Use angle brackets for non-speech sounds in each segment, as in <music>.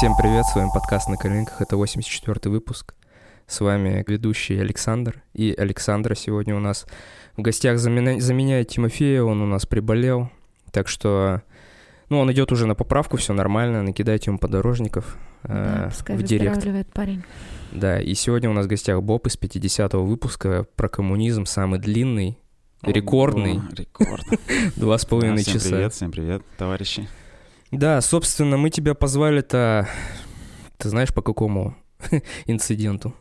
Всем привет, с вами подкаст «На коленках», это 84 выпуск. С вами ведущий Александр. И Александра сегодня у нас в гостях замена... заменяет Тимофея, он у нас приболел. Так что, ну, он идет уже на поправку, все нормально, накидайте ему подорожников да, э, пускай в директ. парень. Да, и сегодня у нас в гостях Боб из 50-го выпуска про коммунизм, самый длинный, рекордный. Рекорд. <laughs> Два с половиной часа. Всем привет, всем привет, товарищи. Да, собственно, мы тебя позвали-то, ты знаешь, по какому <laughs> инциденту?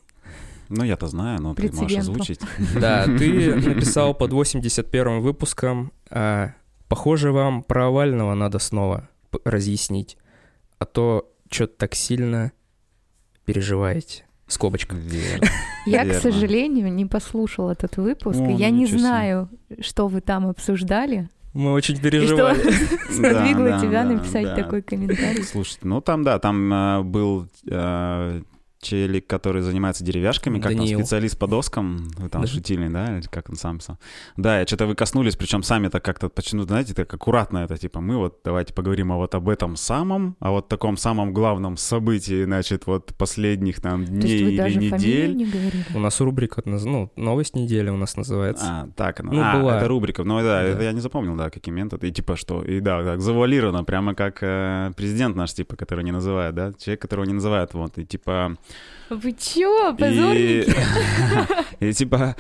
Ну, я-то знаю, но ты можешь озвучить. <laughs> Да, ты <laughs> написал под 81 выпуском, а, похоже, вам про Овального надо снова разъяснить, а то что-то так сильно переживаете. Скобочка. Верно. Я, Верно. к сожалению, не послушал этот выпуск, О, и я не знаю, что вы там обсуждали. Мы очень переживали. И что <laughs> <laughs> сподвигло тебя написать такой комментарий? Слушайте, ну там, да, там э, был э, челик, который занимается деревяшками, как Даниил. там специалист по доскам, вы там да. шутили, да, как он сам писал. Да, я что-то вы коснулись, причем сами так как-то почему, знаете, так аккуратно это, типа, мы вот давайте поговорим о вот об этом самом, о вот таком самом главном событии, значит, вот последних там дней или недель. Не говорили? у нас рубрика, ну, новость недели у нас называется. А, так, ну, а, была. это рубрика, ну да, да, это я не запомнил, да, какие методы, и типа что, и да, так завуалировано, прямо как э, президент наш, типа, который не называет, да, человек, которого не называют, вот, и типа вы чё, позорники? И, <laughs> типа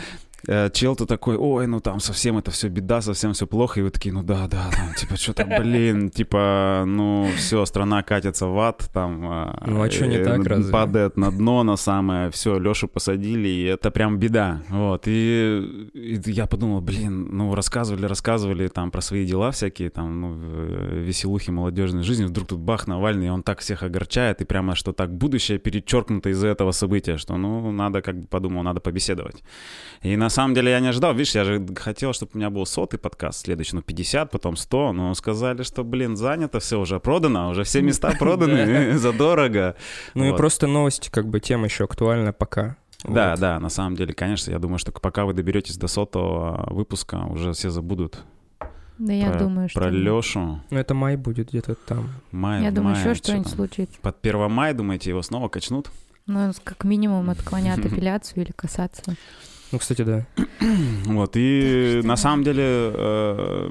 чел-то такой, ой, ну там совсем это все беда, совсем все плохо, и вы такие, ну да, да, там, типа, что-то, блин, типа, ну все, страна катится в ад, там, а, ну а что не так, разве? падает на дно на самое, все, Лешу посадили, и это прям беда, вот, и, и я подумал, блин, ну рассказывали, рассказывали там про свои дела всякие, там, ну, веселухи молодежной жизни, вдруг тут бах, Навальный, и он так всех огорчает, и прямо что так будущее перечеркнуто из-за этого события, что, ну, надо, как бы подумал, надо побеседовать. И на самом деле я не ожидал. Видишь, я же хотел, чтобы у меня был сотый подкаст, следующий, ну, 50, потом 100. Но сказали, что, блин, занято, все уже продано, уже все места <laughs> проданы, задорого. Ну и просто новость, как бы тема еще актуальна пока. Да, да, на самом деле, конечно, я думаю, что пока вы доберетесь до сотого выпуска, уже все забудут да, я про, думаю, что... Про Лешу. Ну, это май будет где-то там. Май, Я думаю, май, еще что-нибудь случится. Под 1 мая, думаете, его снова качнут? Ну, как минимум отклонят <laughs> апелляцию или касацию. Ну, кстати, да. <clears throat> Вот, и на самом деле э,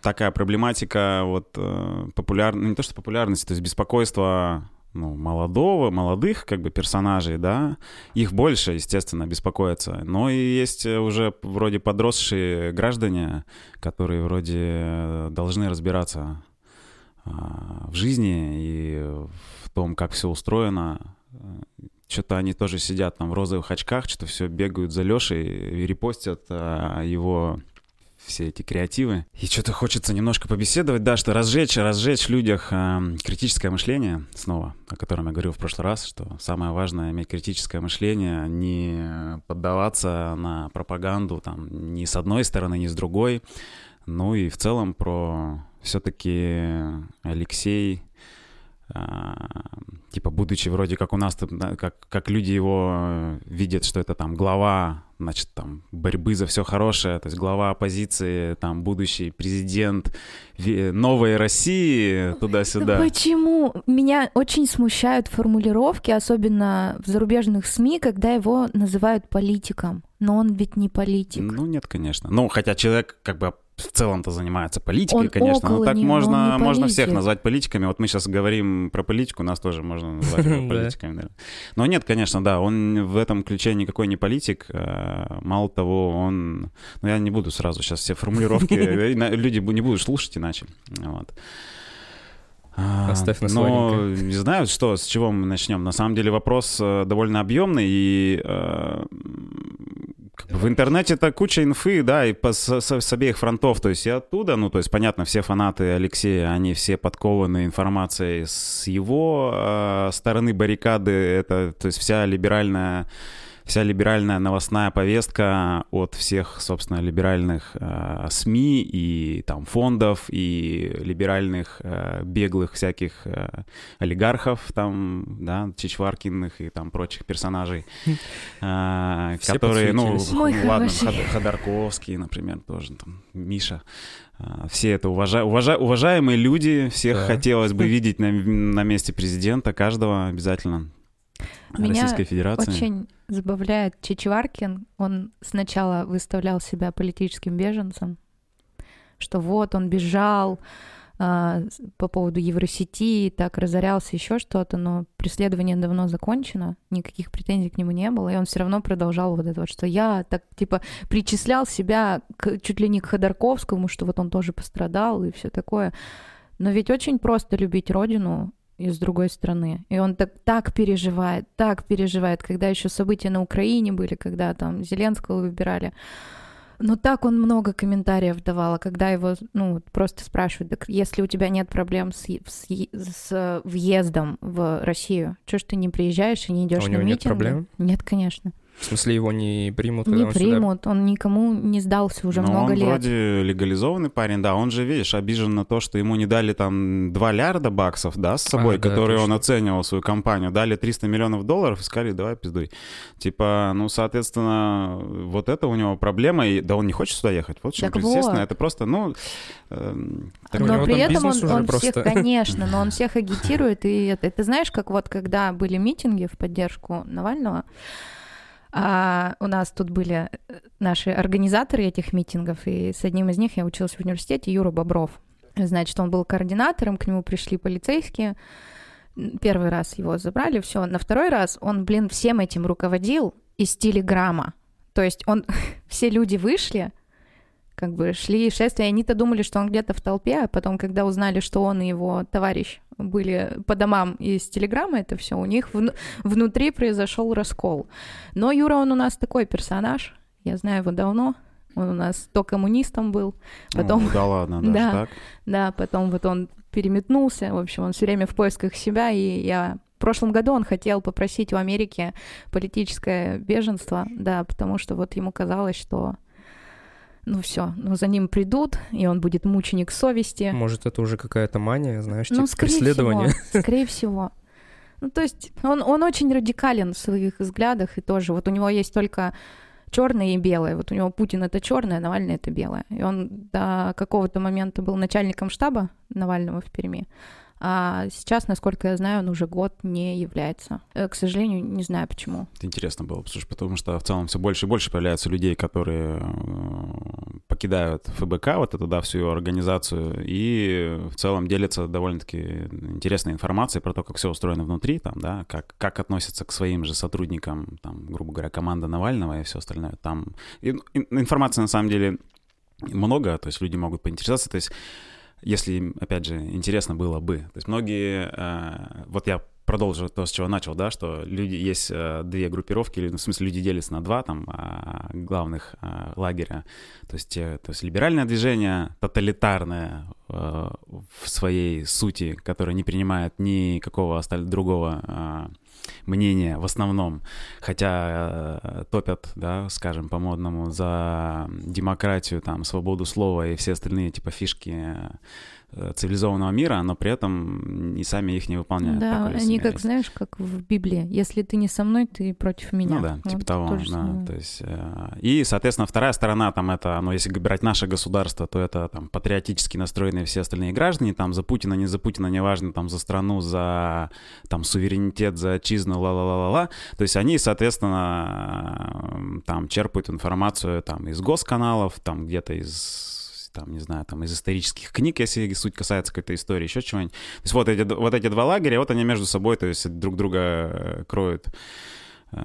такая проблематика вот э, популярна, ну, не то что популярности, то есть беспокойство ну, молодого, молодых как бы персонажей, да, их больше, естественно, беспокоятся. Но и есть уже вроде подросшие граждане, которые вроде должны разбираться в жизни и в том, как все устроено, что-то они тоже сидят там в розовых очках, что-то все бегают за Лешей и репостят а, его все эти креативы. И что-то хочется немножко побеседовать, да, что разжечь, разжечь в людях э, критическое мышление, снова, о котором я говорил в прошлый раз, что самое важное иметь критическое мышление, не поддаваться на пропаганду там ни с одной стороны, ни с другой. Ну и в целом про все-таки Алексей а, типа, будучи вроде как у нас, как, как люди его э, видят, что это там глава, значит, там, борьбы за все хорошее, то есть глава оппозиции, там, будущий президент новой России, туда-сюда. Почему? Меня очень смущают формулировки, особенно в зарубежных СМИ, когда его называют политиком. Но он ведь не политик. Ну, нет, конечно. Ну, хотя человек как бы в целом-то занимается политикой, он конечно. Но так него, можно, можно всех назвать политиками. Вот мы сейчас говорим про политику, нас тоже можно назвать <laughs> политиками. Но нет, конечно, да, он в этом ключе никакой не политик. А, мало того, он... Ну, я не буду сразу сейчас все формулировки... <laughs> Люди не будут слушать иначе. Вот. А, Оставь на Но не знаю, что, с чего мы начнем. На самом деле вопрос э, довольно объемный, и в интернете это куча инфы, да, и по, с, с обеих фронтов, то есть и оттуда, ну, то есть, понятно, все фанаты Алексея, они все подкованы информацией с его э, стороны баррикады, это, то есть, вся либеральная вся либеральная новостная повестка от всех, собственно, либеральных э, СМИ и там фондов и либеральных э, беглых всяких э, олигархов там, да, Чичваркиных и там прочих персонажей, <laughs> э, которые, ну, Мой ладно, хороший. Ход- Ходорковский, например, тоже там, Миша. А, Все это уважа... уважа- уважаемые люди, всех Да. хотелось бы <laughs> видеть на, на месте президента, каждого обязательно Меня Российской Федерации. Очень забавляет Чичваркин. Он сначала выставлял себя политическим беженцем, что вот он бежал с- по поводу Евросети, так разорялся, еще что-то, но преследование давно закончено, никаких претензий к нему не было, и он все равно продолжал вот это вот, что я так типа причислял себя к, чуть ли не к Ходорковскому, что вот он тоже пострадал и все такое. Но ведь очень просто любить родину и с другой стороны. И он так, так переживает, так переживает, когда еще события на Украине были, когда там Зеленского выбирали. Но так он много комментариев давал, а когда его, ну, просто спрашивают, так если у тебя нет проблем с, с с въездом в Россию, что ж ты не приезжаешь и не идешь А на него нет митинги? проблем? Нет, конечно. В смысле, его не примут, не он сюда- примут, он никому не сдался уже Но много он лет. вроде легализованный парень, да, он же, видишь, обижен на то, что ему не дали там 2 лярда баксов, да, с собой, А, да, которые он точно. оценивал свою компанию, дали 300 миллионов долларов и сказали, давай пиздуй. Типа, ну, соответственно, вот это у него проблема, и да он не хочет сюда ехать, вот чем, естественно, вот. это просто, ну... такой- Но при этом он, он просто. всех, <laughs> конечно, но он <laughs> всех агитирует. И это, ты знаешь, как вот когда были митинги в поддержку Навального, а у нас тут были э, наши организаторы этих митингов, и с одним из них я училась в университете, Юра Бобров. Значит, он был координатором, к нему пришли полицейские. Первый раз его забрали, все. На второй раз он, блин, всем этим руководил из телеграмма. То есть он, <laughs> все люди вышли, как бы шли шествия, они-то думали, что он где-то в толпе, а потом, когда узнали, что он и его товарищ были по домам из телеграммы, это все у них вну- внутри произошел раскол. Но Юра, он у нас такой персонаж, я знаю его давно, он у нас то коммунистом был, потом, О, да ладно, даже <laughs> Да. так? да, потом вот он переметнулся, в общем, он все время в поисках себя, и я в прошлом году он хотел попросить у Америки политическое беженство, да, потому что вот ему казалось, что ну все, ну за ним придут, и он будет мученик совести. Может, это уже какая-то мания, знаешь, Ну, типа скорее преследование. всего, скорее всего. Ну, то есть он, он очень радикален в своих взглядах, и тоже вот у него есть только черное и белое. Вот у него Путин это черное, Навальный это белое. И он до какого-то момента был начальником штаба Навального в Перми. А сейчас, насколько я знаю, он уже год не является. Э, К сожалению, не знаю почему. Это интересно было, потому что в целом все больше и больше появляется людей, которые э, покидают ФБК, вот эту, да, всю организацию, и в целом делятся довольно-таки интересной информацией про то, как все устроено внутри, там, да, как, как относятся к своим же сотрудникам, там, грубо говоря, команда Навального и все остальное. Там и- и- информации на самом деле много, то есть люди могут поинтересоваться, то есть если опять же, интересно было бы. То есть многие, э, вот я продолжу то, с чего начал, да, что люди есть э, две группировки, или, ну, в смысле люди делятся на два там а, главных а, лагеря, то есть, те- то есть либеральное движение, тоталитарное э, в своей сути, которое не принимает никакого остального другого а, мнения в основном, хотя э, топят, да, скажем, по-модному, за демократию, там, свободу слова и все остальные, типа, фишки э, цивилизованного мира, но при этом и сами их не выполняют. да, они как, есть. знаешь, как в Библии. Если ты не со мной, ты против меня. Ну да, типа Вот того, то же да. самое. То есть, э, и, соответственно, вторая сторона, там, это, ну, если брать наше государство, то это, там, патриотически настроенные все остальные граждане, там, за Путина, не за Путина, неважно, там, за страну, за, там, суверенитет, за отчизну, ла-ла-ла-ла-ла. То есть они, соответственно, э, там, черпают информацию, там, из госканалов, там, где-то из там, не знаю, там, из исторических книг, если суть касается какой-то истории, еще чего-нибудь. То есть вот эти, вот эти два лагеря, вот они между собой, то есть друг друга э, кроют э,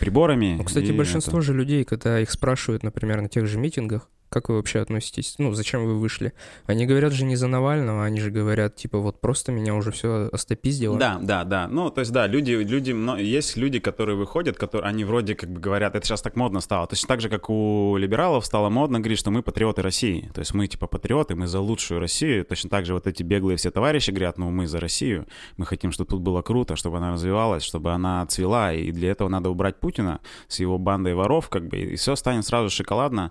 приборами. Ну, кстати, большинство это- же людей, когда их спрашивают, например, на тех же митингах, Как вы вообще относитесь? Ну, зачем вы вышли? Они говорят же не за Навального, они же говорят, типа, вот просто меня уже все остопиздило. Да, да, да. Ну, то есть, да, люди, люди, есть люди, которые выходят, которые, они вроде как бы говорят, это сейчас так модно стало. Точно так же, как у либералов стало модно говорить, что мы патриоты России. То есть мы, типа, патриоты, мы за лучшую Россию. Точно так же вот эти беглые все товарищи говорят, ну, мы за Россию. Мы хотим, чтобы тут было круто, чтобы она развивалась, чтобы она цвела. И для этого надо убрать Путина с его бандой воров, как бы, и все станет сразу шоколадно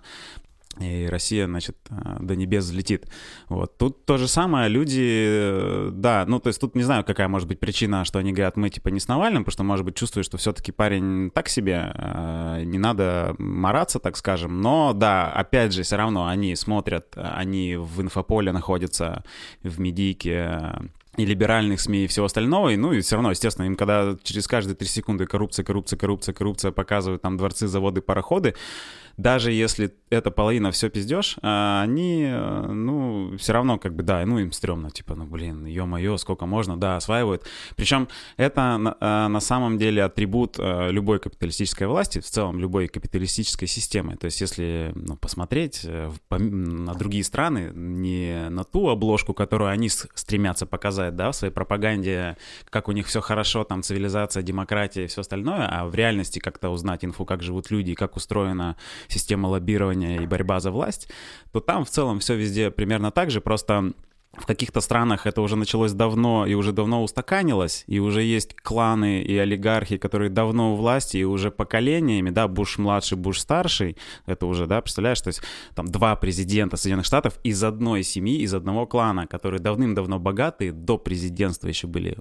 и Россия, значит, э, до небес взлетит. Вот. Тут то же самое, люди, э, да, ну, то есть тут не знаю, какая может быть причина, что они говорят, мы, типа, не с Навальным, потому что, может быть, чувствуют, что все-таки парень так себе, э, не надо мараться, так скажем, но, да, опять же, все равно они смотрят, они в инфополе находятся, в медийке, и либеральных СМИ и всего остального, и, ну и все равно, естественно, им когда через каждые три секунды коррупция, коррупция, коррупция, коррупция показывают там дворцы, заводы, пароходы, даже если это половина все пиздешь, а, они, э, ну, все равно как бы, да, ну, им стрёмно, типа, ну, блин, ё-моё, сколько можно, да, осваивают. Причем это э, на самом деле атрибут э, любой капиталистической власти, в целом любой капиталистической системы. То есть если ну, посмотреть на другие страны, не на ту обложку, которую они стремятся показать, да, в своей пропаганде, как у них все хорошо, там, цивилизация, демократия и все остальное, а в реальности как-то узнать инфу, как живут люди, как устроена система лоббирования и борьба за власть, то там в целом все везде примерно так же, просто в каких-то странах это уже началось давно и уже давно устаканилось, и уже есть кланы и олигархи, которые давно у власти и уже поколениями, да, Буш-младший, Буш-старший, это уже, да, представляешь, то есть там два президента Соединенных Штатов из одной семьи, из одного клана, которые давным-давно богатые, до президентства еще были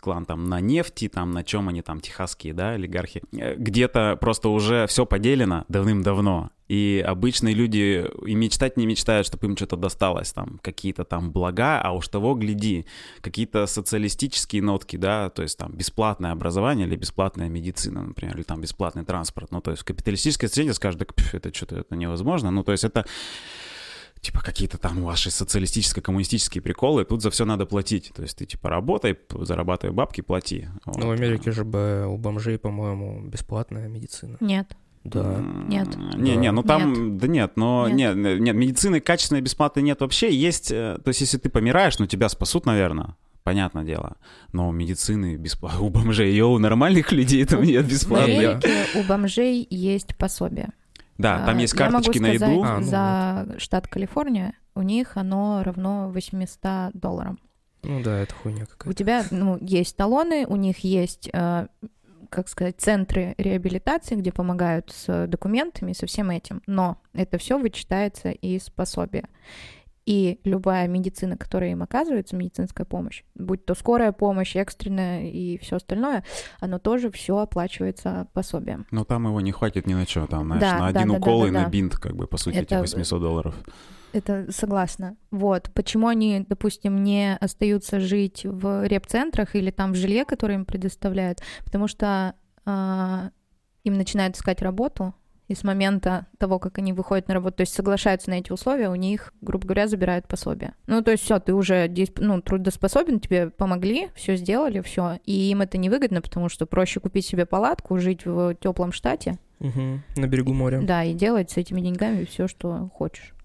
клан там на нефти, там на чем они там, техасские, да, олигархи. Э, где-то просто уже все поделено давным-давно. И обычные люди и мечтать не мечтают, чтобы им что-то досталось, там, какие-то там блага, а уж того, гляди, какие-то социалистические нотки, да, то есть там бесплатное образование или бесплатная медицина, например, или там бесплатный транспорт. Ну, то есть в капиталистической среде скажут, так, это что-то это невозможно. Ну, то есть это типа какие-то там ваши социалистическо-коммунистические приколы, тут за все надо платить. То есть ты типа работай, зарабатывай бабки, плати. Вот. Ну, в Америке же бы у бомжей, по-моему, бесплатная медицина. Нет. Да. Нет. Не, не, ну там, нет. да нет, но нет. нет, нет, медицины качественной бесплатной нет вообще. Есть, э, то есть если ты помираешь, ну тебя спасут, наверное, понятное дело. Но медицины бесплатно <laughs> у бомжей, ее у нормальных людей там нет бесплатно. В Америке у бомжей есть пособие. Да, там а, есть карточки на еду. А, ну за вот. штат Калифорния у них оно равно 800 долларам. Ну да, это хуйня какая-то. У тебя ну, есть талоны, у них есть, э, как сказать, центры реабилитации, где помогают с документами, со всем этим. Но это все вычитается из пособия и любая медицина, которая им оказывается, медицинская помощь, будь то скорая помощь, экстренная и все остальное, оно тоже все оплачивается пособием. Но там его не хватит ни на что, там, знаешь, да, на один да, укол да, да, и да, на бинт, как бы, по сути, это, этих 800 долларов. Это согласна. Вот. Почему они, допустим, не остаются жить в реп-центрах или там в жилье, которое им предоставляют? Потому что э, им начинают искать работу, и с момента того, как они выходят на работу, то есть соглашаются на эти условия, у них, грубо говоря, забирают пособие. Ну, то есть все, ты уже ну, трудоспособен, тебе помогли, все сделали, все. И им это невыгодно, потому что проще купить себе палатку, жить в теплом штате. Угу, на берегу моря. Да, и делать с этими деньгами все, что хочешь.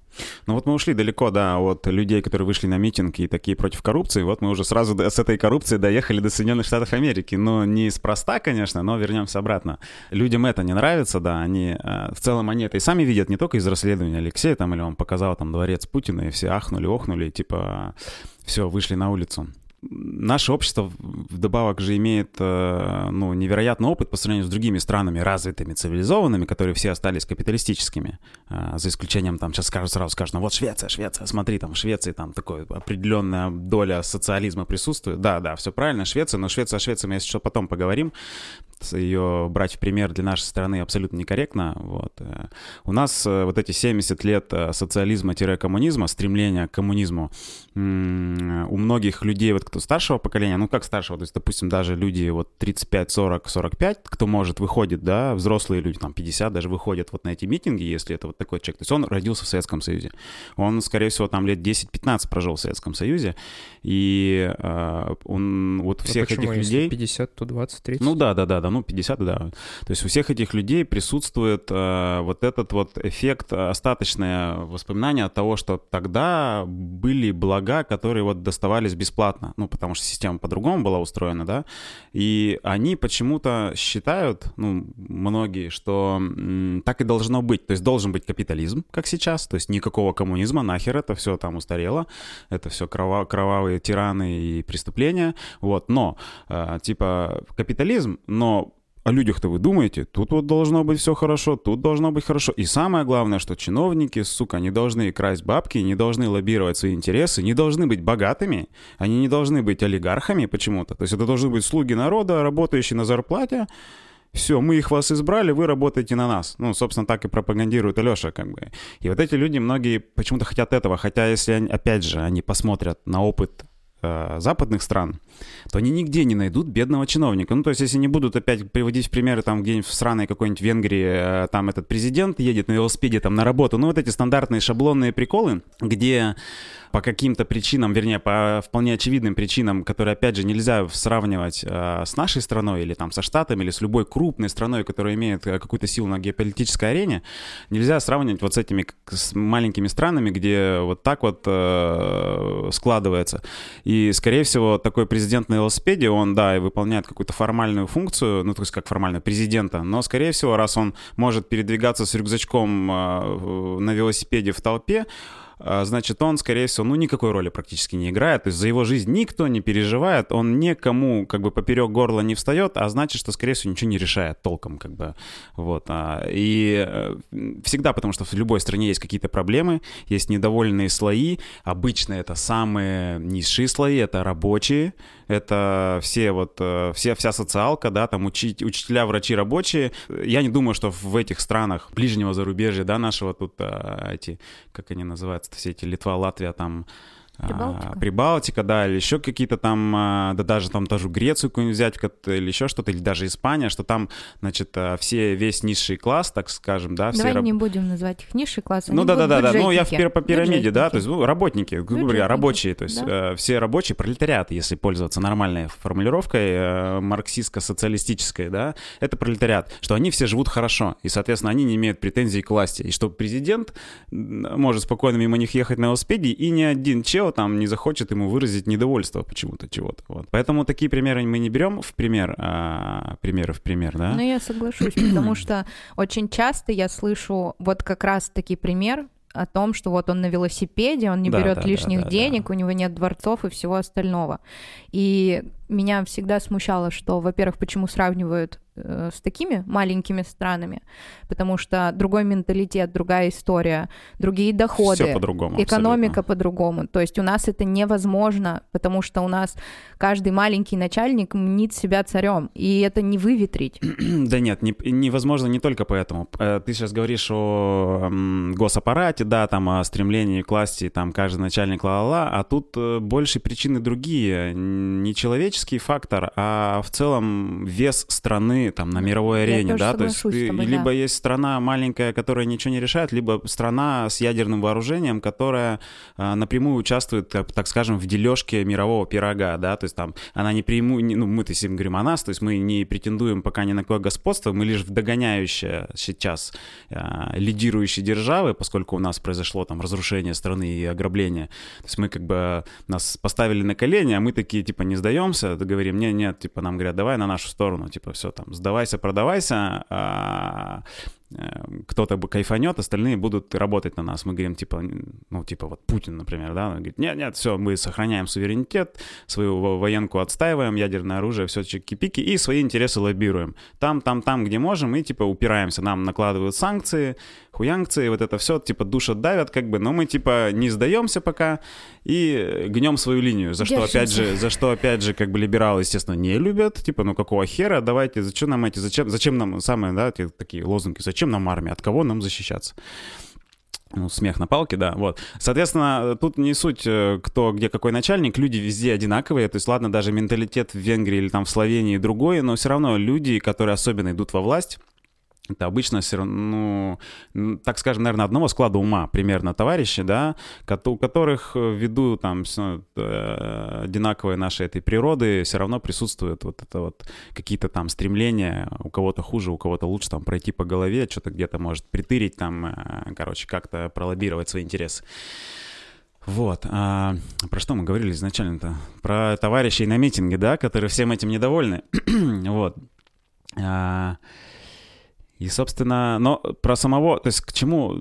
Ну вот мы ушли далеко, да, от людей, которые вышли на митинг и такие против коррупции. Вот мы уже сразу с этой коррупции доехали до Соединенных Штатов Америки. Но не спроста, конечно, но вернемся обратно. Людям это не нравится, да, они э, в целом они это и сами видят, не только из расследования Алексея, там, или он показал там дворец Путина, и все ахнули, охнули, типа, все, вышли на улицу наше общество вдобавок же имеет э, ну, невероятный опыт по сравнению с другими странами, развитыми, цивилизованными, которые все остались капиталистическими, э, за исключением, там, сейчас скажут, сразу скажут, ну вот Швеция, Швеция, смотри, там в Швеции там такой определенная доля социализма присутствует. Да, да, все правильно, Швеция, но Швеция, о Швеции мы, если что, потом поговорим. Ее брать в пример для нашей страны абсолютно некорректно. Вот. Э. У нас вот эти 70 лет социализма-коммунизма, стремления к коммунизму, у многих людей, вот кто старшего поколения, ну как старшего, то есть, допустим, даже люди вот 35, 40, 45, кто может, выходит, да, взрослые люди, там 50 даже выходят вот на эти митинги, если это вот такой человек. То есть он родился в Советском Союзе. Он, скорее всего, там лет 10-15 прожил в Советском Союзе. И э, он вот всех а почему, этих людей... 50, то 20, 30? Ну да, да, да, да. Ну, 50, да. То есть у всех этих людей присутствует э, вот этот вот эффект, э, остаточное воспоминание от того, что тогда были блага, которые вот доставались бесплатно, ну, потому что система по-другому была устроена, да, и они почему-то считают, ну, многие, что м, так и должно быть, то есть должен быть капитализм, как сейчас, то есть никакого коммунизма, нахер это все там устарело, это все крова- кровавые тираны и преступления, вот, но, э, типа, капитализм, но о людях-то вы думаете, тут вот должно быть все хорошо, тут должно быть хорошо. И самое главное, что чиновники, сука, не должны красть бабки, не должны лоббировать свои интересы, не должны быть богатыми, они не должны быть олигархами почему-то. То есть это должны быть слуги народа, работающие на зарплате. Все, мы их вас избрали, вы работаете на нас. Ну, собственно, так и пропагандирует Алеша, как бы. И вот эти люди, многие почему-то хотят этого, хотя если, они, опять же, они посмотрят на опыт э, западных стран, то они нигде не найдут бедного чиновника. Ну, то есть, если не будут опять приводить примеры там где-нибудь в сраной какой-нибудь Венгрии, э, там этот президент едет на велосипеде там на работу, ну, вот эти стандартные шаблонные приколы, где по каким-то причинам, вернее, по вполне очевидным причинам, которые, опять же, нельзя сравнивать э, с нашей страной или там со Штатами, или с любой крупной страной, которая имеет э, какую-то силу на геополитической арене, нельзя сравнивать вот с этими с маленькими странами, где вот так вот э, складывается. И, скорее всего, такой президент на велосипеде, он, да, и выполняет какую-то формальную функцию, ну, то есть как формально, президента, но, скорее всего, раз он может передвигаться с рюкзачком э, на велосипеде в толпе, значит, он, скорее всего, ну, никакой роли практически не играет. То есть за его жизнь никто не переживает, он никому как бы поперек горла не встает, а значит, что, скорее всего, ничего не решает толком, как бы, вот. А, и э, всегда, потому что в любой стране есть какие-то проблемы, есть недовольные слои, обычно это самые низшие слои, это рабочие, это все вот, э, все, вся социалка, да, там учить, учителя, врачи, рабочие. Я не думаю, что в этих странах ближнего зарубежья, да, нашего тут а, эти, как они называются, все эти Литва, Латвия, там Прибалтика. а, Прибалтика, да, или еще какие-то там, а, да даже там тоже Грецию какую-нибудь взять, или еще что-то, или даже Испания, что там, значит, а, все, весь низший класс, так скажем, да, все Давай раб- не будем называть их низший класс. ну да, да, да, да. Ну я в бюджетники. по пирамиде, да, то есть Бюджетники. ну, работники, грубо говоря, Бюджетники, рабочие, то есть да. э, все рабочие, пролетариат, если пользоваться нормальной формулировкой э, марксистско-социалистической, да, это пролетариат, что они все живут хорошо, и, соответственно, они не имеют претензий к власти, и что президент может спокойно мимо них ехать на велосипеде, и ни один чел там не захочет ему выразить недовольство почему-то чего-то. Вот. Поэтому такие примеры мы не берем в пример, а, примеры в пример, да? Ну, я соглашусь, потому что очень часто я слышу вот как раз-таки пример о том, что вот он на велосипеде, он не Да, берет да, да, лишних да, денег, у него нет дворцов и всего остального. И меня всегда смущало, что, во-первых, почему сравнивают с такими маленькими странами, потому что другой менталитет, другая история, другие доходы. Все по-другому. Экономика по-другому. То есть у нас это невозможно, потому что у нас каждый маленький начальник мнит себя царем, и это не выветрить. <clears throat> Да нет, не- невозможно не только поэтому. Э, Ты сейчас говоришь о госаппарате, да, там о стремлении к власти, там каждый начальник ла-ла-ла, а тут э, больше причины другие. Не человеческий фактор, а в целом вес страны там на мировой арене, да, то есть ты- тобой, либо да. есть страна маленькая, которая ничего не решает, либо страна с ядерным вооружением, которая а, напрямую участвует, так, так скажем, в дележке мирового пирога, да, то есть там она не пряму, не- ну мы-то если мы говорим о нас, то есть мы не претендуем пока ни на какое господство, мы лишь в догоняющие сейчас а, лидирующие державы, поскольку у нас произошло там разрушение страны и ограбление, то есть мы как бы нас поставили на колени, а мы такие типа не сдаемся, говорим, нет, нет, типа нам говорят, давай на нашу сторону, типа все там, сдавайся, продавайся, а, э, кто-то бы кайфанет, остальные будут работать на нас. Мы говорим, типа, ну, типа вот Путин, например, да, он говорит, нет, нет, все, мы сохраняем суверенитет, свою во- военку отстаиваем, ядерное оружие, все чики-пики, и свои интересы лоббируем. Там, там, там, где можем, и, типа, упираемся. Нам накладывают санкции, хуянкции, вот это все, типа, душат, давят, как бы, но мы, типа, не сдаемся пока и гнем свою линию, за что, опять Держимся. же, за что, опять же, как бы либералы, естественно, не любят, типа, ну какого хера, давайте, зачем нам эти, зачем, зачем нам, самые, да, такие лозунги, зачем нам армия, от кого нам защищаться? Ну, смех на палке, да, вот. Соответственно, тут не суть, э, кто где какой начальник, люди везде одинаковые, то есть, ладно, даже менталитет в Венгрии или там в Словении другой, но все равно люди, которые особенно идут во власть, это обычно все равно, ну, так скажем, наверное, одного склада ума примерно товарищи, да, у которых э, ввиду там э, одинаковой нашей этой природы все равно присутствует вот это вот какие-то там стремления, у кого-то хуже, у кого-то лучше там пройти по голове, что-то где-то может притырить там, э, короче, как-то пролоббировать свои интересы. Вот. А про что мы говорили изначально-то? Про товарищей на митинге, да, которые всем этим недовольны. <clears throat> вот. А, и, собственно, но про самого, то есть к чему,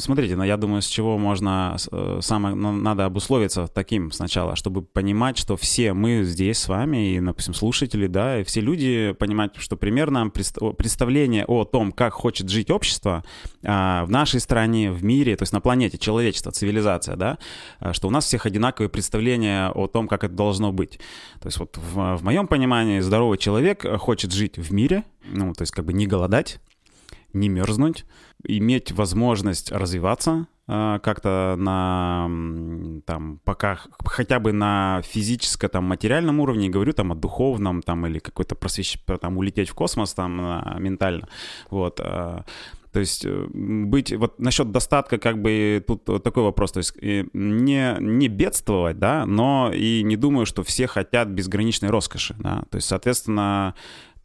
смотрите, ну, я думаю, с чего можно, э, самое, ну, надо обусловиться таким сначала, чтобы понимать, что все мы здесь с вами, и, допустим, слушатели, да, и все люди понимать, что примерно представление о том, как хочет жить общество а, в нашей стране, в мире, то есть на планете, человечество, цивилизация, да, а, что у нас всех одинаковые представления о том, как это должно быть. То есть вот в, в моем понимании здоровый человек хочет жить в мире, ну, то есть как бы не голодать, не мерзнуть, иметь возможность развиваться э, как-то на там пока хотя бы на физическом там материальном уровне, говорю там о духовном там или какой-то просвещ там улететь в космос там э, ментально, вот. Э, то есть быть, вот насчет достатка, как бы тут такой вопрос, то есть не, не бедствовать, да, но и не думаю, что все хотят безграничной роскоши, да, то есть, соответственно,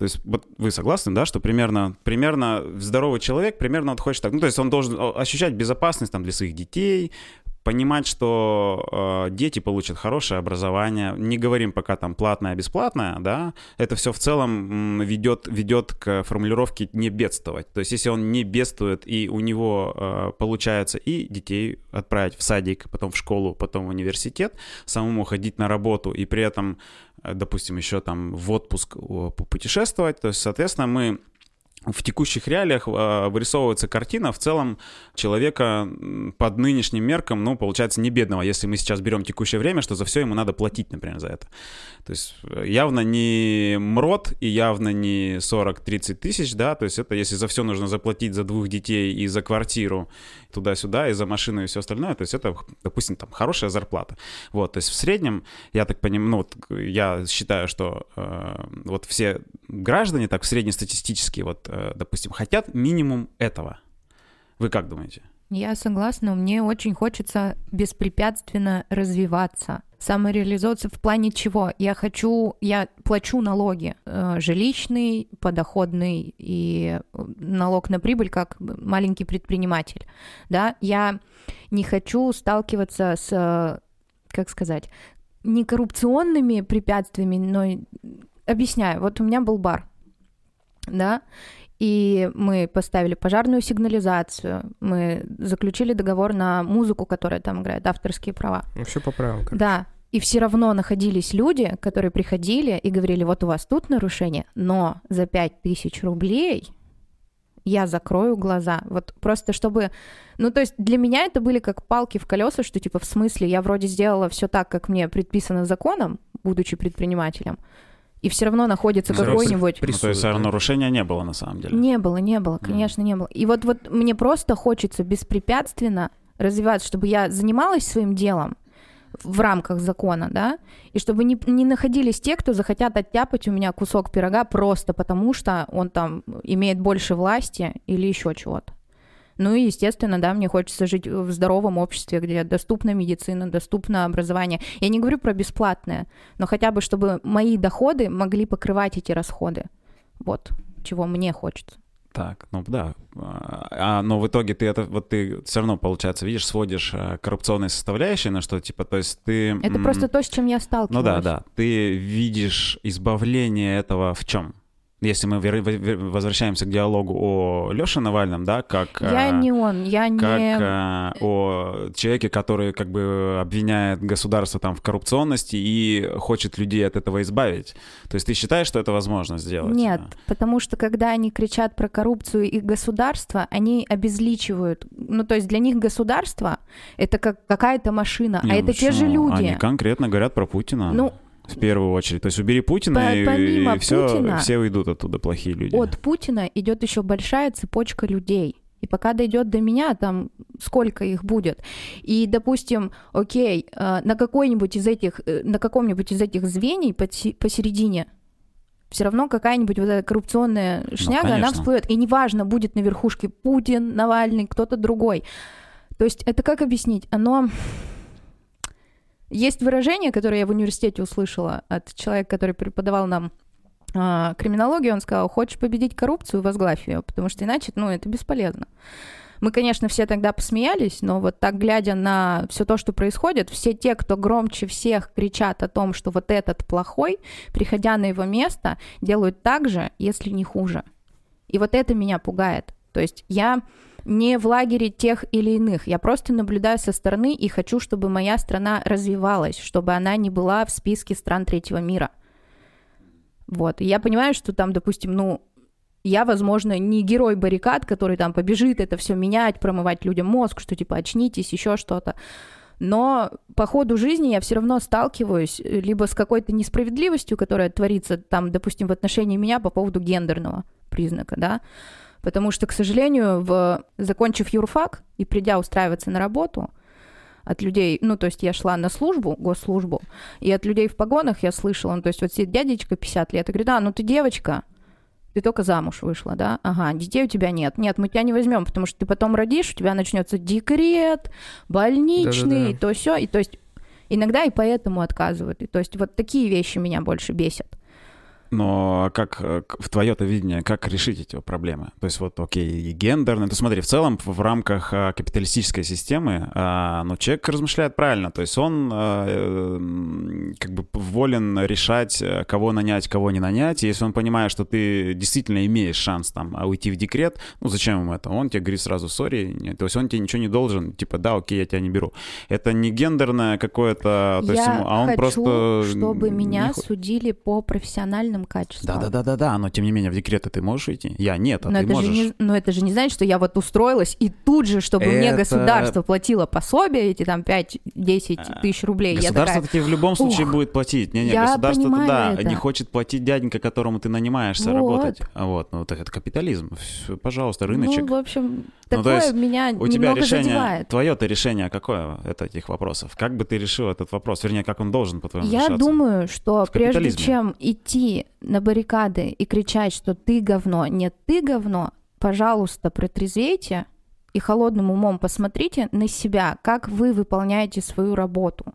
то есть вот вы согласны, да, что примерно, примерно здоровый человек примерно вот хочет так, ну то есть он должен ощущать безопасность там для своих детей, понимать, что э, дети получат хорошее образование. Не говорим пока там платное, бесплатное, да. Это все в целом ведет, ведет к формулировке не бедствовать. То есть если он не бедствует и у него э, получается и детей отправить в садик, потом в школу, потом в университет, самому ходить на работу и при этом, э, допустим, еще там в отпуск путешествовать, то есть, соответственно, мы в текущих реалиях э, вырисовывается картина в целом человека под нынешним меркам, ну, получается, не бедного, если мы сейчас берем текущее время, что за все ему надо платить, например, за это. То есть э, явно не МРОД и явно не 40-30 тысяч, да, то есть это если за все нужно заплатить за двух детей и за квартиру туда-сюда, и за машину и все остальное, то есть это, допустим, там хорошая зарплата. Вот, то есть в среднем, я так понимаю, ну, вот я считаю, что э, вот все граждане так среднестатистически, вот, допустим, хотят минимум этого. Вы как думаете? Я согласна, мне очень хочется беспрепятственно развиваться, самореализоваться в плане чего? Я хочу, я плачу налоги, э, жилищный, подоходный и э, налог на прибыль как маленький предприниматель, да, я не хочу сталкиваться с, как сказать, не коррупционными препятствиями, но объясняю, вот у меня был бар, да, и мы поставили пожарную сигнализацию, мы заключили договор на музыку, которая там играет, авторские права. Ну, все по правилам. Короче. Да, и все равно находились люди, которые приходили и говорили, вот у вас тут нарушение, но за 5000 рублей я закрою глаза. Вот просто чтобы... Ну, то есть для меня это были как палки в колеса, что типа в смысле я вроде сделала все так, как мне предписано законом, будучи предпринимателем, и все равно находится какой-нибудь... Ну, то есть нарушения не было на самом деле? Не было, не было, конечно, mm. не было. И вот, вот мне просто хочется беспрепятственно развиваться, чтобы я занималась своим делом в рамках закона, да, и чтобы не, не находились те, кто захотят оттяпать у меня кусок пирога просто потому, что он там имеет больше власти или еще чего-то. Ну и, естественно, да, мне хочется жить в здоровом обществе, где доступна медицина, доступно образование. Я не говорю про бесплатное, но хотя бы, чтобы мои доходы могли покрывать эти расходы. Вот, чего мне хочется. Так, ну да. А, но в итоге ты это вот ты все равно, получается, видишь, сводишь а, коррупционные составляющие на что, типа, то есть ты... Это просто то, с чем я сталкиваюсь. Ну да, да. Ты видишь избавление этого в чем? Если мы возвращаемся к диалогу о Лёше Навальном, да, как... Я а, не он, я не... Как а, о человеке, который как бы обвиняет государство там в коррупционности и хочет людей от этого избавить. То есть ты считаешь, что это возможно сделать? Нет, потому что когда они кричат про коррупцию и государство, они обезличивают. Ну, то есть для них государство — это как какая-то машина, а не, а ну это те же люди. Они конкретно говорят про Путина. Ну, в первую очередь. То есть убери Путина, По и, и все, Путина, все уйдут оттуда плохие люди. От Путина идет еще большая цепочка людей. И пока дойдет до меня, там сколько их будет. И, допустим, окей, э, на какой-нибудь из этих, э, на каком-нибудь из этих звеньев посередине все равно какая-нибудь вот эта коррупционная шняга, она конечно. всплывет. И неважно, будет на верхушке Путин, Навальный, кто-то другой. То есть это как объяснить? Оно... Есть выражение, которое я в университете услышала от человека, который преподавал нам а, криминологию, он сказал, хочешь победить коррупцию, возглавь ее, потому что иначе, ну, это бесполезно. Мы, конечно, все тогда посмеялись, но вот так глядя на все то, что происходит, все те, кто громче всех кричат о том, что вот этот плохой, приходя на его место, делают так же, если не хуже. И вот это меня пугает. То есть я не в лагере тех или иных, я просто наблюдаю со стороны и хочу, чтобы моя страна развивалась, чтобы она не была в списке стран третьего мира. Вот. Я понимаю, что там, допустим, ну, я, возможно, не герой баррикад, который там побежит это все менять, промывать людям мозг, что типа очнитесь, еще что-то. Но по ходу жизни я все равно сталкиваюсь э, либо с какой-то несправедливостью, которая творится там, допустим, в отношении меня по поводу гендерного признака, да, потому что, к сожалению, в, закончив юрфак и придя устраиваться на работу, от людей, ну, то есть я шла на службу, госслужбу, и от людей в погонах я слышала, ну, то есть вот сидит дядечка 50 лет и говорит, а, ну ты девочка, ты только замуж вышла, да? Ага, детей у тебя нет. Нет, мы тебя не возьмем, потому что ты потом родишь, у тебя начнется декрет, больничный, Да-да-да. то все. И то есть иногда и поэтому отказывают. И то есть вот такие вещи меня больше бесят. Но как э, в твое-то видение, как решить эти проблемы? То есть вот, окей, гендерно. Ты смотри, в целом в, рамках а, капиталистической системы, а, ну, человек размышляет правильно. То есть он э, как бы волен решать, э, кого нанять, кого не нанять. И если он понимает, что ты действительно имеешь шанс там а, уйти в декрет, ну, зачем ему это? Он тебе говорит сразу, сори, то есть он тебе ничего не должен, типа, да, окей, я тебя не беру. Это не гендерное какое-то, то есть я ему- а он хочу, просто... чтобы не меня хо- судили по профессиональным качествам. да, да, да, да, да, но тем не менее в декрет ты можешь идти? Я нет, а но, ты это можешь. же не, но это же не значит, что я вот устроилась, и тут же, чтобы мне Это- государство платило пособие, эти там 5-10 тысяч рублей, я Государство такая, таки в любом случае «Ух, будет платить. Не-не, я государство понимаю да, это. не хочет платить дяденька, которому ты нанимаешься Вот. работать. А Вот, ну так это капитализм. Пожалуйста, рыночек. Ну, в общем, Ну, то такое есть меня У тебя решение, задевает. твое-то решение какое это этих вопросов? Как бы ты решил этот вопрос? Вернее, как он должен, по-твоему, Я решаться? думаю, что прежде чем идти на баррикады и кричать, что ты говно, нет, ты говно, пожалуйста, протрезвейте и холодным умом посмотрите на себя, как вы выполняете свою работу.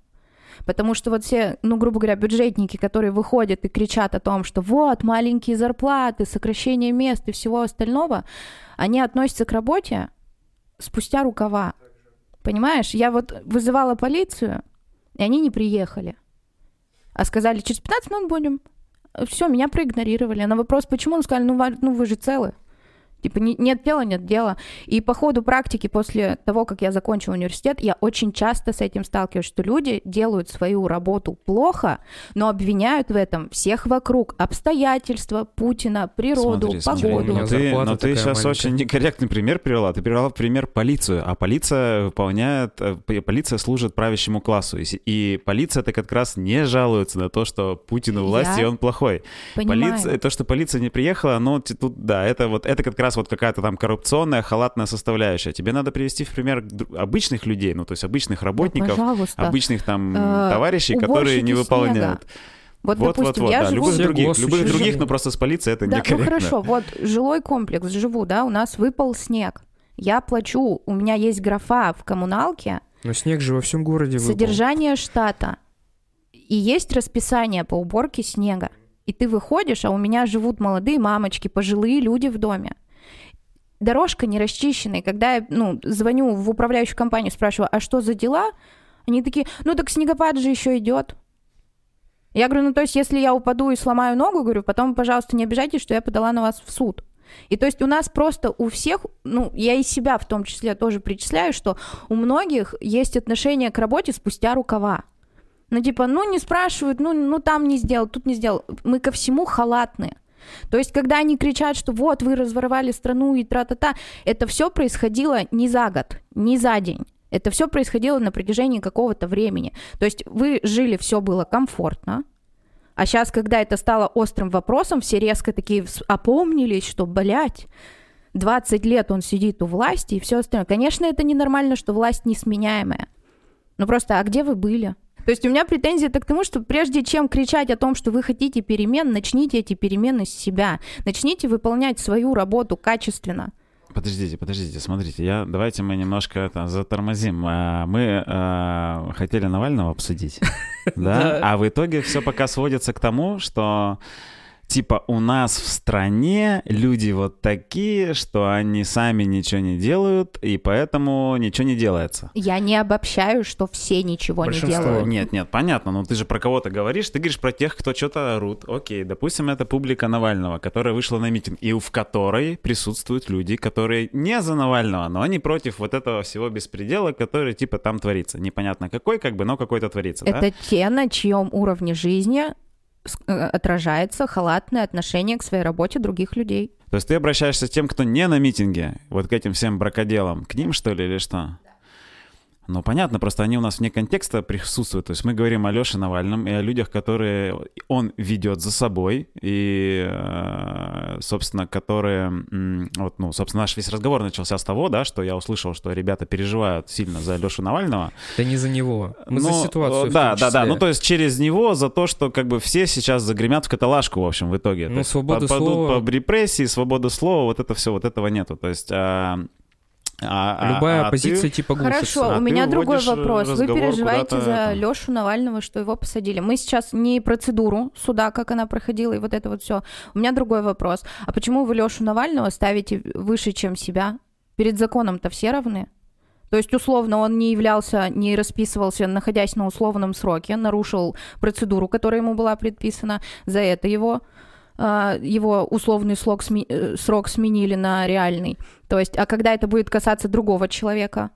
Потому что вот все, ну, грубо говоря, бюджетники, которые выходят и кричат о том, что вот, маленькие зарплаты, сокращение мест и всего остального, они относятся к работе спустя рукава. Понимаешь, я вот вызывала полицию, и они не приехали. А сказали, через 15 минут будем. Все, меня проигнорировали. На вопрос, почему, он сказали, ну, ну вы же целы. Типа, не- нет дела, нет дела. И по ходу практики, после того, как я закончила университет, я очень часто с этим сталкиваюсь, что люди делают свою работу плохо, но обвиняют в этом всех вокруг. Обстоятельства, Путина, природу, Смотри, погоду. Но ты, зарплата но ты такая сейчас маленькая. очень некорректный пример привела. Ты привела пример полицию, а полиция выполняет, э, полиция служит правящему классу. И, и полиция-то как раз не жалуется на то, что Путин у власти, Я и он плохой. Понимаю. Полиция, то, что полиция не приехала, ну, т- тут, да, это вот, это как раз вот какая-то там коррупционная, халатная составляющая. Тебе надо привести в пример обычных людей, ну, то есть обычных Да, работников, пожалуйста. обычных там Э, товарищей, которые не выполняют. снега. Вот, допустим, я да, живу... любых Все других, любых других, но просто с полицией это Да, ну некорректно. хорошо, вот жилой комплекс, живу, да, у нас выпал снег. Я плачу, у меня есть графа в коммуналке, Но снег же во всем городе выпал. содержание штата. И есть расписание по уборке снега. И ты выходишь, а у меня живут молодые мамочки, пожилые люди в доме. Дорожка не расчищенная. Когда я ну, звоню в управляющую компанию, спрашиваю, а что за дела? Они такие, ну так снегопад же еще идет. Я говорю, ну то есть если я упаду и сломаю ногу, говорю, потом, пожалуйста, не обижайтесь, что я подала на вас в суд. И то есть у нас просто у всех, ну, я и себя в том числе тоже причисляю, что у многих есть отношение к работе спустя рукава. Ну, типа, ну, не спрашивают, ну, ну, там не сделал, тут не сделал. Мы ко всему халатные. То есть, когда они кричат, что вот, вы разворовали страну и тра-та-та, это все происходило не за год, не за день. Это все происходило на протяжении какого-то времени. То есть вы жили, все было комфортно, а сейчас, когда это стало острым вопросом, все резко такие опомнились, что, блядь, 20 лет он сидит у власти и все остальное. Конечно, это ненормально, что власть несменяемая. Ну просто, а где вы были? То есть у меня претензия к тому, что прежде чем кричать о том, что вы хотите перемен, начните эти перемены с себя. Начните выполнять свою работу качественно. Подождите, подождите, смотрите, я давайте мы немножко это затормозим. А, Мы а, хотели Навального обсудить, <laughs> да? А в итоге все пока сводится к тому, что типа у нас в стране люди вот такие, что они сами ничего не делают, и поэтому ничего не делается. Я не обобщаю, что все ничего не Большинство. делают. Нет, нет, понятно, но ты же про кого-то говоришь, ты говоришь про тех, кто что-то орут. Окей, допустим, это публика Навального, которая вышла на митинг, и в которой присутствуют люди, которые не за Навального, но они против вот этого всего беспредела, который типа там творится. Непонятно какой, как бы, но какой-то творится, да? Это те, на чьем уровне жизни отражается халатное отношение к своей работе других людей. То есть ты обращаешься к тем, кто не на митинге, вот к этим всем бракоделам, к ним, что ли, или что? Ну, понятно, просто они у нас вне контекста присутствуют. То есть мы говорим о Леше Навальном и о людях, которые он ведет за собой, и, э, собственно, которые... Вот, ну, собственно, наш весь разговор начался с того, да, что я услышал, что ребята переживают сильно за Лешу Навального. Да не за него. Мы за Ну, ситуацию э, в Да, да, да. Ну, то есть через него за то, что как бы все сейчас загремят в каталажку, в общем, в итоге. Ну, есть свободу попадут слова- По репрессии, свободу слова, вот это все, вот этого нету. То есть... а, а- а- Любая а оппозиция ты- типа глушится. Хорошо, А у меня другой уводишь вопрос. Вы переживаете за это. Лешу Навального, что его посадили. Мы сейчас не процедуру суда, как она проходила, и вот это вот все. У меня другой вопрос. А почему вы Лешу Навального ставите выше, чем себя? Перед законом-то все равны. То есть, условно, он не являлся, не расписывался, находясь на условном сроке, нарушил процедуру, которая ему была предписана. За это его, а, его условный срок, сме- э, срок сменили на реальный. То есть, а когда это будет касаться другого человека,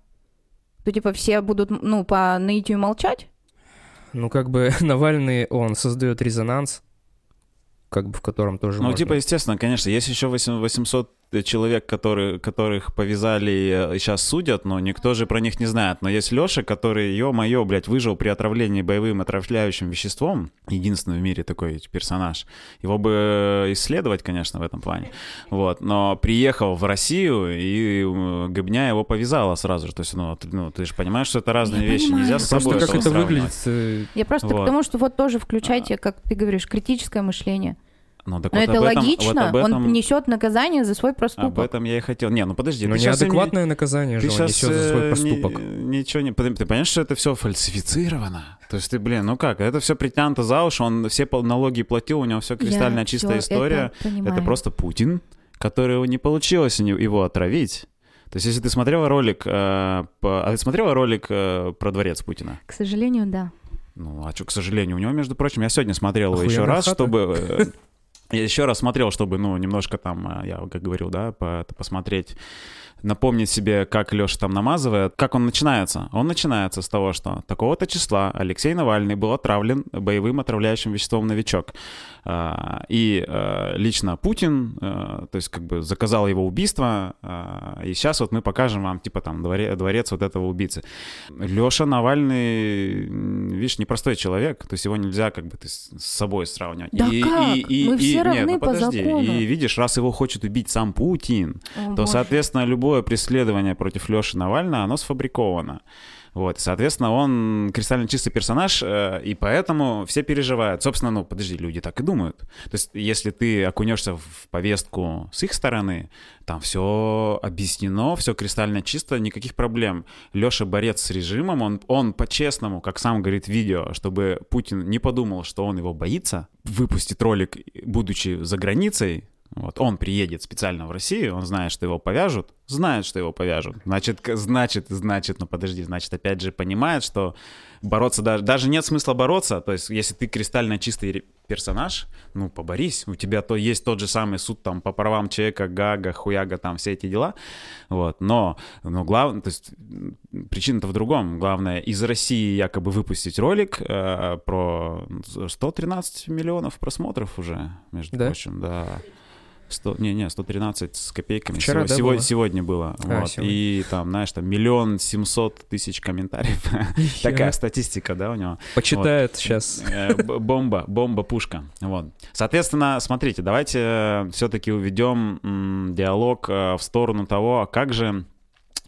то типа все будут, ну, по наитию молчать? Ну, как бы <laughs> Навальный, он создает резонанс, как бы в котором тоже Ну, можно- типа, естественно, конечно, есть еще 8 800 человек, которые, которых повязали и сейчас судят, но никто же про них не знает. Но есть Леша, который, ё-моё, блядь, выжил при отравлении боевым отравляющим веществом. Единственный в мире такой персонаж. Его бы исследовать, конечно, в этом плане. Вот. Но приехал в Россию, и э, Гыбня его повязала сразу же. То есть, ну, ты, ну, ты же понимаешь, что это разные Я вещи. понимаю. Нельзя с Просто собой как этого это выглядит... э, Я просто Вот. к тому, что вот тоже включайте, как ты говоришь, критическое мышление. Ну, так Но вот это об этом- логично, вот об этом- он несет наказание за свой Об проступок. этом я и хотел. Не, ну подожди, Ну, ты не- неадекватное наказание же Ты он сейчас несет за свой э, проступок. ничего не... Ты понимаешь, что это все фальсифицировано? То есть ты, блин, ну как, это все притянуто за уши, он все налоги платил, у него все кристально Я чистая история. это понимаю. Это просто Путин, которого не получилось не- его отравить. То есть если ты смотрела ролик... э, по- А ты смотрела ролик э, про дворец Путина? К сожалению, да. Ну, а что, к сожалению, у него, между прочим, я сегодня смотрел его еще раз, хата. чтобы... <laughs> Я еще раз смотрел, чтобы, ну, немножко там, э, я как говорил, да, по- посмотреть, напомнить себе, как Леша там намазывает. Как он начинается? Он начинается с того, что такого-то числа Алексей Навальный был отравлен боевым отравляющим веществом «Новичок». А, И э, лично Путин, э, то есть как бы заказал его убийство, а, и сейчас вот мы покажем вам, типа там, дворе- дворец вот этого убийцы. Леша Навальный, видишь, непростой человек, то есть его нельзя как бы ты с собой сравнивать. Да как? Мы все нет, равны ну по подожди. закону. И видишь, раз его хочет убить сам Путин, О, то, боже. соответственно, любое преследование против Леши Навального, оно сфабриковано. Вот, соответственно, он кристально чистый персонаж, э, и поэтому все переживают. Собственно, ну, подожди, люди так и думают. То есть, если ты окунешься в повестку с их стороны, там все объяснено, все кристально чисто, никаких проблем. Леша борец с режимом, он, он по-честному, как сам говорит в видео, чтобы Путин не подумал, что он его боится, выпустит ролик, будучи за границей, вот, он приедет специально в Россию, он знает, что его повяжут, знает, что его повяжут. Значит, значит, значит, ну подожди, значит, опять же понимает, что бороться даже, даже нет смысла бороться. То есть, если ты кристально чистый персонаж, ну, поборись. У тебя то есть тот же самый суд там по правам человека, гага, хуяга, там все эти дела. Вот, но, но главное, то есть причина-то в другом. Главное, из России якобы выпустить ролик э, про 113 миллионов просмотров уже, между Да? прочим, да. 100, не, не, 113 с копейками. Вчера, Сего- да, сего- было? Сегодня было. А, вот. сегодня. И там, знаешь, там миллион семьсот тысяч комментариев. <laughs> Такая статистика, да, у него. Почитает сейчас. Э, Бомба, бомба, пушка. Вот. Соответственно, смотрите, давайте все-таки уведем диалог э, в сторону того, а как же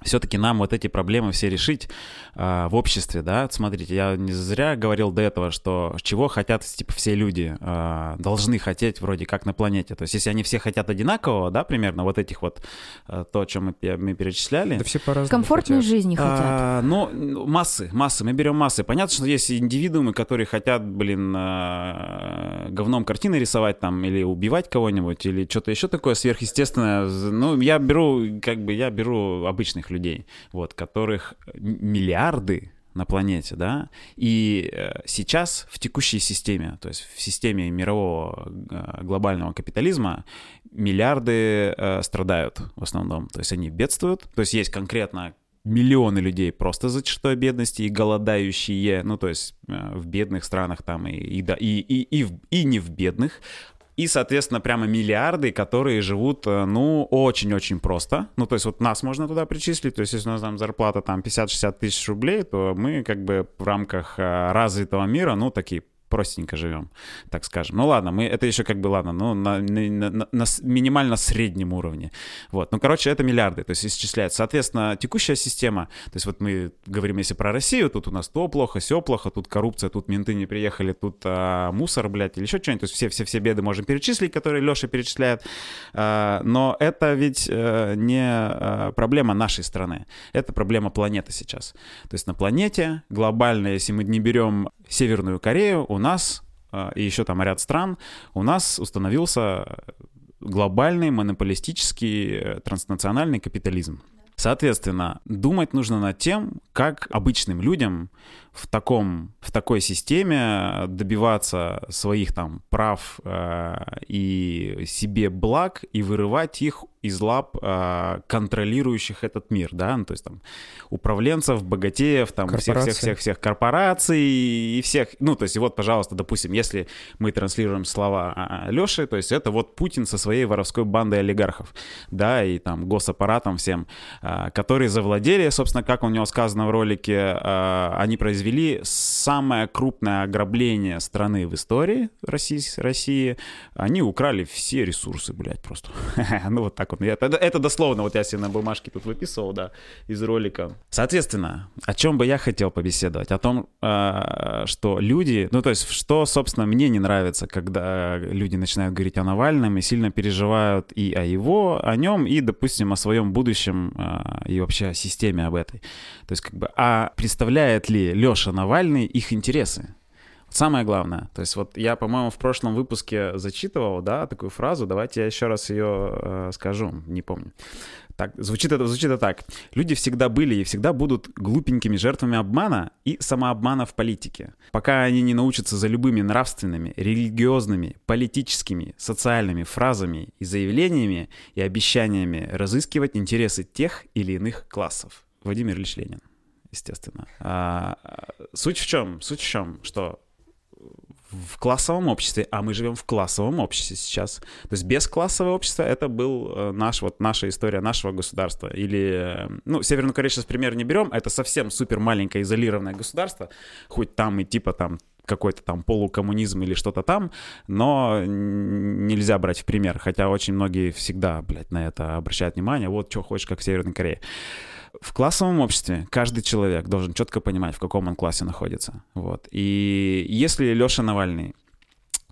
все-таки нам вот эти проблемы все решить а, в обществе, да. Смотрите, я не зря говорил до этого, что чего хотят типа все люди а, должны хотеть вроде как на планете. То есть если они все хотят одинакового, да, примерно вот этих вот а, то, о чем мы, мы перечисляли. Да все по-разному Комфортной хотят. жизни хотят. А, ну, массы, массы, мы берем массы. Понятно, что есть индивидуумы, которые хотят, блин, а, говном картины рисовать там, или убивать кого-нибудь, или что-то еще такое сверхъестественное. Ну, я беру, как бы, я беру обычных людей, вот, которых миллиарды на планете, да, и э, сейчас в текущей системе, то есть в системе мирового э, глобального капитализма миллиарды э, страдают в основном, то есть они бедствуют, то есть есть конкретно миллионы людей просто за чертой бедности и голодающие, ну, то есть в бедных странах там и, и, и, и, и, в, и не в бедных, и, соответственно, прямо миллиарды, которые живут, э, ну, очень-очень просто. Ну, то есть вот нас можно туда причислить, то есть если у нас там зарплата там 50-60 тысяч рублей, то мы как бы в рамках э, развитого мира, ну, такие простенько живем, так скажем. Ну ладно, мы это еще как бы ладно, ну на, на, на, на минимально среднем уровне. Вот, ну короче, это миллиарды, то есть исчисляется. Соответственно, текущая система, то есть вот мы говорим, если про Россию, тут у нас то плохо, все плохо, тут коррупция, тут менты не приехали, тут а, мусор, блядь, или еще что-нибудь. То есть все, все, все беды можем перечислить, которые Леша перечисляет. А, но это ведь а, не а, проблема нашей страны, это проблема планеты сейчас. То есть на планете глобально, если мы не берем Северную Корею, у нас а, и еще там ряд стран, у нас установился глобальный монополистический э, транснациональный капитализм. Соответственно, думать нужно над тем, как обычным людям в, таком, в такой системе добиваться своих там прав э, и себе благ и вырывать их из лап э, контролирующих этот мир, да, ну, то есть там управленцев, богатеев, там всех-всех-всех корпораций. и всех, ну, то есть вот, пожалуйста, допустим, если мы транслируем слова а, Леши, то есть это вот Путин со своей воровской бандой олигархов, да, и там госаппаратом всем, э, которые завладели, собственно, как у него сказано в ролике, э, они произвели самое крупное ограбление страны в истории России, России, они украли все ресурсы, блядь, просто. <laughs> ну, вот так вот. Это, дословно, вот я себе на бумажке тут выписывал, да, из ролика. Соответственно, о чем бы я хотел побеседовать? О том, э, что люди, ну, то есть, что, собственно, мне не нравится, когда люди начинают говорить о Навальном и сильно переживают и о его, о нем, и, допустим, о своем будущем э, и вообще о системе об этой. То есть, как бы, а представляет ли Леша Навальный их интересы? Самое главное, то есть вот я, по-моему, в прошлом выпуске зачитывал, да, такую фразу, давайте я еще раз ее э, скажу, не помню. Так, звучит это, звучит это так. Люди всегда были и всегда будут глупенькими жертвами обмана и самообмана в политике. Пока они не научатся за любыми нравственными, религиозными, политическими, социальными фразами и заявлениями и обещаниями разыскивать интересы тех или иных классов. Владимир Ильич Ленин естественно. А, суть в чем? Суть в чем, что в классовом обществе, а мы живем в классовом обществе сейчас. То есть без классового общества это был э, наш, вот наша история нашего государства. Или, э, ну, Северную Корею сейчас пример не берем, это совсем супер маленькое изолированное государство, хоть там и типа там какой-то там полукоммунизм или что-то там, но нельзя брать в пример, хотя очень многие всегда, блядь, на это обращают внимание, вот что хочешь, как в Северной Корее. В классовом обществе каждый человек должен четко понимать, в каком он классе находится. Вот. И если Леша Навальный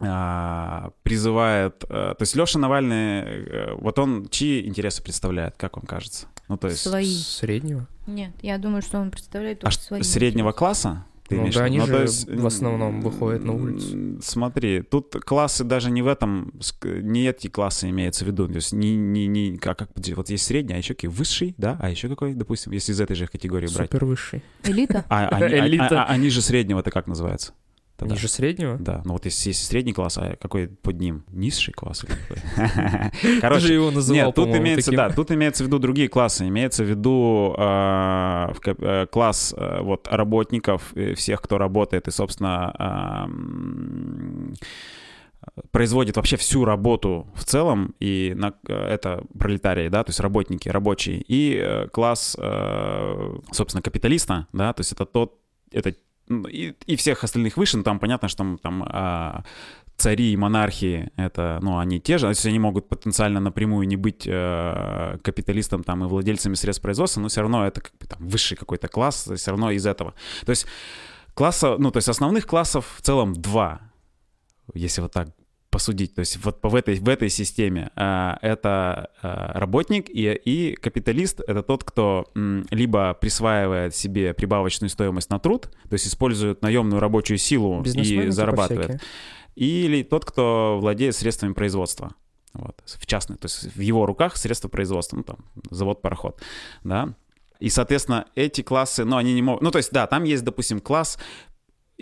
а, призывает... А, то есть Леша Навальный, э, вот он чьи интересы представляет, как вам кажется? Ну, то есть... Свои. Среднего? Нет, я думаю, что он представляет а свои. Среднего интересы. класса? Ты ну имеешь да, в они? Ну, же то есть, в основном выходят на улицу. Смотри, тут классы даже не в этом, не эти классы имеются в виду. То есть не, не, не как, как, вот есть средний, а еще какой высший, да, а еще какой, допустим, если из этой же категории брать. Супер высший. Элита? А, они, а- Элита. а- а они же среднего, это как называется? Тогда. Ниже среднего? Да, ну вот если есть средний класс, а какой под ним? Низший класс? или какой? <laughs> Ты же Короче, его называл, нет, тут имеется, да, тут имеется в виду другие классы. Имеется в виду э, ка- э, класс э, вот работников, э, всех, кто работает и, собственно, а, производит вообще всю работу в целом, и на, это пролетарии, да, то есть работники, рабочие, и класс, собственно, капиталиста, да, то есть это тот, это и, и всех остальных выше, там понятно, что там, там а, цари и монархии, это, ну, они те же, то есть они могут потенциально напрямую не быть э, капиталистом там и владельцами средств производства, но все равно это как бы там высший какой-то класс, все равно из этого. То есть класса, ну, то есть основных классов в целом два, если вот так посудить. То есть вот в этой, в этой системе э, это э, работник и, и капиталист — это тот, кто м, либо присваивает себе прибавочную стоимость на труд, то есть использует наемную рабочую силу и Бизнесмены зарабатывает, типа или тот, кто владеет средствами производства. Вот, в частной, то есть в его руках средства производства, ну там завод-пароход, да. И, соответственно, эти классы, ну, они не могут... Ну, то есть, да, там есть, допустим, класс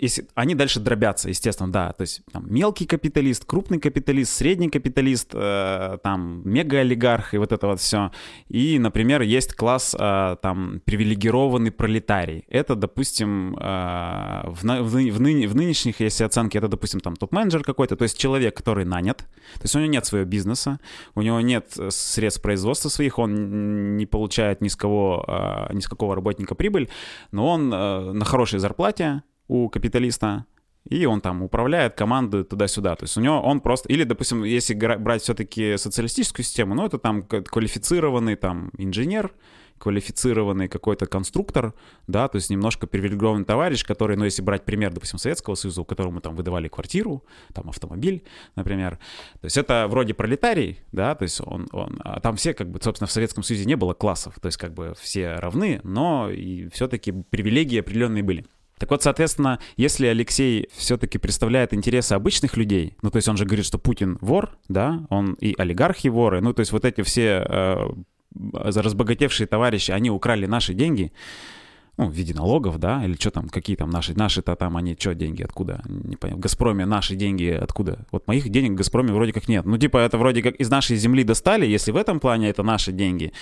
если они дальше дробятся, естественно, да, то есть там мелкий капиталист, крупный капиталист, средний капиталист, э, там мегаолигарх и вот это вот все. И, например, есть класс э, там привилегированный пролетарий. Это, допустим, э, в, в, в, ны, в нынешних, если оценки, это, допустим, там топ-менеджер какой-то, то есть человек, который нанят, то есть у него нет своего бизнеса, у него нет средств производства своих, он не получает ни с кого, э, ни с какого работника прибыль, но он э, на хорошей зарплате, у капиталиста, и он там управляет командой туда-сюда. То есть у него он просто... Или, допустим, если брать все-таки социалистическую систему, ну, это там квалифицированный там инженер, квалифицированный какой-то конструктор, да, то есть немножко привилегированный товарищ, который, ну, если брать пример, допустим, Советского Союза, у которого мы там выдавали квартиру, там автомобиль, например, то есть это вроде пролетарий, да, то есть он, он, а там все, как бы, собственно, в Советском Союзе не было классов, то есть как бы все равны, но и все-таки привилегии определенные были. Так вот, соответственно, если Алексей все-таки представляет интересы обычных людей, ну, то есть он же говорит, что Путин вор, да, он и олигархи воры, ну, то есть вот эти все э, разбогатевшие товарищи, они украли наши деньги, ну, в виде налогов, да, или что там, какие там наши, наши-то там, они что, деньги откуда, не понятно, в Газпроме наши деньги откуда, вот моих денег в Газпроме вроде как нет, ну, типа, это вроде как из нашей земли достали, если в этом плане это наши деньги,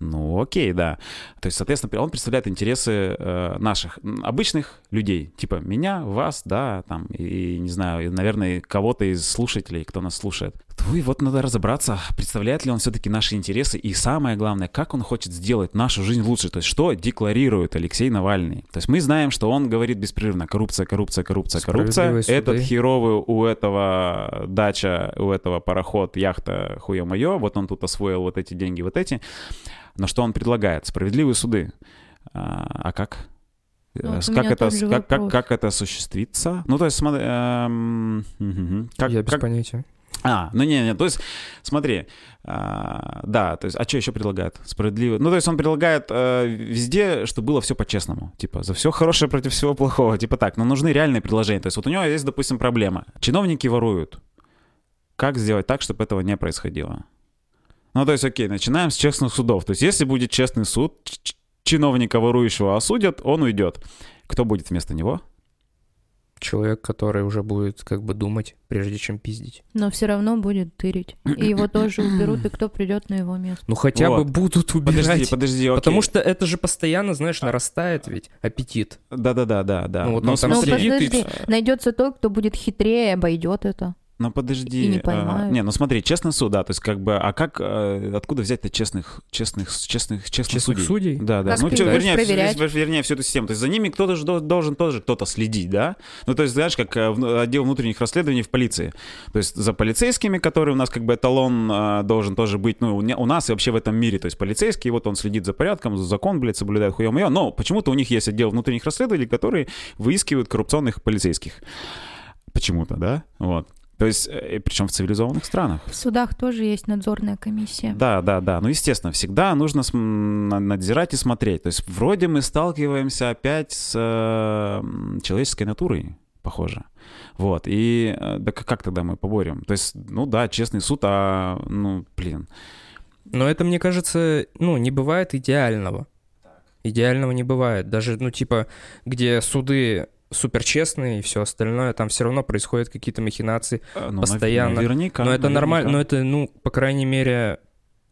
ну, окей, да, то есть, соответственно, он представляет интересы э, наших, обычных людей, типа меня, вас, да, там, и, не знаю, наверное, кого-то из слушателей, кто нас слушает, ну и вот надо разобраться, представляет ли он все-таки наши интересы, и самое главное, как он хочет сделать нашу жизнь лучше, то есть что декларирует Алексей Навальный. То есть мы знаем, что он говорит беспрерывно коррупция, коррупция, коррупция, коррупция. Этот херовый у этого дача, у этого пароход, яхта, хуе мое, вот он тут освоил вот эти деньги, вот эти. Но что он предлагает? Справедливые суды. А, а как? Ну, как, это, как, как, как это осуществится? Ну, то есть, смотри... Эм, угу, как, Я без как, понятия. А, ну не, не, то есть, смотри, а, да, то есть, а что еще предлагает? Справедливо. Ну, то есть он предлагает а, везде, чтобы было все по-честному. Типа, за все хорошее против всего плохого. Типа так, но нужны реальные предложения. То есть вот у него есть, допустим, проблема. Чиновники воруют. Как сделать так, чтобы этого не происходило? Ну, то есть, окей, начинаем с честных судов. То есть, если будет честный суд, чиновника ворующего осудят, он уйдет. Кто будет вместо него? Человек, который уже будет как бы думать, прежде чем пиздить. Но все равно будет тырить. И его <coughs> тоже уберут, и кто придет на его место. Ну хотя вот. бы будут убирать. Подожди, подожди, окей. Потому что это же постоянно, знаешь, нарастает ведь аппетит. Да-да-да, да, да. Ну, вот он там ну, подожди, и... найдется тот, кто будет хитрее, обойдет это. Ну подожди. И не А, не, ну смотри, честный суд, да, то есть как бы, а как, а, откуда взять-то честных, честных, честных, честных, честных судей? судей? Да, да. Как ну, чё, вернее, проверять? Всю, вернее, всю эту систему. То есть за ними кто-то же должен тоже кто-то следить, да? Ну то есть, знаешь, как э, отдел внутренних расследований в полиции. То есть за полицейскими, которые у нас как бы эталон а, должен тоже быть, ну у нас и вообще в этом мире. То есть полицейский, вот он следит за порядком, за закон, блядь, соблюдает хуем моё. Но почему-то у них есть отдел внутренних расследований, которые выискивают коррупционных полицейских почему-то, да? Вот. То есть, э, причем в цивилизованных странах. В судах тоже есть надзорная комиссия. Да, да, да. Ну, естественно, всегда нужно надзирать и смотреть. То есть, вроде мы сталкиваемся опять с э, человеческой натурой, похоже. Вот. И э, да как тогда мы поборем? То есть, ну да, честный суд, а, ну, блин. Но это, мне кажется, ну, не бывает идеального. Идеального не бывает. Даже, ну, типа, где суды супер честный и все остальное, там все равно происходят какие-то махинации а, ну, постоянно. Наверняка. Но это наверняка. нормально, но это, ну, по крайней мере,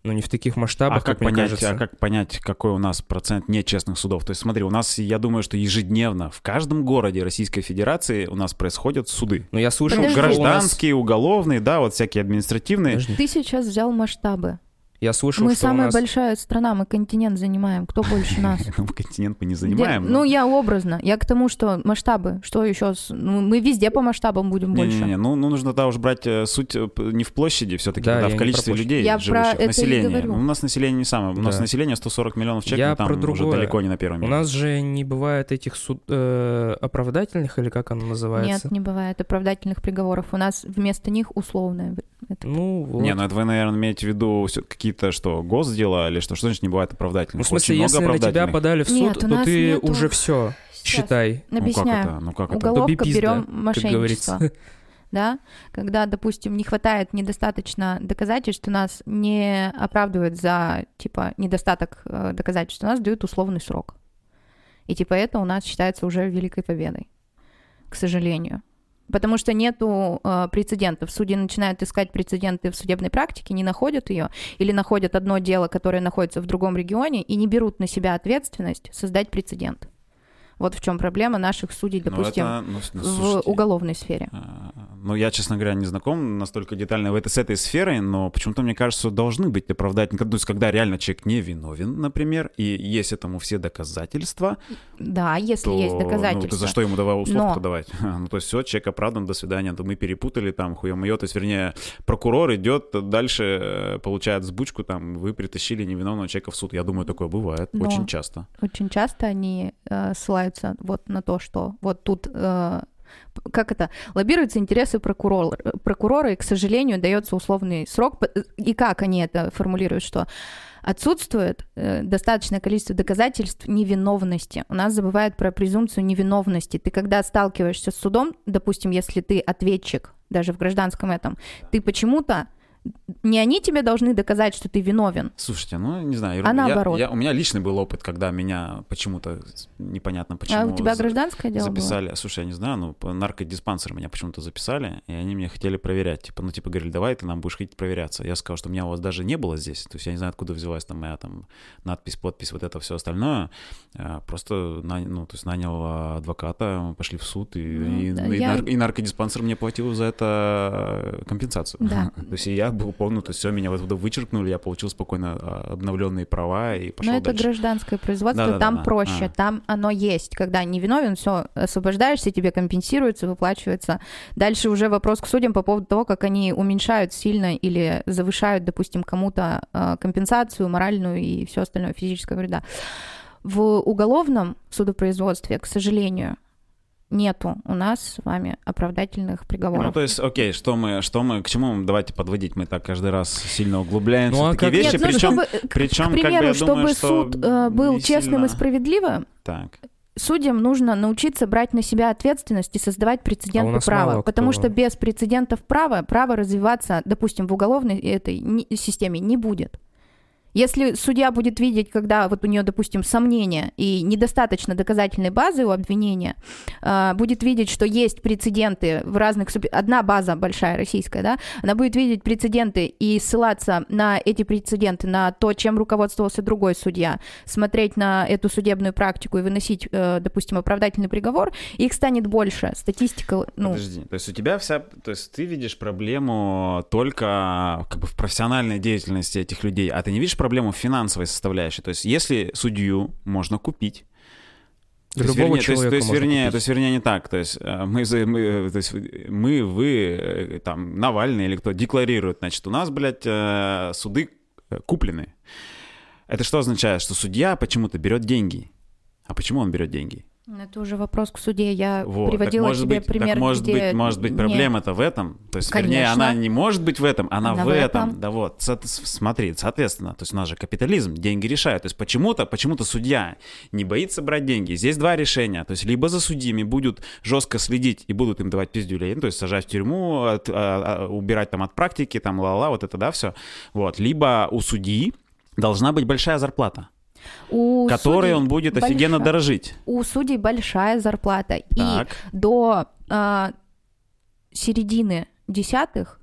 ну, не в таких масштабах, а как, как понять, кажется. А как понять, какой у нас процент нечестных судов? То есть смотри, у нас, я думаю, что ежедневно в каждом городе Российской Федерации у нас происходят суды. Ну, я слышал, Подожди. гражданские, нас... уголовные, да, вот всякие административные. Подожди. Ты сейчас взял масштабы. Я слышал, Мы что у самая нас... большая страна, мы континент занимаем. Кто больше нас? <laughs> Континент мы не занимаем. Ну, я образно. Я к тому, что масштабы. Что еще? ну, мы везде по масштабам будем больше. Не-не-не, ну, ну нужно тогда уж брать э, суть э, не в площади все-таки, Да, да, я в не количестве людей, живущих, население. говорю. Ну, У нас население не самое. У нас Да. население 140 миллионов человек, там уже далеко не на первом У месте. нас же не бывает этих суд... э, оправдательных, или как оно называется? Нет, не бывает оправдательных приговоров. У нас вместо них условное. Ну, вот. Не, ну это вы, наверное, имеете в виду всё- какие-то, что, госдела или что? Что значит не бывает оправдательных? Ну, в смысле, Очень много если на тебя подали в суд, Нет, то ты нету- уже все, Сейчас считай. Ну, как Объясняю. это? Ну, как это? Уголовка берем как мошенничество. говорится. да, когда, допустим, не хватает недостаточно доказательств, у нас не оправдывают за, типа, недостаток э, доказательств, у нас дают условный срок. И, типа, это у нас считается уже великой победой, к сожалению. Потому что нету э, прецедентов. Судьи начинают искать прецеденты в судебной практике, не находят ее, или находят одно дело, которое находится в другом регионе, и не берут на себя ответственность создать прецедент. Вот в чем проблема наших судей, Ну, допустим, это, ну, ну, в уголовной сфере. а, Ну, я, честно говоря, не знаком настолько детально в этой, с этой сферой, но почему-то, мне кажется, должны быть оправдательные. То есть, когда реально человек не виновен, например, и есть этому все доказательства, Да, если то, есть ну, доказательства. ты за что ему давай условку-то Но- давать? <laughs> ну, то есть все, человек оправдан, до свидания, то мы перепутали там, хуем ее. То есть, вернее, прокурор идет дальше, э, получает сбучку, там, вы притащили невиновного человека в суд. Я думаю, такое бывает Но- очень часто. Очень часто они э, ссылаются вот на то, что вот тут э, как это лоббируются интересы прокурора, прокурора и, к сожалению, дается условный срок. И как они это формулируют, что отсутствует э, достаточное количество доказательств невиновности. У нас забывают про презумпцию невиновности. Ты когда сталкиваешься с судом, допустим, если ты ответчик, даже в гражданском этом, ты почему-то не они тебе должны доказать, что ты виновен, Слушайте, ну, не знаю, А я- наоборот. я- у меня личный был опыт, когда меня почему-то, непонятно почему, а у тебя за- гражданское дело было? записали, слушай, я не знаю, ну, по наркодиспансер меня почему-то записали, и они меня хотели проверять, типа, ну, типа, говорили, давай ты нам будешь ходить проверяться. Я сказал, что меня у вас даже не было здесь, то есть я не знаю, откуда взялась там моя там надпись, подпись, вот это все остальное. А, Просто, ну, то есть нанял адвоката, мы пошли в суд, и, Ну, и- да, и я- нар- и наркодиспансер мне платил за это компенсацию. Да. <laughs> То есть я был то есть все, меня вот оттуда вычеркнули, я получил спокойно а, обновленные права и пошел Но это дальше. гражданское производство, Да-да-да, там да. проще, А. там оно есть. Когда не виновен, все, освобождаешься, тебе компенсируется, выплачивается. Дальше уже вопрос к судьям по поводу того, как они уменьшают сильно или завышают, допустим, кому-то э, компенсацию моральную и все остальное физическое вреда. В уголовном судопроизводстве, к сожалению, нету у нас с вами оправдательных приговоров. Ну, то есть, окей, что мы, что мы, к чему давайте подводить, мы так каждый раз сильно углубляемся Ну, а в такие как- вещи, Нет, ну, причем, чтобы, к- причем, к примеру, как бы, я чтобы думаю, что суд э, был честным и сильно- справедливым, Так, судьям нужно научиться брать на себя ответственность и создавать А прецеденты нас права. Потому что без прецедентов права право развиваться, допустим, в уголовной этой системе не будет. Если судья будет видеть, когда вот у нее, допустим, сомнения и недостаточно доказательной базы у обвинения, э, будет видеть, что есть прецеденты в разных... Одна база большая, российская, да, она будет видеть прецеденты и ссылаться на эти прецеденты, на то, чем руководствовался другой судья, смотреть на эту судебную практику и выносить, э, допустим, оправдательный приговор, их станет больше. Статистика, ну, подожди, то есть у тебя вся, то есть ты видишь проблему только как бы в профессиональной деятельности этих людей, а ты не видишь проблему финансовой составляющей, то есть если судью можно купить, То есть, вернее, то есть, то есть, вернее, купить. то есть, вернее, не так. То есть, э, мы, мы, то есть, мы, вы, э, там, Навальный или кто декларирует, значит, у нас, блядь, э, суды куплены. Это что означает? Что судья почему-то берет деньги. А почему он берет деньги? Это уже вопрос к суде. Я Вот, так приводила может тебе быть, пример, так может где быть, может быть, проблема-то в этом. То есть, вернее, Конечно. она не может быть в этом, она, Она в в этом. этом. Да вот, со- смотри, соответственно, то есть у нас же капитализм, деньги решают. То есть почему-то, почему-то судья не боится брать деньги. Здесь два решения. То есть либо за судьями будут жестко следить и будут им давать пиздюлей, ну, то есть сажать в тюрьму, от- а, а, убирать там от практики, там ла-ла, вот это, да, все. Вот. Либо у судьи должна быть большая зарплата, у которой судей он будет офигенно большая- дорожить. У судей большая зарплата. И Так. до а, середины десятых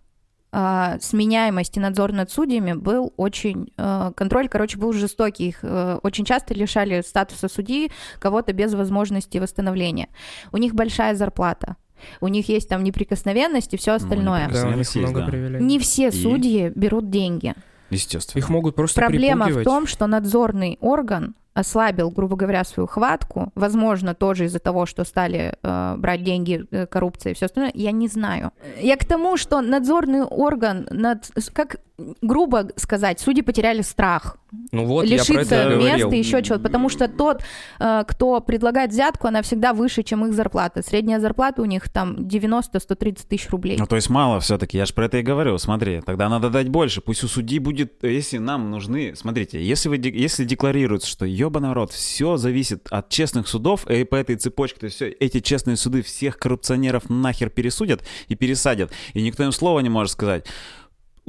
а, сменяемость и надзор над судьями был очень... а, контроль, короче, был жестокий. Их а, очень часто лишали статуса судьи кого-то без возможности восстановления. У них большая зарплата. У них есть там неприкосновенность и все Ну, остальное. неприкосновенность. Да, у них есть, много да. Не все И? судьи берут деньги. Естественно. Их могут просто Проблема в том, что надзорный орган ослабил, грубо говоря, свою хватку, возможно, тоже из-за того, что стали э, брать деньги, э, коррупция и все остальное, я не знаю. Я к тому, что надзорный орган, над, как грубо сказать, судьи потеряли страх Ну вот, я про лишиться это и говорил. места, еще чего-то, потому что тот, э, кто предлагает взятку, она всегда выше, чем их зарплата. Средняя зарплата у них там 90-130 тысяч рублей. Ну, то есть мало все-таки, я же про это и говорю. Смотри, тогда надо дать больше. Пусть у судьи будет, если нам нужны... Смотрите, если, вы, если декларируется, что ебаный народ, все зависит от честных судов, и по этой цепочке, то есть все, эти честные суды всех коррупционеров нахер пересудят и пересадят, и никто им слова не может сказать.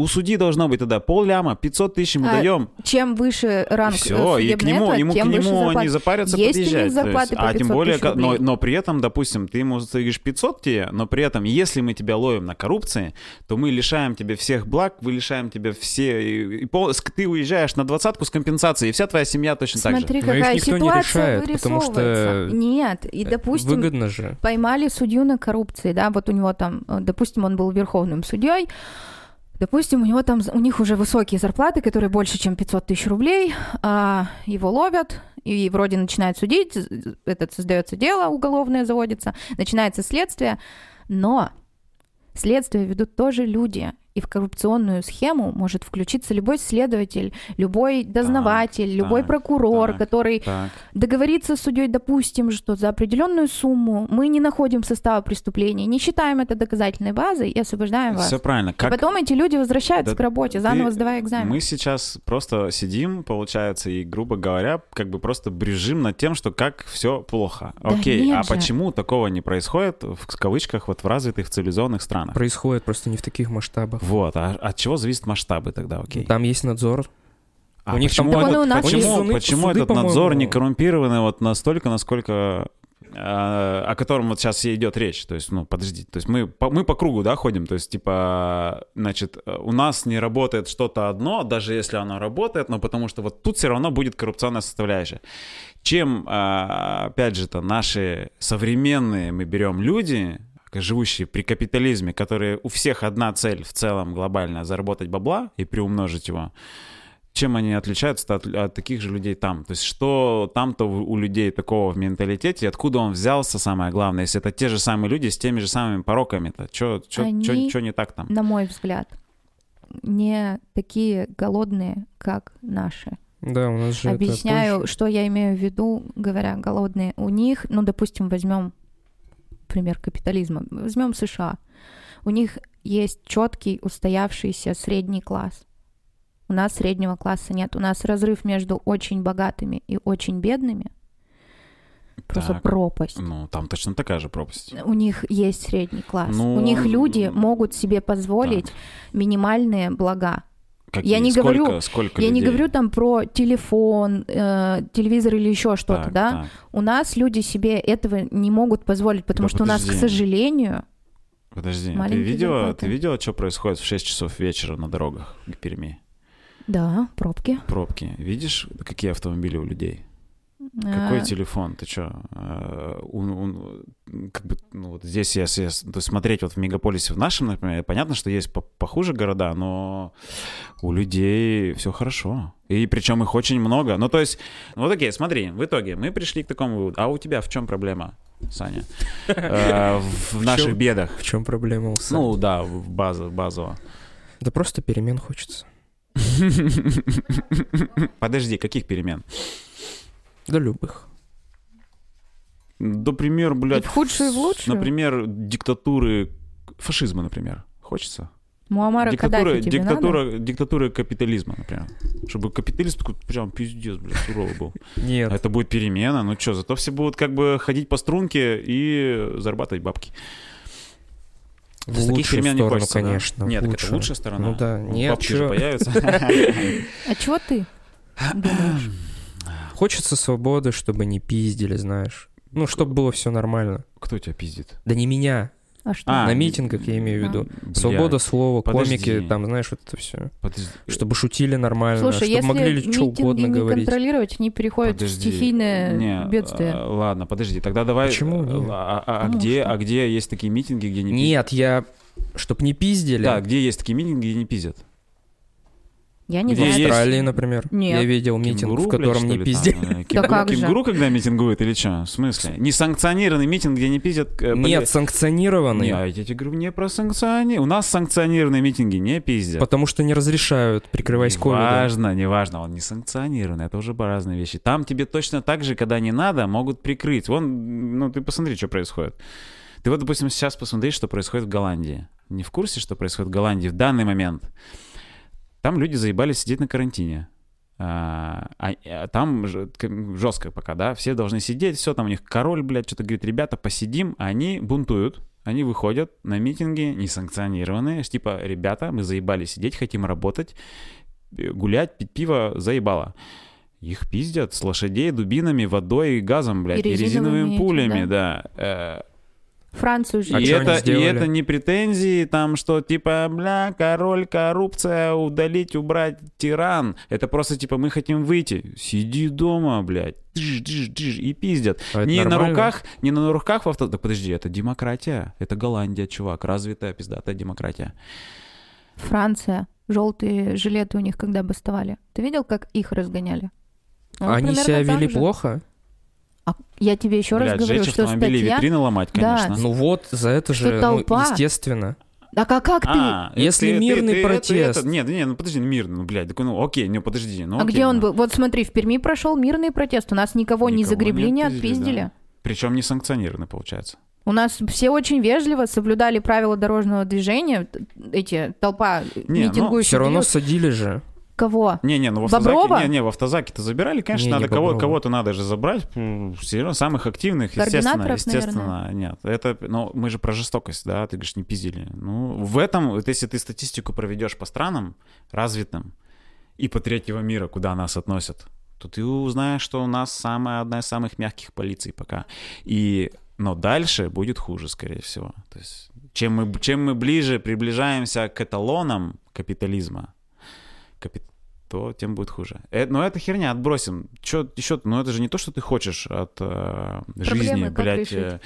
У судьи должно быть тогда пол ляма, 500 тысяч ему А, даем. Чем выше ранг Все, э, и к нему, этого, ему, к тем нему они запарятся Есть подъезжать. То зарплаты есть, по а тем 500 более, тысяч но, но при этом, допустим, ты ему говоришь 500 тебе, но при этом, если мы тебя ловим на коррупции, то мы лишаем тебя всех благ, вы лишаем тебя все... И, и пол- ты уезжаешь на двадцатку с компенсацией, и вся твоя семья точно так же. Смотри, какая никто не ситуация решает, потому что, вырисовывается. Нет, и, допустим, Выгодно же. поймали судью на коррупции, да, вот у него там, э, допустим, он был верховным судьей, допустим, у него там, у них уже высокие зарплаты, которые больше, чем 500 тысяч рублей, а его ловят, и вроде начинают судить, этот создается дело уголовное, заводится, начинается следствие, но следствие ведут тоже люди, и в коррупционную схему может включиться любой следователь, любой дознаватель, любой так, прокурор, так. который Так. договориться с судьей, допустим, что за определенную сумму мы не находим состава преступления, не считаем это доказательной базой и освобождаем вас. Все правильно. И Как... потом эти люди возвращаются Да к работе, ты- заново сдавая экзамен. Мы сейчас просто сидим, получается, и, грубо говоря, как бы просто брежим над тем, что как все плохо. Да Окей, нет а же. почему такого не происходит, в кавычках, вот в развитых цивилизованных странах? Происходит просто не в таких масштабах. Вот, а от чего зависят масштабы тогда, окей? Там есть надзор. А у них там почему, он и этот- у нас почему, есть. Суды- почему суды, этот надзор не коррумпированный вот настолько, насколько а, о котором вот сейчас и идет речь. То есть, ну, подожди, то есть мы по, мы по кругу, да, ходим, то есть, типа, значит, у нас не работает что-то одно, даже если оно работает, но потому что вот тут все равно будет коррупционная составляющая. Чем, а, опять же-то, наши современные мы берем люди, живущие при капитализме, которые у всех одна цель в целом глобальная — заработать бабла и приумножить его, чем они отличаются от, от таких же людей там? То есть что там-то у, у людей такого в менталитете, откуда он взялся, самое главное, если это те же самые люди с теми же самыми пороками-то, что не так там? На мой взгляд, не такие голодные, как наши. Да, у нас же это Объясняю, позже. что я имею в виду, говоря голодные. У них, ну, допустим, возьмем пример капитализма, возьмем США. У них есть четкий устоявшийся средний класс. У нас среднего класса нет. У нас разрыв между очень богатыми и очень бедными. Просто Так. пропасть. Ну, там точно такая же пропасть. У них есть средний класс. Ну, У них люди могут себе позволить минимальные блага. Какие? Я не Сколько- говорю- сколько Я не людей? говорю там про телефон, э, телевизор или еще что-то, Так, да. так. У нас люди себе этого не могут позволить, потому Да что у нас, к подожди. сожалению, Подожди, ты видела, зарплаты. ты видела, что происходит в 6 часов вечера на дорогах к Перми? да, пробки. Пробки. Видишь, какие автомобили у людей? Какой А, телефон? Ты что? как бы, ну, вот здесь, если то есть смотреть вот в мегаполисе в нашем, например, понятно, что есть по- похуже города, но у людей все хорошо. И причем их очень много. Ну, то есть, ну, вот окей, смотри, в итоге мы пришли к такому выводу. А у тебя в чем проблема, Саня? <laughs> Э, В наших бедах. В чем проблема у Сани? Ну, да, в базу, базово. Да просто перемен хочется. <laughs> Подожди, каких перемен? Да любых. Например, И блядь... в худшую, и в лучшую. Например, диктатуры фашизма, например. Хочется? Муаммара диктатура, Каддафи тебе надо? диктатура, капитализма, например. Чтобы капитализм такой прям пиздец, блядь, суровый был. Нет. А это будет перемена, ну что, зато все будут как бы ходить по струнке и зарабатывать бабки. В То есть таких перемен не сторону, хочется, да? конечно. Нет, в так это лучшая сторона. Ну да, нет, Бабки же чё? появятся. <laughs> А чего ты думаешь? Хочется свободы, чтобы не пиздили, знаешь. Ну, чтобы было все нормально. Кто тебя пиздит? Да не меня. А что? А, На митингах я имею в виду. Блядь, Свобода слова, подожди. комики, там, знаешь, вот это все. подожди. Чтобы шутили нормально, Слушай, чтобы если могли что угодно не говорить. контролировать, они переходят Подожди. в стихийное Не, бедствие. а, ладно, подожди, тогда давай. Почему э, нет? А, а- а Ну, где, что? а где есть такие митинги, где не пиздят? Нет, я... Чтоб не пиздили. Да, где есть такие митинги, где не пиздят? Я не Где В знаю. есть- Австралии, например. Нет. Я видел митинг, Кенгуру, в блядь, котором что не пиздят. там? Кенгуру, как же? кенгуру когда митингует или что? В смысле? Несанкционированный митинг, где не пиздят... э, Нет, блядь. санкционированный. Не, а я тебе говорю, не про санкциони. У нас санкционированные митинги не пиздят. Потому что не разрешают, прикрываясь ковидом. Важно, не важно, он не санкционированный, это уже разные вещи. Там тебе точно так же, когда не надо, могут прикрыть. Вон, ну ты посмотри, что происходит. Ты вот, допустим, сейчас посмотри, что происходит в Голландии. Не в курсе, что происходит в Голландии в данный момент? Там люди заебались сидеть на карантине. А, а- а там жестко пока, да, все должны сидеть, все, там у них король, блядь, что-то говорит, ребята, посидим, а они бунтуют, они выходят на митинги несанкционированные, типа, ребята, мы заебали сидеть, хотим работать, э, гулять, пить пиво, заебало. Их пиздят с лошадей, дубинами, водой, газом, блядь, И и резиновыми резиновыми этими, пулями, да. Э, Францию же. А и, это, и это не претензии, там, что типа, бля, король, коррупция, удалить, убрать, тиран. Это просто типа, мы хотим выйти. Сиди дома, блядь. Тыш, тыш, тыш, и пиздят. А не на руках, не на руках в авто... Да подожди, это демократия. Это Голландия, чувак. Развитая пиздатая демократия. Франция. Желтые жилеты у них когда бастовали. Ты видел, как их разгоняли? Ну, Они себя так вели же. плохо? А я тебе еще раз Блядь, говорю, сжечь что автомобили, статья... витрины ломать, Да. конечно. Ну вот, за это Что же, толпа? ну, естественно. А как, ты? А, А, Если это- мирный это- это- протест. это- Нет, нет, ну подожди, ну мирный, ну, блядь, такой, ну окей, ну подожди, ну А окей, где он ну. был? Вот смотри, в Перми прошел мирный протест. У нас никого, не Никого загребли, не не отпиздили, да. Причем не санкционированный, получается. У нас все очень вежливо соблюдали правила дорожного движения. Эти толпа Не, ну, митингующих. Все равно садили же. Кого? Не-не, ну в автозаке, не, не, в автозаке-то забирали, конечно, Не, не надо кого, Боброва. кого-то надо же забрать, все равно самых активных, естественно, естественно, нет, это, ну, мы же про жестокость, да, ты говоришь, не пиздили, ну, в этом, вот если ты статистику проведешь по странам развитым и по третьего мира, куда нас относят, то ты узнаешь, что у нас самая, одна из самых мягких полиций пока, и, но дальше будет хуже, скорее всего, то есть, чем мы, чем мы ближе приближаемся к эталонам капитализма, капит- то тем будет хуже. Э, но это херня, отбросим. Чё еще? Ну это же не то, что ты хочешь от э, жизни, блядь, э,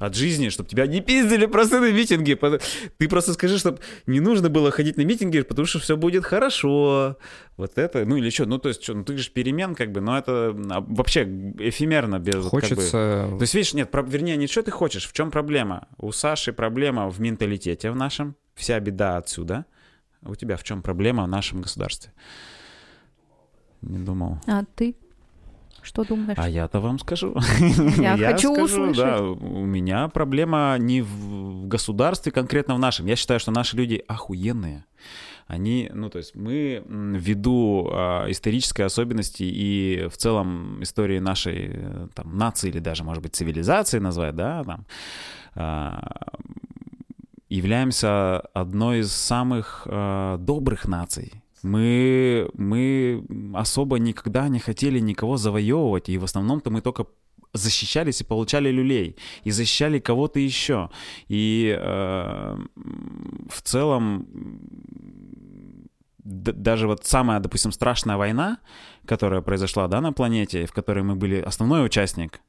от жизни, чтобы тебя не пиздили просто на митинге. Пот- Ты просто скажи, чтобы не нужно было ходить на митинги, потому что все будет хорошо. Вот это, ну или что? Ну то есть, что, ну ты же перемен как бы, но это а, вообще эфемерно без вот как бы- Хочется... то есть, видишь, нет, про- вернее, не что ты хочешь, в чем проблема? У Саши проблема в менталитете в нашем, вся беда отсюда. У тебя в чем проблема в нашем государстве? Не думал. А ты? Что думаешь? А я-то вам скажу. Я <laughs> хочу услышать. да, у меня проблема не в государстве, конкретно в нашем. Я считаю, что наши люди охуенные. Они, ну, то есть мы ввиду а, исторической особенности и в целом истории нашей э, там, нации или даже, может быть, цивилизации назвать, да, там, а, являемся одной из самых а, добрых наций. Мы, мы особо никогда не хотели никого завоевывать, и в основном-то мы только защищались и получали люлей, и защищали кого-то еще. И э, в целом даже вот самая, допустим, страшная война, которая произошла да, на планете, в которой мы были основной участник,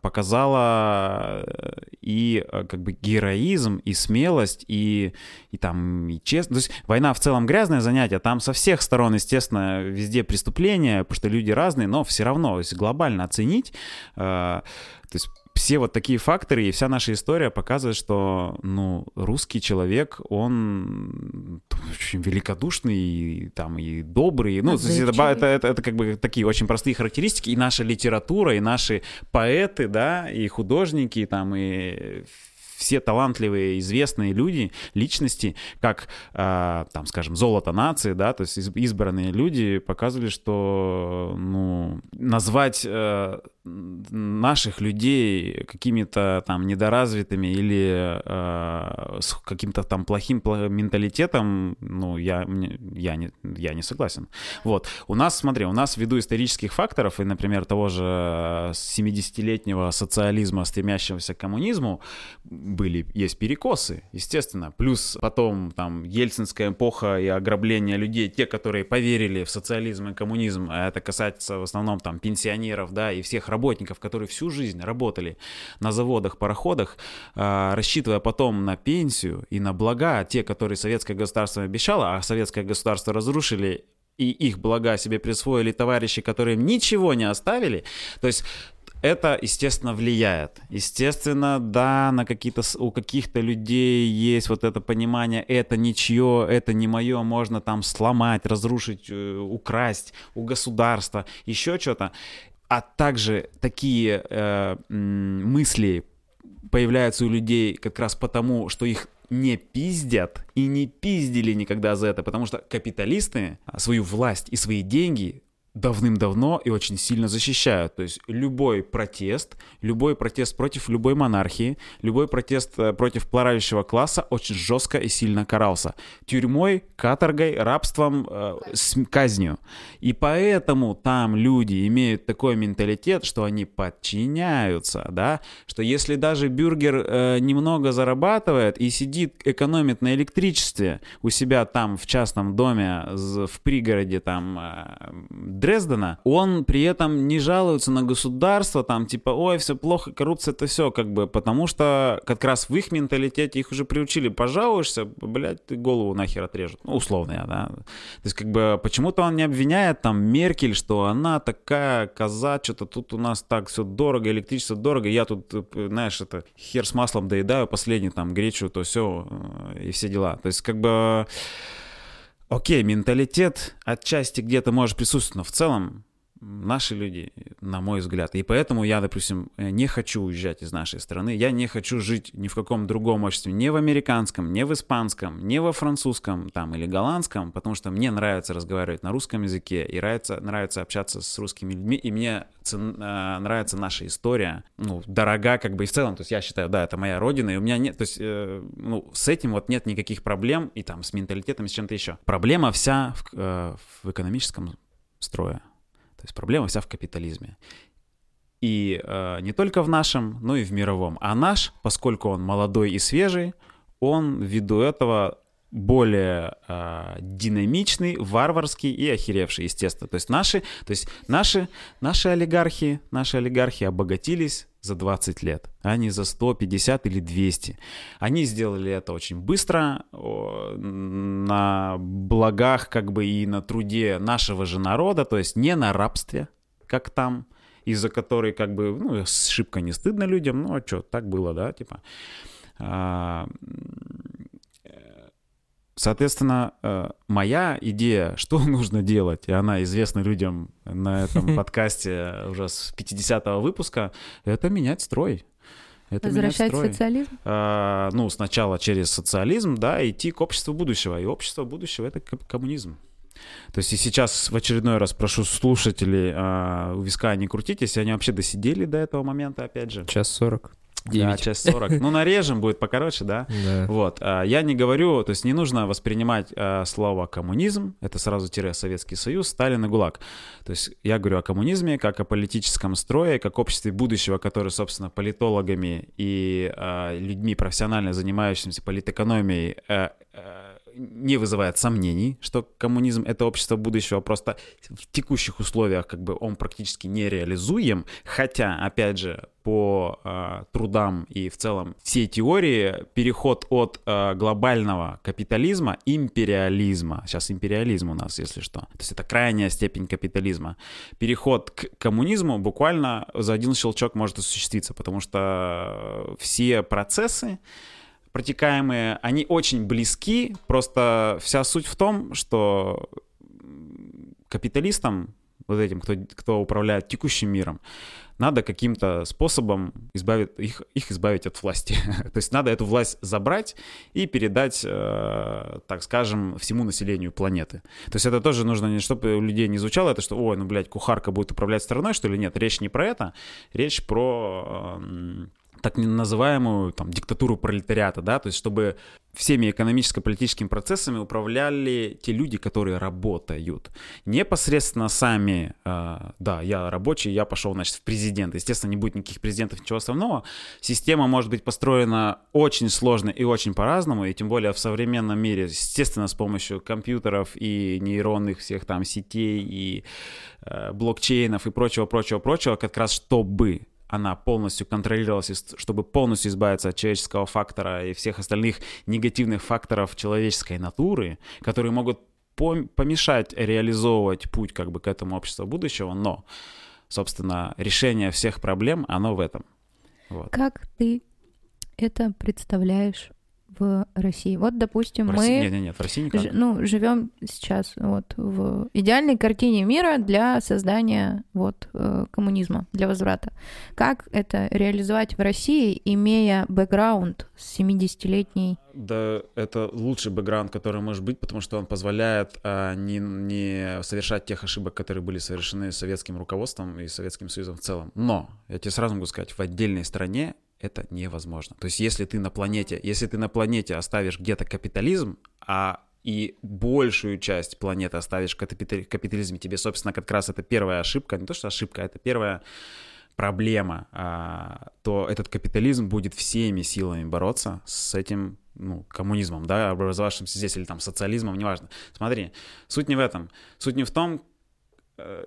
показала э, и э, как бы героизм, и смелость, и, и там и честность. То есть война в целом грязное занятие, там со всех сторон, естественно, везде преступления, потому что люди разные, но все равно, если глобально оценить, э, то есть все вот такие факторы и вся наша история показывает, что, ну, русский человек, он очень великодушный, и, там, и добрый. Ну, это, это, это, это как бы такие очень простые характеристики. И наша литература, и наши поэты, да, и художники, и там, и все талантливые, известные люди, личности, как, а, там, скажем, золото нации, да, то есть из- избранные люди показывали, что, ну, назвать э, наших людей какими-то там недоразвитыми или э, с каким-то там плохим менталитетом, ну, я, я, не, я не согласен. Вот. У нас, смотри, у нас ввиду исторических факторов и, например, того же э, 70-летнего социализма, стремящегося к коммунизму, были, есть перекосы, естественно. Плюс потом там ельцинская эпоха и ограбление людей, те, которые поверили в социализм и коммунизм, а это касается в основном там пенсионеров, да, и всех работников, которые всю жизнь работали на заводах, пароходах, а, рассчитывая потом на пенсию и на блага, те, которые советское государство обещало, а советское государство разрушили и их блага себе присвоили товарищи, которые им ничего не оставили, то есть это, естественно, влияет. Естественно, да, на какие-то у каких-то людей есть вот это понимание, это ничье, это не мое, можно там сломать, разрушить, э, украсть у государства, еще что-то. А также такие э, мысли появляются у людей как раз потому, что их не пиздят и не пиздили никогда за это, потому что капиталисты свою власть и свои деньги давным-давно и очень сильно защищают. То есть любой протест, любой протест против любой монархии, любой протест э, против плавающего класса очень жестко и сильно карался. Тюрьмой, каторгой, рабством, э, казнью. И поэтому там люди имеют такой менталитет, что они подчиняются, да, что если даже бюргер э, немного зарабатывает и сидит, экономит на электричестве у себя там в частном доме в пригороде там э, Дрездена, он при этом не жалуется на государство, там, типа, ой, все плохо, коррупция, это все, как бы, потому что как раз в их менталитете их уже приучили, пожалуешься, блядь, ты голову нахер отрежут, ну, условно я, да. То есть, как бы, почему-то он не обвиняет, там, Меркель, что она такая коза, что-то тут у нас так все дорого, электричество дорого, я тут, знаешь, это, хер с маслом доедаю, последний, там, гречу, то все, э, и все дела. То есть, как бы... Окей, менталитет отчасти где-то может присутствовать, но в целом наши люди, на мой взгляд. И поэтому я, допустим, не хочу уезжать из нашей страны. Я не хочу жить ни в каком другом обществе, не в американском, не в испанском, не во французском там, или голландском, потому что мне нравится разговаривать на русском языке, и нравится, нравится общаться с русскими людьми, и мне цен, э, нравится наша история, ну, дорога как бы и в целом, то есть я считаю, да, это моя родина, и у меня нет, то есть, э, ну, с этим вот нет никаких проблем, и там с менталитетом, и с чем-то еще. Проблема вся в, э, в экономическом строе. То есть проблема вся в капитализме. И э, не только в нашем, но и в мировом. А наш, поскольку он молодой и свежий, он ввиду этого более э, динамичный, варварский и охеревший, естественно. То есть наши, то есть наши, наши олигархи, наши олигархи обогатились за 20 лет, а не за 150 или 200. Они сделали это очень быстро, на благах как бы и на труде нашего же народа, то есть не на рабстве, как там, из-за которой как бы, ну, шибко не стыдно людям, ну, а что, так было, да, типа. Соответственно, э, моя идея, <laughs> что нужно делать, и она известна людям на этом <laughs> подкасте уже с 50-го выпуска, это менять строй. Это Возвращать строй. социализм? А, ну, сначала через социализм, да, идти к обществу будущего. И общество будущего — это коммунизм. То есть и сейчас в очередной раз прошу слушателей а, у виска не крутитесь, они вообще досидели до этого момента, опять же. Час сорок. 9. Да, час 40. Ну, нарежем, будет покороче, да? Да. Вот. А, я не говорю, то есть не нужно воспринимать а, слово коммунизм, это сразу тире Советский Союз, Сталин и ГУЛАГ. То есть я говорю о коммунизме как о политическом строе, как обществе будущего, которое, собственно, политологами и а, людьми, профессионально занимающимися политэкономией, э, э, не вызывает сомнений, что коммунизм — это общество будущего, просто в текущих условиях как бы он практически нереализуем, хотя, опять же, по э, трудам и в целом все теории переход от э, глобального капитализма империализма сейчас империализм у нас если что то есть это крайняя степень капитализма переход к коммунизму буквально за один щелчок может осуществиться потому что все процессы протекаемые, они очень близки, просто вся суть в том, что капиталистам, вот этим, кто, кто управляет текущим миром, надо каким-то способом избавить, их, их избавить от власти. <laughs> То есть надо эту власть забрать и передать, э, так скажем, всему населению планеты. То есть это тоже нужно, чтобы у людей не звучало это, что, ой, ну, блядь, кухарка будет управлять страной, что ли? Нет, речь не про это, речь про... Э, так называемую там, диктатуру пролетариата, да, то есть чтобы всеми экономическо-политическими процессами управляли те люди, которые работают. Непосредственно сами, э, да, я рабочий, я пошел, значит, в президент. Естественно, не будет никаких президентов, ничего основного. Система может быть построена очень сложно и очень по-разному, и тем более в современном мире, естественно, с помощью компьютеров и нейронных всех там сетей и э, блокчейнов и прочего-прочего-прочего, как раз чтобы она полностью контролировалась, чтобы полностью избавиться от человеческого фактора и всех остальных негативных факторов человеческой натуры, которые могут помешать реализовывать путь как бы к этому обществу будущего, но, собственно, решение всех проблем, оно в этом. Вот. Как ты это представляешь в России. Вот, допустим, в мы... Нет, нет, нет, в России никак. Ну, живем сейчас вот в идеальной картине мира для создания вот э, коммунизма, для возврата. Как это реализовать в России, имея бэкграунд с 70-летней... Да, это лучший бэкграунд, который может быть, потому что он позволяет а, не, не совершать тех ошибок, которые были совершены советским руководством и Советским Союзом в целом. Но, я тебе сразу могу сказать, в отдельной стране это невозможно. То есть если ты на планете, если ты на планете оставишь где-то капитализм, а и большую часть планеты оставишь капитализме, тебе, собственно, как раз это первая ошибка, не то что ошибка, это первая проблема, а, то этот капитализм будет всеми силами бороться с этим ну, коммунизмом, да, образовавшимся здесь, или там социализмом, неважно. Смотри, суть не в этом. Суть не в том,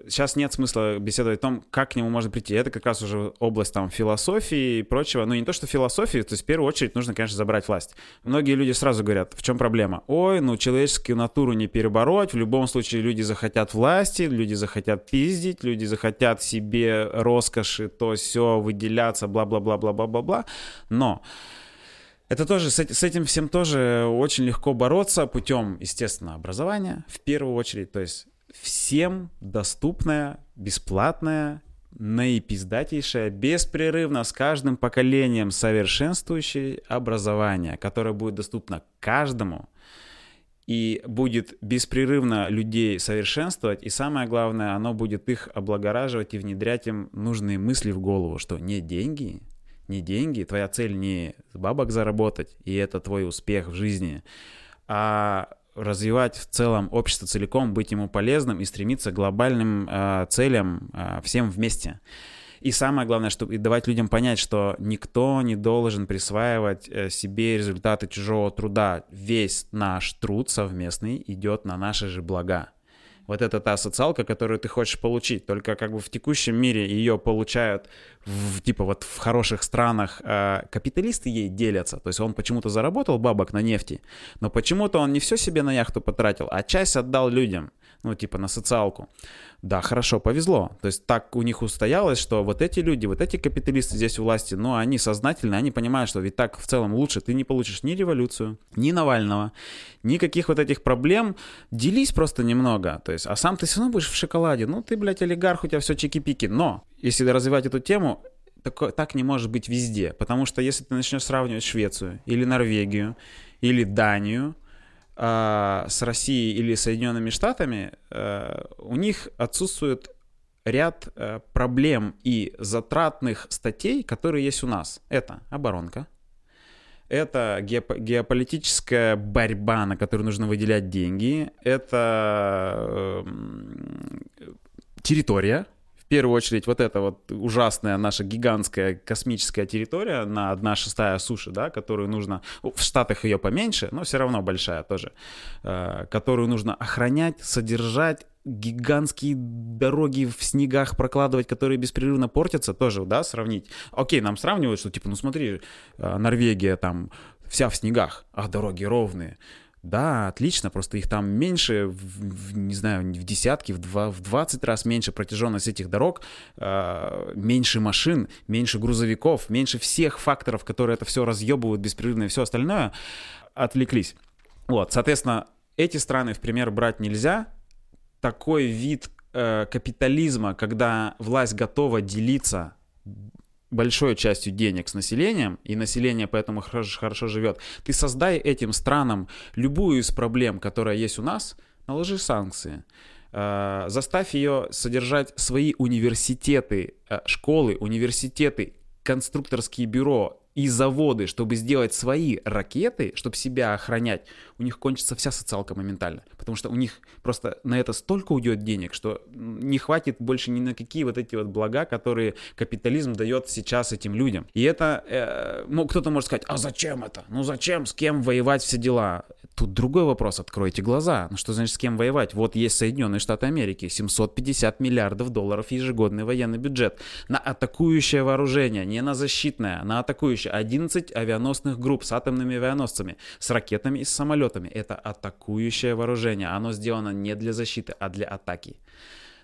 сейчас нет смысла беседовать о том, как к нему можно прийти. Это как раз уже область там философии и прочего. Ну, не то, что философии, то есть в первую очередь нужно, конечно, забрать власть. Многие люди сразу говорят, в чем проблема? Ой, ну, человеческую натуру не перебороть, в любом случае люди захотят власти, люди захотят пиздить, люди захотят себе роскоши, то все выделяться, бла-бла-бла-бла-бла-бла-бла. Но это тоже, с этим всем тоже очень легко бороться путем, естественно, образования в первую очередь. То есть всем доступная, бесплатная, наипиздатейшее, беспрерывно с каждым поколением совершенствующее образование, которое будет доступно каждому и будет беспрерывно людей совершенствовать, и самое главное, оно будет их облагораживать и внедрять им нужные мысли в голову, что не деньги, не деньги, твоя цель не бабок заработать, и это твой успех в жизни, а развивать в целом общество целиком, быть ему полезным и стремиться к глобальным э, целям э, всем вместе. И самое главное, чтобы давать людям понять, что никто не должен присваивать э, себе результаты чужого труда. Весь наш труд совместный идет на наши же блага вот это та социалка, которую ты хочешь получить. Только как бы в текущем мире ее получают в, типа вот в хороших странах э, капиталисты ей делятся. То есть он почему-то заработал бабок на нефти, но почему-то он не все себе на яхту потратил, а часть отдал людям ну, типа на социалку. Да, хорошо, повезло. То есть так у них устоялось, что вот эти люди, вот эти капиталисты здесь у власти, ну, они сознательны, они понимают, что ведь так в целом лучше ты не получишь ни революцию, ни Навального, никаких вот этих проблем. Делись просто немного. То есть, а сам ты все равно будешь в шоколаде. Ну, ты, блядь, олигарх, у тебя все чики-пики. Но, если развивать эту тему, так, так не может быть везде. Потому что если ты начнешь сравнивать Швецию или Норвегию или Данию, а, с Россией или Соединенными Штатами, э, у них отсутствует ряд э, проблем и затратных статей, которые есть у нас. Это оборонка, это геополитическая борьба, на которую нужно выделять деньги, это эм, территория, первую очередь вот эта вот ужасная наша гигантская космическая территория на одна шестая суши, да, которую нужно, в Штатах ее поменьше, но все равно большая тоже, э, которую нужно охранять, содержать, гигантские дороги в снегах прокладывать, которые беспрерывно портятся, тоже, да, сравнить. Окей, нам сравнивают, что типа, ну смотри, э, Норвегия там вся в снегах, а дороги ровные. Да, отлично, просто их там меньше, в, в, не знаю, в десятки, в, два, в 20 раз меньше протяженность этих дорог, э, меньше машин, меньше грузовиков, меньше всех факторов, которые это все разъебывают беспрерывно и все остальное, отвлеклись. Вот, соответственно, эти страны в пример брать нельзя. Такой вид э, капитализма, когда власть готова делиться большой частью денег с населением, и население поэтому хорошо, хорошо живет, ты создай этим странам любую из проблем, которая есть у нас, наложи санкции. Э, заставь ее содержать свои университеты, э, школы, университеты, конструкторские бюро, и заводы, чтобы сделать свои ракеты, чтобы себя охранять, у них кончится вся социалка моментально. Потому что у них просто на это столько уйдет денег, что не хватит больше ни на какие вот эти вот блага, которые капитализм дает сейчас этим людям. И это, э, ну, кто-то может сказать, а зачем это? Ну зачем, с кем воевать все дела? Тут другой вопрос, откройте глаза. Ну что значит с кем воевать? Вот есть Соединенные Штаты Америки, 750 миллиардов долларов ежегодный военный бюджет на атакующее вооружение, не на защитное, на атакующее. 11 авианосных групп с атомными авианосцами, с ракетами и с самолетами. Это атакующее вооружение. Оно сделано не для защиты, а для атаки.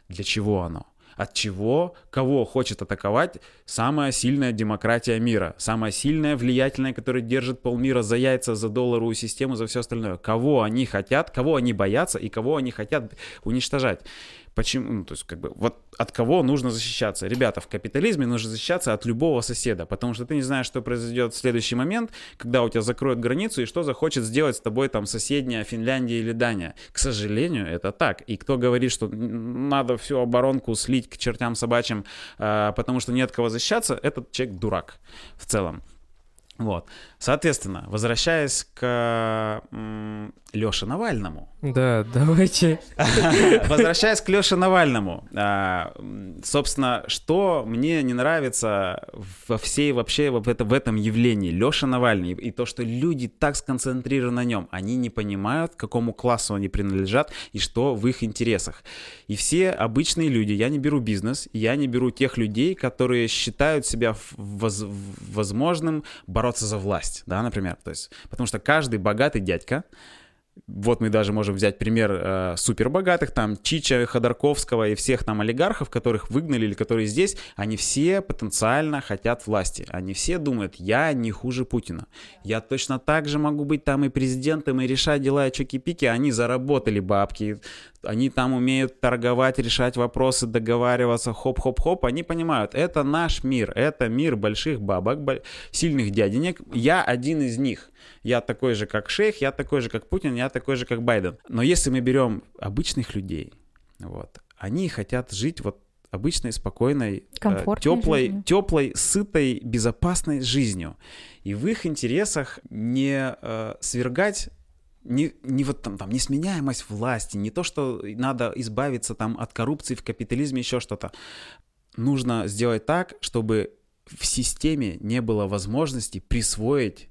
Для чего оно? От чего, кого хочет атаковать самая сильная демократия мира, самая сильная, влиятельная, которая держит полмира за яйца, за долларовую систему, за все остальное. Кого они хотят, кого они боятся и кого они хотят уничтожать. Почему, ну, то есть, как бы, вот от кого нужно защищаться? Ребята, в капитализме нужно защищаться от любого соседа, потому что ты не знаешь, что произойдет в следующий момент, когда у тебя закроют границу и что захочет сделать с тобой там соседняя Финляндия или Дания. К сожалению, это так. И кто говорит, что надо всю оборонку слить к чертям собачьим, а, потому что нет кого защищаться, этот человек дурак в целом. Вот. Соответственно, возвращаясь к Леше Навальному. Да, давайте. <laughs> Возвращаясь к Леше Навальному. Собственно, что мне не нравится во всей вообще в, это, в этом явлении Леша Навальный и то, что люди так сконцентрированы на нем, они не понимают, к какому классу они принадлежат и что в их интересах. И все обычные люди, я не беру бизнес, я не беру тех людей, которые считают себя воз, возможным бороться за власть, да, например. То есть, потому что каждый богатый дядька, вот мы даже можем взять пример э, супербогатых, там Чича, Ходорковского и всех там олигархов, которых выгнали или которые здесь, они все потенциально хотят власти. Они все думают, я не хуже Путина. Я точно так же могу быть там и президентом, и решать дела и чоки-пики. Они заработали бабки, они там умеют торговать, решать вопросы, договариваться, хоп-хоп-хоп. Они понимают, это наш мир, это мир больших бабок, сильных дяденек. Я один из них я такой же, как Шейх, я такой же, как Путин, я такой же, как Байден. Но если мы берем обычных людей, вот, они хотят жить вот обычной, спокойной, э, теплой, теплой, сытой, безопасной жизнью. И в их интересах не э, свергать не, не вот там, там несменяемость власти, не то, что надо избавиться там от коррупции в капитализме, еще что-то. Нужно сделать так, чтобы в системе не было возможности присвоить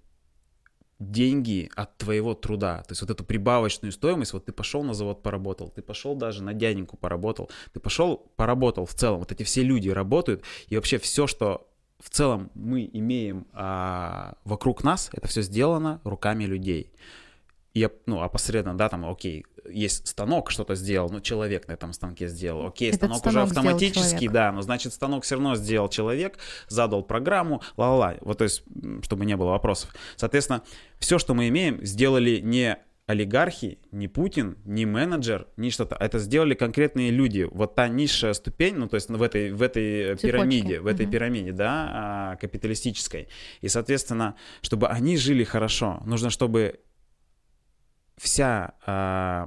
деньги от твоего труда. То есть вот эту прибавочную стоимость, вот ты пошел на завод поработал, ты пошел даже на дяденьку поработал, ты пошел поработал в целом. Вот эти все люди работают, и вообще все, что в целом мы имеем а, вокруг нас, это все сделано руками людей. И, ну, опосредованно, да, там, окей, есть станок что-то сделал, ну, человек на этом станке сделал. Окей, Этот станок, станок уже автоматически, да, но значит, станок все равно сделал человек, задал программу, ла-ла-ла. Вот, то есть, чтобы не было вопросов. Соответственно, все, что мы имеем, сделали не олигархи, не Путин, не менеджер, ни что-то. Это сделали конкретные люди. Вот та низшая ступень, ну то есть в этой, в этой пирамиде, в этой угу. пирамиде, да, а, капиталистической. И, соответственно, чтобы они жили хорошо, нужно, чтобы вся э,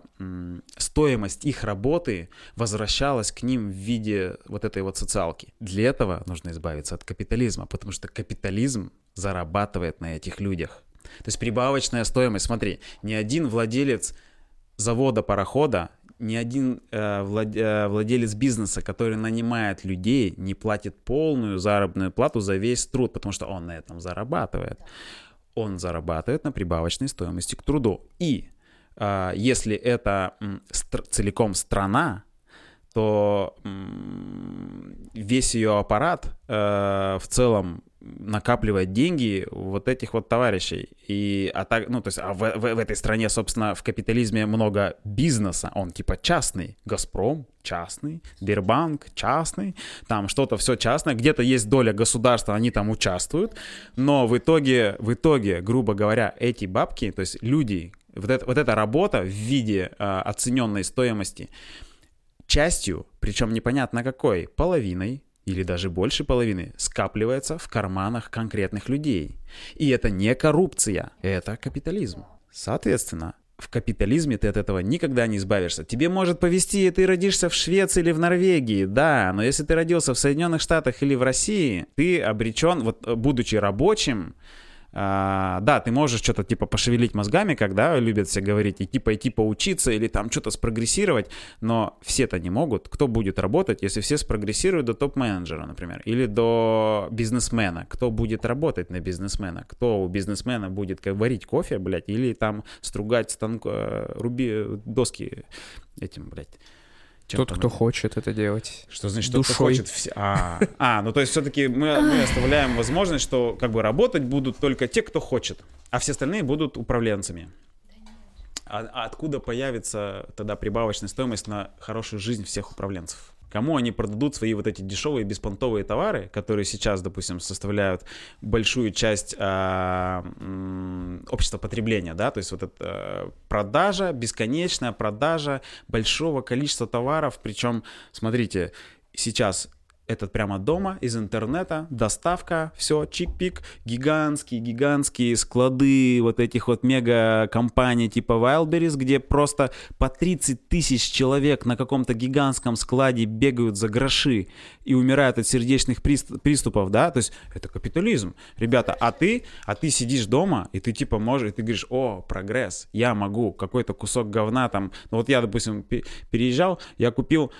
стоимость их работы возвращалась к ним в виде вот этой вот социалки. Для этого нужно избавиться от капитализма, потому что капитализм зарабатывает на этих людях. То есть прибавочная стоимость, смотри, ни один владелец завода, парохода, ни один э, влад, э, владелец бизнеса, который нанимает людей, не платит полную заработную плату за весь труд, потому что он на этом зарабатывает. Он зарабатывает на прибавочной стоимости к труду. И а, если это целиком страна, то весь ее аппарат э, в целом накапливает деньги вот этих вот товарищей. И, а так, ну, то есть, а в, в, в этой стране, собственно, в капитализме много бизнеса, он типа частный. Газпром частный, Сбербанк частный, там что-то все частное, где-то есть доля государства, они там участвуют, но в итоге, в итоге, грубо говоря, эти бабки, то есть люди, вот, это, вот эта работа в виде э, оцененной стоимости частью, причем непонятно какой, половиной или даже больше половины скапливается в карманах конкретных людей. И это не коррупция, это капитализм. Соответственно, в капитализме ты от этого никогда не избавишься. Тебе может повезти, ты родишься в Швеции или в Норвегии, да, но если ты родился в Соединенных Штатах или в России, ты обречен, вот будучи рабочим, а, да, ты можешь что-то типа пошевелить мозгами, когда любят все говорить, идти пойти поучиться или там что-то спрогрессировать, но все-то не могут. Кто будет работать, если все спрогрессируют до топ-менеджера, например, или до бизнесмена? Кто будет работать на бизнесмена? Кто у бизнесмена будет как варить кофе, блядь, или там стругать станк, э, руби доски этим, блядь, тот, кто хочет это делать. Что значит, тот, кто хочет? А, а, ну то есть все-таки мы, мы оставляем возможность, что как бы работать будут только те, кто хочет, а все остальные будут управленцами. А, а откуда появится тогда прибавочная стоимость на хорошую жизнь всех управленцев? Кому они продадут свои вот эти дешевые беспонтовые товары, которые сейчас, допустим, составляют большую часть а, общества потребления, да, то есть вот эта продажа, бесконечная продажа большого количества товаров, причем, смотрите, сейчас этот прямо дома, из интернета, доставка, все, чик-пик, гигантские, гигантские склады вот этих вот мега-компаний типа Wildberries, где просто по 30 тысяч человек на каком-то гигантском складе бегают за гроши и умирают от сердечных приступов, да, то есть это капитализм. Ребята, а ты, а ты сидишь дома, и ты типа можешь, и ты говоришь, о, прогресс, я могу, какой-то кусок говна там, ну вот я, допустим, переезжал, я купил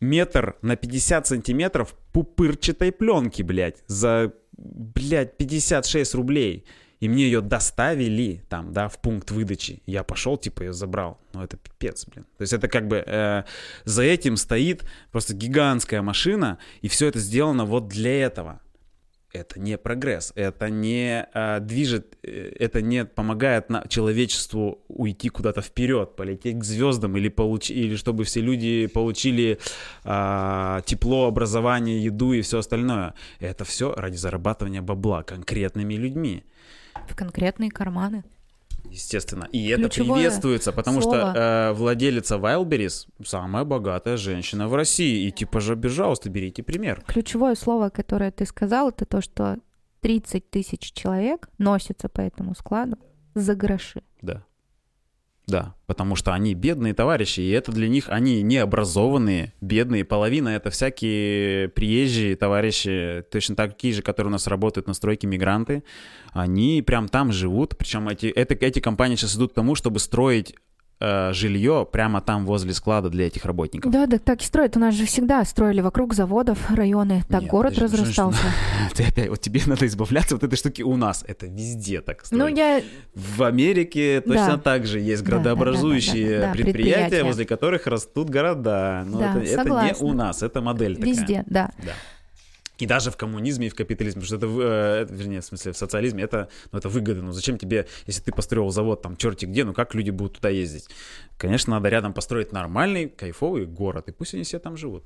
метр на 50 сантиметров пупырчатой пленки, блядь, за, блядь, 56 рублей. И мне ее доставили там, да, в пункт выдачи. Я пошел, типа, ее забрал. Ну, это пипец, блин. То есть это как бы э, за этим стоит просто гигантская машина, и все это сделано вот для этого это не прогресс, это не а, движет, э, это не помогает на, человечеству уйти куда-то вперед, полететь к звездам или, получ, или чтобы все люди получили а, тепло, образование, еду и все остальное. Это все ради зарабатывания бабла конкретными людьми. В конкретные карманы. Естественно. И это приветствуется, потому слово. что э, владелица Wildberries самая богатая женщина в России. И типа же, пожалуйста, берите пример. Ключевое слово, которое ты сказал, это то, что 30 тысяч человек носятся по этому складу за гроши. Да. Да, потому что они бедные товарищи, и это для них, они необразованные, бедные. Половина — это всякие приезжие товарищи, точно такие же, которые у нас работают на стройке мигранты. Они прям там живут, причем эти, это, эти компании сейчас идут к тому, чтобы строить э, жилье прямо там возле склада для этих работников. Да, да, так и строят. У нас же всегда строили вокруг заводов, районы. Так Нет, город подожди, разрастался. <laughs> Ты опять, вот тебе <laughs> надо избавляться от этой штуки у нас. Это везде так строят. Ну, я... В Америке точно да. так же есть градообразующие да, да, да, да, предприятия, предприятия, возле которых растут города. Но да, это, это не у нас, это модель Везде, такая. да. да. И даже в коммунизме и в капитализме, потому что это, э, вернее, в смысле, в социализме это, ну, это выгода. Ну, зачем тебе, если ты построил завод там черти где, ну, как люди будут туда ездить? Конечно, надо рядом построить нормальный, кайфовый город, и пусть они все там живут.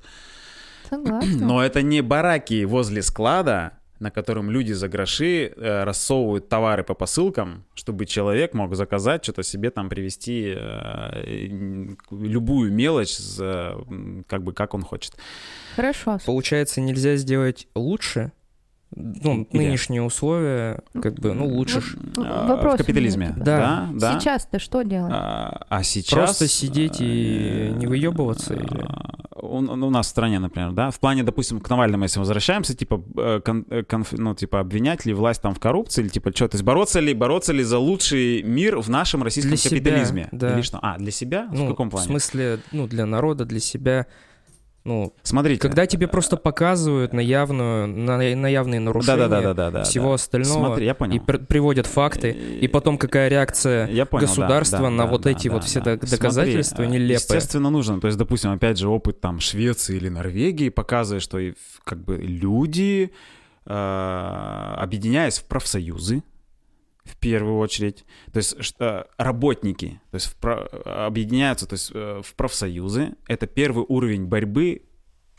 Согласна. Но это не бараки возле склада, на котором люди за гроши э, рассовывают товары по посылкам, чтобы человек мог заказать что-то себе там привезти э, любую мелочь, за, как бы как он хочет. Хорошо. Получается, нельзя сделать лучше, ну, Или? нынешние условия, как бы, ну, лучше... А, в капитализме. Да. да, да. Сейчас-то что делать? А, а сейчас... Просто сидеть и не выебываться? Или... У, у нас в стране, например, да, в плане, допустим, к Навальному, если возвращаемся, типа, э, кон, э, конф, ну, типа, обвинять ли власть там в коррупции, или типа, что, то есть бороться ли, бороться ли за лучший мир в нашем российском для капитализме? Себя, да. Или что? А, для себя? Ну, в каком плане? В смысле, ну, для народа, для себя ну, смотрите, когда тебе просто показывают на явную, на, на явные нарушения да, да, да, да, всего да. остального Смотри, я понял. и пр- приводят факты, и потом какая реакция я понял, государства да, да, на да, вот да, эти да, вот да, все да. доказательства Смотри, нелепые. Естественно, нужно. То есть, допустим, опять же, опыт там Швеции или Норвегии показывает, что как бы люди, э, объединяясь в профсоюзы, в первую очередь, то есть что работники, то есть в, объединяются, то есть э, в профсоюзы. Это первый уровень борьбы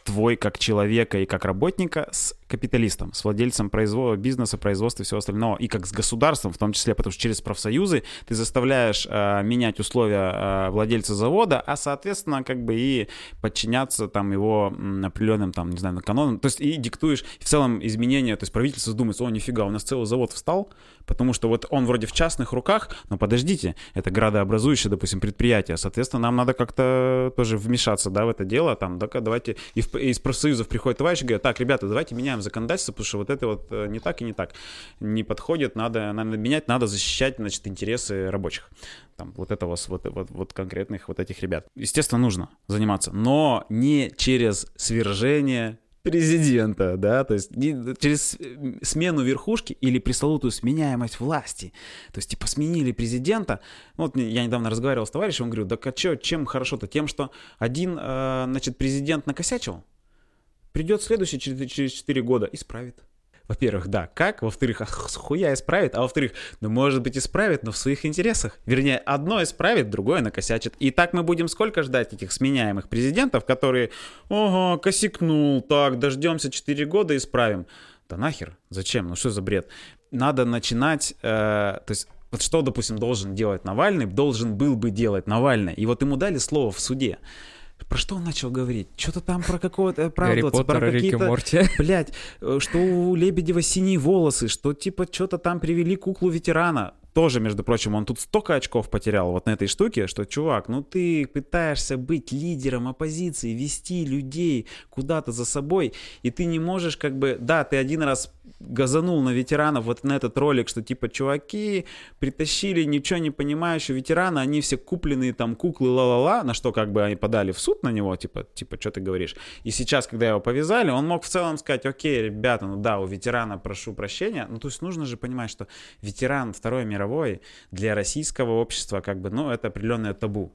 твой как человека и как работника с капиталистом, с владельцем производства, бизнеса, производства и всего остального, и как с государством в том числе, потому что через профсоюзы ты заставляешь э, менять условия э, владельца завода, а соответственно как бы и подчиняться там его определенным там, не знаю, канонам, то есть и диктуешь в целом изменения, то есть правительство думает, о, нифига, у нас целый завод встал, потому что вот он вроде в частных руках, но подождите, это градообразующее, допустим, предприятие, соответственно, нам надо как-то тоже вмешаться, да, в это дело, там, да, давайте, и в, из профсоюзов приходит товарищ и говорит, так, ребята, давайте меняем меняем законодательство, потому что вот это вот э, не так и не так. Не подходит, надо, надо менять, надо защищать, значит, интересы рабочих. Там, вот этого, вот, вот, вот конкретных вот этих ребят. Естественно, нужно заниматься, но не через свержение президента, да, то есть через э, смену верхушки или пресловутую сменяемость власти. То есть, типа, сменили президента. Вот я недавно разговаривал с товарищем, он говорил, да а что, чем хорошо-то? Тем, что один, э, значит, президент накосячил, придет следующий через, через 4 года, исправит во-первых, да, как, во-вторых, а хуя исправит, а во-вторых, ну, может быть, исправит, но в своих интересах. Вернее, одно исправит, другое накосячит. И так мы будем сколько ждать этих сменяемых президентов, которые, ого, косикнул, так, дождемся 4 года, исправим. Да нахер, зачем, ну что за бред? Надо начинать, э, то есть вот что, допустим, должен делать Навальный, должен был бы делать Навальный. И вот ему дали слово в суде. Про что он начал говорить? Что-то там про какого-то оправдываться, Поттер, про какие-то, Морти. <laughs> блядь, э, что у Лебедева синие волосы, что типа что-то там привели куклу ветерана тоже, между прочим, он тут столько очков потерял вот на этой штуке, что, чувак, ну ты пытаешься быть лидером оппозиции, вести людей куда-то за собой, и ты не можешь как бы, да, ты один раз газанул на ветеранов вот на этот ролик, что типа, чуваки притащили ничего не понимающего ветерана, они все купленные там куклы ла-ла-ла, на что как бы они подали в суд на него, типа, типа, что ты говоришь. И сейчас, когда его повязали, он мог в целом сказать, окей, ребята, ну да, у ветерана прошу прощения, ну то есть нужно же понимать, что ветеран Второй мировой мировой для российского общества как бы, ну, это определенное табу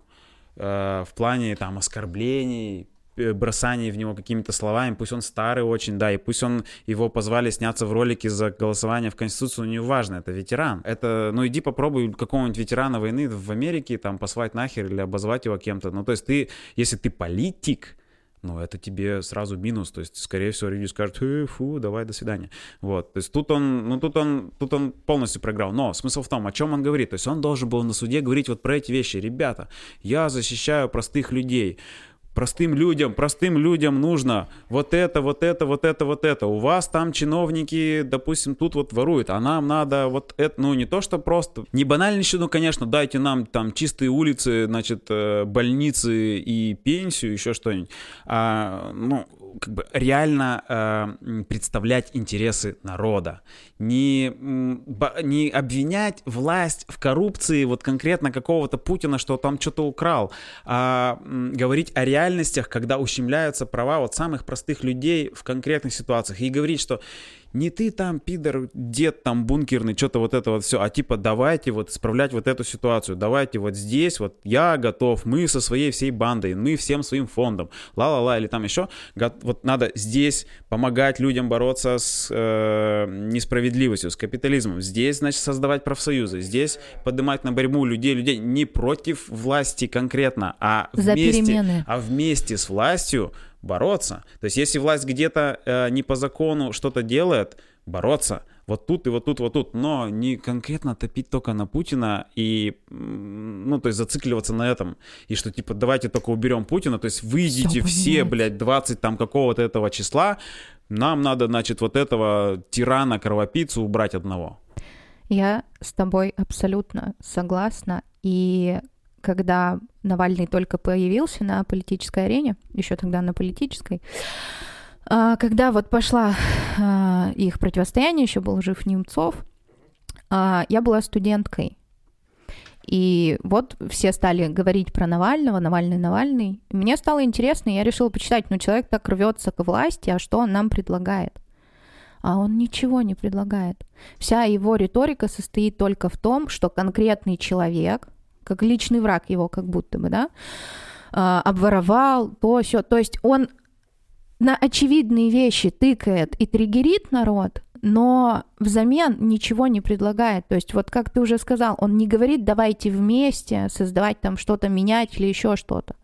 э, в плане там оскорблений, э, бросаний в него какими-то словами, пусть он старый очень, да, и пусть он, его позвали сняться в ролике за голосование в Конституцию, ну, не важно, это ветеран. Это, ну, иди попробуй какого-нибудь ветерана войны в Америке, там, послать нахер или обозвать его кем-то. Ну, то есть ты, если ты политик, ну, это тебе сразу минус, то есть, скорее всего, люди скажут, э, фу, давай, до свидания. Вот, то есть тут он, ну, тут он, тут он полностью проиграл. Но смысл в том, о чем он говорит. То есть он должен был на суде говорить вот про эти вещи. Ребята, я защищаю простых людей простым людям, простым людям нужно вот это, вот это, вот это, вот это. У вас там чиновники, допустим, тут вот воруют, а нам надо вот это, ну не то, что просто, не банальничаю, ну конечно, дайте нам там чистые улицы, значит, э, больницы и пенсию, еще что-нибудь. А, ну, как бы реально э, представлять интересы народа, не, не обвинять власть в коррупции, вот конкретно какого-то Путина, что там что-то украл, а говорить о реальностях, когда ущемляются права вот самых простых людей в конкретных ситуациях, и говорить, что не ты там, пидор, дед там бункерный, что-то вот это вот все, а типа давайте вот исправлять вот эту ситуацию, давайте вот здесь вот я готов, мы со своей всей бандой, мы всем своим фондом, ла-ла-ла, или там еще, вот надо здесь помогать людям бороться с э, несправедливостью, с капитализмом, здесь, значит, создавать профсоюзы, здесь поднимать на борьбу людей, людей не против власти конкретно, а вместе, а вместе с властью бороться. То есть если власть где-то э, не по закону что-то делает, бороться. Вот тут и вот тут, вот тут. Но не конкретно топить только на Путина и, ну, то есть зацикливаться на этом. И что, типа, давайте только уберем Путина, то есть выйдите все, все блядь, 20 там какого-то этого числа, нам надо, значит, вот этого тирана, кровопийцу убрать одного. Я с тобой абсолютно согласна. И когда Навальный только появился на политической арене, еще тогда на политической, а, когда вот пошла а, их противостояние, еще был жив Немцов, а, я была студенткой. И вот все стали говорить про Навального, Навальный, Навальный. Мне стало интересно, я решила почитать, ну человек так рвется к власти, а что он нам предлагает? А он ничего не предлагает. Вся его риторика состоит только в том, что конкретный человек, как личный враг его, как будто бы, да, а, обворовал, то все. То есть он на очевидные вещи тыкает и триггерит народ, но взамен ничего не предлагает. То есть вот как ты уже сказал, он не говорит, давайте вместе создавать там что-то, менять или еще что-то.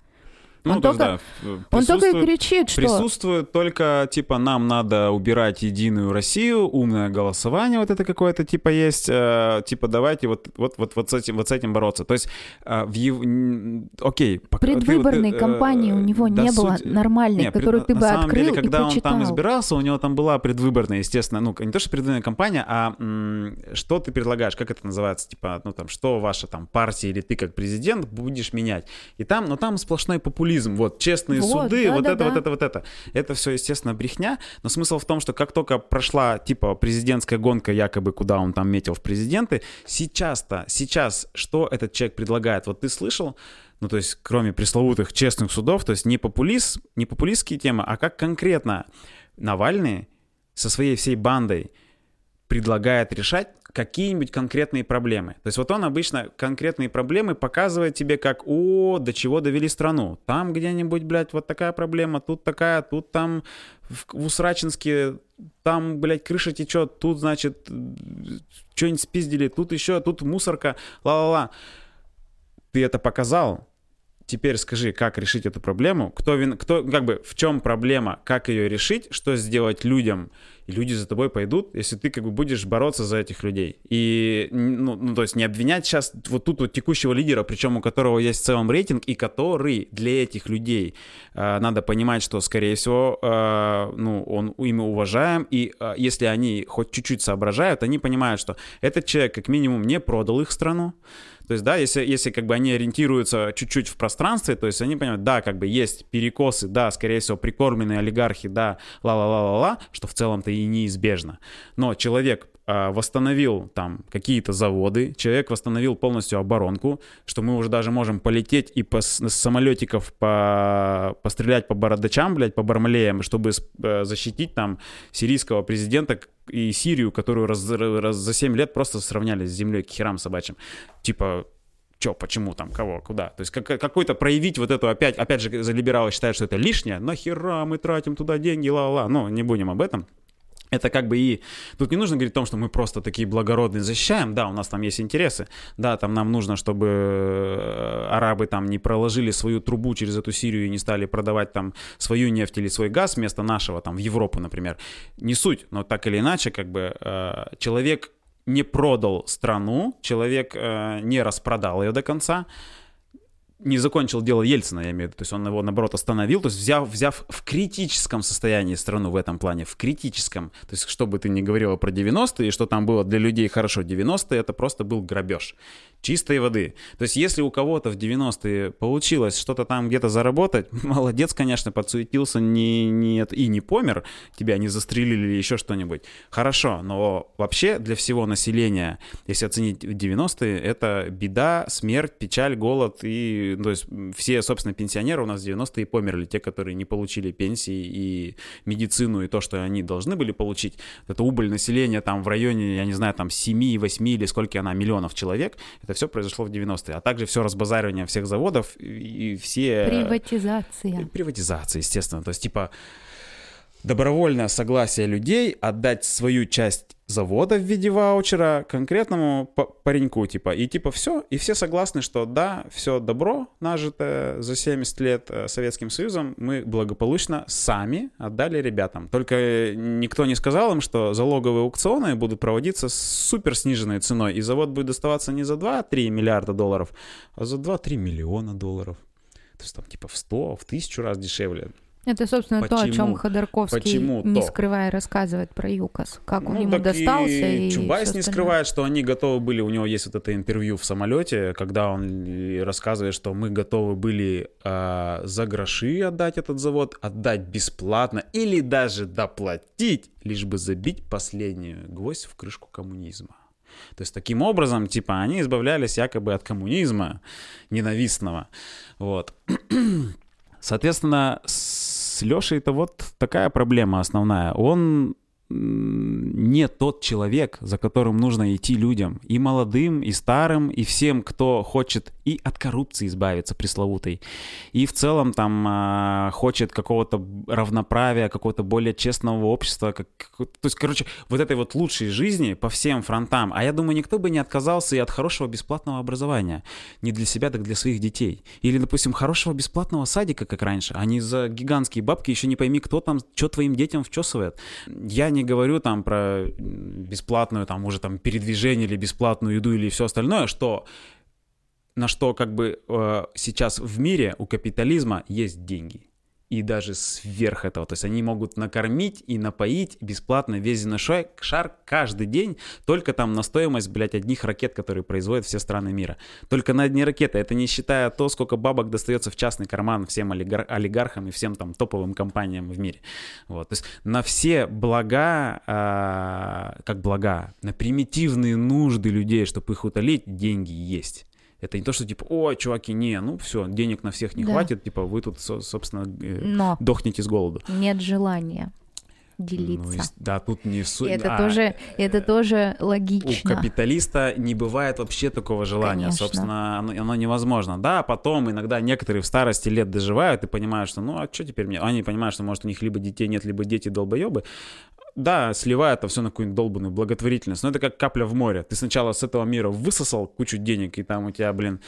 Ну, он, только, есть, да, он только и кричит, что... Присутствует только, типа, нам надо убирать единую Россию, умное голосование вот это какое-то, типа, есть, э, типа, давайте вот, вот, вот, вот, с этим, вот с этим бороться. То есть, э, в ев... окей... Предвыборной ты, э, кампании у него да, не суть... было нормальной, не, которую пред... ты бы открыл деле, когда и он там избирался, у него там была предвыборная, естественно, ну, не то, что предвыборная кампания, а м- что ты предлагаешь, как это называется, типа, ну, там, что ваша там партия или ты как президент будешь менять. И там, ну, там сплошной популизм популизм, вот честные Вот, суды, да, вот да, это, да. вот это, вот это. Это все, естественно, брехня, но смысл в том, что как только прошла, типа, президентская гонка, якобы, куда он там метил в президенты, сейчас-то, сейчас, что этот человек предлагает? Вот ты слышал, ну, то есть, кроме пресловутых честных судов, то есть не популист, не популистские темы, а как конкретно Навальный со своей всей бандой предлагает решать какие-нибудь конкретные проблемы. То есть вот он обычно конкретные проблемы показывает тебе как, о, до чего довели страну. Там где-нибудь, блядь, вот такая проблема, тут такая, тут там в, в Усрачинске, там, блядь, крыша течет, тут, значит, что-нибудь спиздили, тут еще, тут мусорка, ла-ла-ла. Ты это показал, теперь скажи, как решить эту проблему, кто, вин, кто как бы, в чем проблема, как ее решить, что сделать людям, и люди за тобой пойдут, если ты как бы будешь бороться за этих людей. И, ну, ну то есть не обвинять сейчас вот тут вот текущего лидера, причем у которого есть в целом рейтинг, и который для этих людей э, надо понимать, что, скорее всего, э, ну, он ими уважаем, и э, если они хоть чуть-чуть соображают, они понимают, что этот человек как минимум не продал их страну, то есть, да, если, если как бы они ориентируются чуть-чуть в пространстве, то есть они понимают, да, как бы есть перекосы, да, скорее всего, прикормленные олигархи, да, ла-ла-ла-ла-ла, что в целом-то и неизбежно. Но человек восстановил там какие-то заводы, человек восстановил полностью оборонку, что мы уже даже можем полететь и по, с самолетиков по, пострелять по бородачам, блядь, по бармалеям, чтобы э, защитить там сирийского президента и Сирию, которую раз, раз за 7 лет просто сравняли с землей к херам собачьим. Типа, Че, почему там, кого, куда. То есть как, какой-то проявить вот эту опять, опять же, за либералы считают, что это лишнее, нахера мы тратим туда деньги, ла-ла, ну, не будем об этом. Это как бы и... Тут не нужно говорить о том, что мы просто такие благородные защищаем. Да, у нас там есть интересы. Да, там нам нужно, чтобы э, арабы там не проложили свою трубу через эту Сирию и не стали продавать там свою нефть или свой газ вместо нашего там в Европу, например. Не суть, но так или иначе, как бы э, человек не продал страну, человек э, не распродал ее до конца, не закончил дело Ельцина, я имею в виду, то есть он его, наоборот, остановил, то есть взяв, взяв в критическом состоянии страну в этом плане, в критическом, то есть что бы ты ни говорила про 90-е, что там было для людей хорошо, 90-е это просто был грабеж чистой воды. То есть если у кого-то в 90-е получилось что-то там где-то заработать, <laughs> молодец, конечно, подсуетился не, не, и не помер, тебя не застрелили или еще что-нибудь, хорошо, но вообще для всего населения, если оценить 90-е, это беда, смерть, печаль, голод и то есть все, собственно, пенсионеры у нас в 90-е померли, те, которые не получили пенсии и медицину, и то, что они должны были получить. Это убыль населения там в районе, я не знаю, там 7, 8 или сколько она, миллионов человек. Это все произошло в 90-е. А также все разбазаривание всех заводов и и все... Приватизация. Приватизация, естественно. То есть, типа, добровольное согласие людей отдать свою часть завода в виде ваучера конкретному па- пареньку, типа, и типа все, и все согласны, что да, все добро, нажитое за 70 лет э, Советским Союзом, мы благополучно сами отдали ребятам. Только никто не сказал им, что залоговые аукционы будут проводиться с супер сниженной ценой, и завод будет доставаться не за 2-3 миллиарда долларов, а за 2-3 миллиона долларов. То есть там типа в 100, в тысячу раз дешевле. Это, собственно, то, о Почему? чем Ходорковский, Почему не то? скрывая, рассказывает про ЮКОС. Как он Ну, ему так достался. и И Чубайс не скрывает, что они готовы были, у него есть вот это интервью в самолете, когда он рассказывает, что мы готовы были а, за гроши отдать этот завод, отдать бесплатно или даже доплатить, лишь бы забить последнюю гвоздь в крышку коммунизма. То есть таким образом, типа, они избавлялись якобы от коммунизма ненавистного. Вот. <clears throat> Соответственно, с Лешей-то вот такая проблема основная. Он не тот человек, за которым нужно идти людям. И молодым, и старым, и всем, кто хочет и от коррупции избавиться пресловутой, и в целом там а, хочет какого-то равноправия, какого-то более честного общества. Как, то есть, короче, вот этой вот лучшей жизни по всем фронтам. А я думаю, никто бы не отказался и от хорошего бесплатного образования. Не для себя, так для своих детей. Или, допустим, хорошего бесплатного садика, как раньше. Они за гигантские бабки еще не пойми, кто там, что твоим детям вчесывает. Я не говорю там про бесплатную там уже там передвижение или бесплатную еду или все остальное, что на что как бы э, сейчас в мире у капитализма есть деньги. И даже сверх этого. То есть они могут накормить и напоить бесплатно весь земной шар каждый день, только там на стоимость, блядь, одних ракет, которые производят все страны мира. Только на одни ракеты. Это не считая то, сколько бабок достается в частный карман всем олигар- олигархам и всем там топовым компаниям в мире. Вот. То есть на все блага, э, как блага, на примитивные нужды людей, чтобы их утолить, деньги есть. Это не то, что типа, ой, чуваки, не, ну все, денег на всех не да. хватит, типа вы тут, собственно, э, Но дохнете с голоду. Нет желания делиться. Ну, да, тут не суть. Это а, тоже, это тоже логично. У капиталиста не бывает вообще такого желания, Конечно. собственно, оно, оно невозможно. Да, потом иногда некоторые в старости лет доживают и понимают, что, ну, а что теперь мне? Они понимают, что, может, у них либо детей нет, либо дети долбоебы, да, сливает это все на какую-нибудь долбанную благотворительность, но это как капля в море. Ты сначала с этого мира высосал кучу денег, и там у тебя, блин,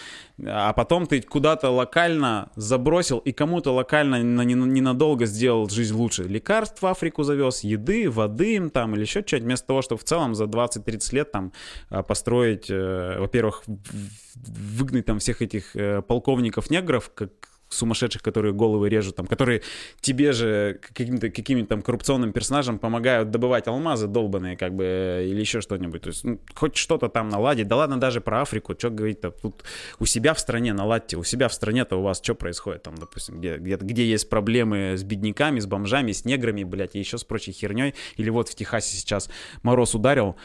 а потом ты куда-то локально забросил, и кому-то локально ненадолго сделал жизнь лучше. Лекарств в Африку завез, еды, воды им там, или еще что-нибудь, вместо того, чтобы в целом за 20-30 лет там а, построить, э, во-первых, выгнать там всех этих э, полковников-негров, как сумасшедших, которые головы режут, там, которые тебе же каким-то каким там коррупционным персонажам помогают добывать алмазы долбанные, как бы, или еще что-нибудь. То есть, ну, хоть что-то там наладить. Да ладно, даже про Африку, что говорить-то, тут у себя в стране наладьте, у себя в стране-то у вас что происходит там, допустим, где, где, где есть проблемы с бедняками, с бомжами, с неграми, блядь, и еще с прочей херней. Или вот в Техасе сейчас мороз ударил,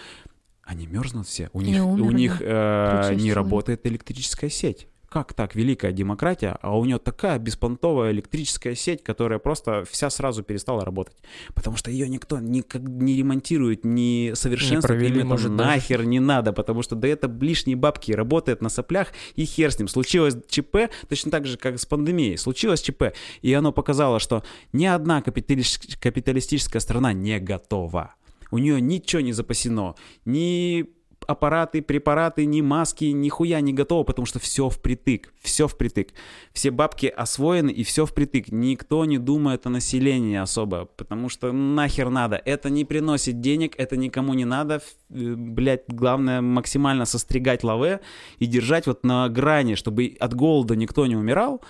они мерзнут все, у них, умерли, у них э, не работает электрическая сеть как так, великая демократия, а у нее такая беспонтовая электрическая сеть, которая просто вся сразу перестала работать. Потому что ее никто никак не ремонтирует, не совершенствует, не провели, может, нахер даже. не надо, потому что да это лишние бабки, работает на соплях, и хер с ним. Случилось ЧП, точно так же, как с пандемией. Случилось ЧП, и оно показало, что ни одна капиталистическая страна не готова. У нее ничего не запасено, ни аппараты, препараты, ни маски, ни хуя не готово, потому что все впритык, все впритык. Все бабки освоены и все впритык. Никто не думает о населении особо, потому что нахер надо. Это не приносит денег, это никому не надо. Э, Блять, главное максимально состригать лаве и держать вот на грани, чтобы от голода никто не умирал.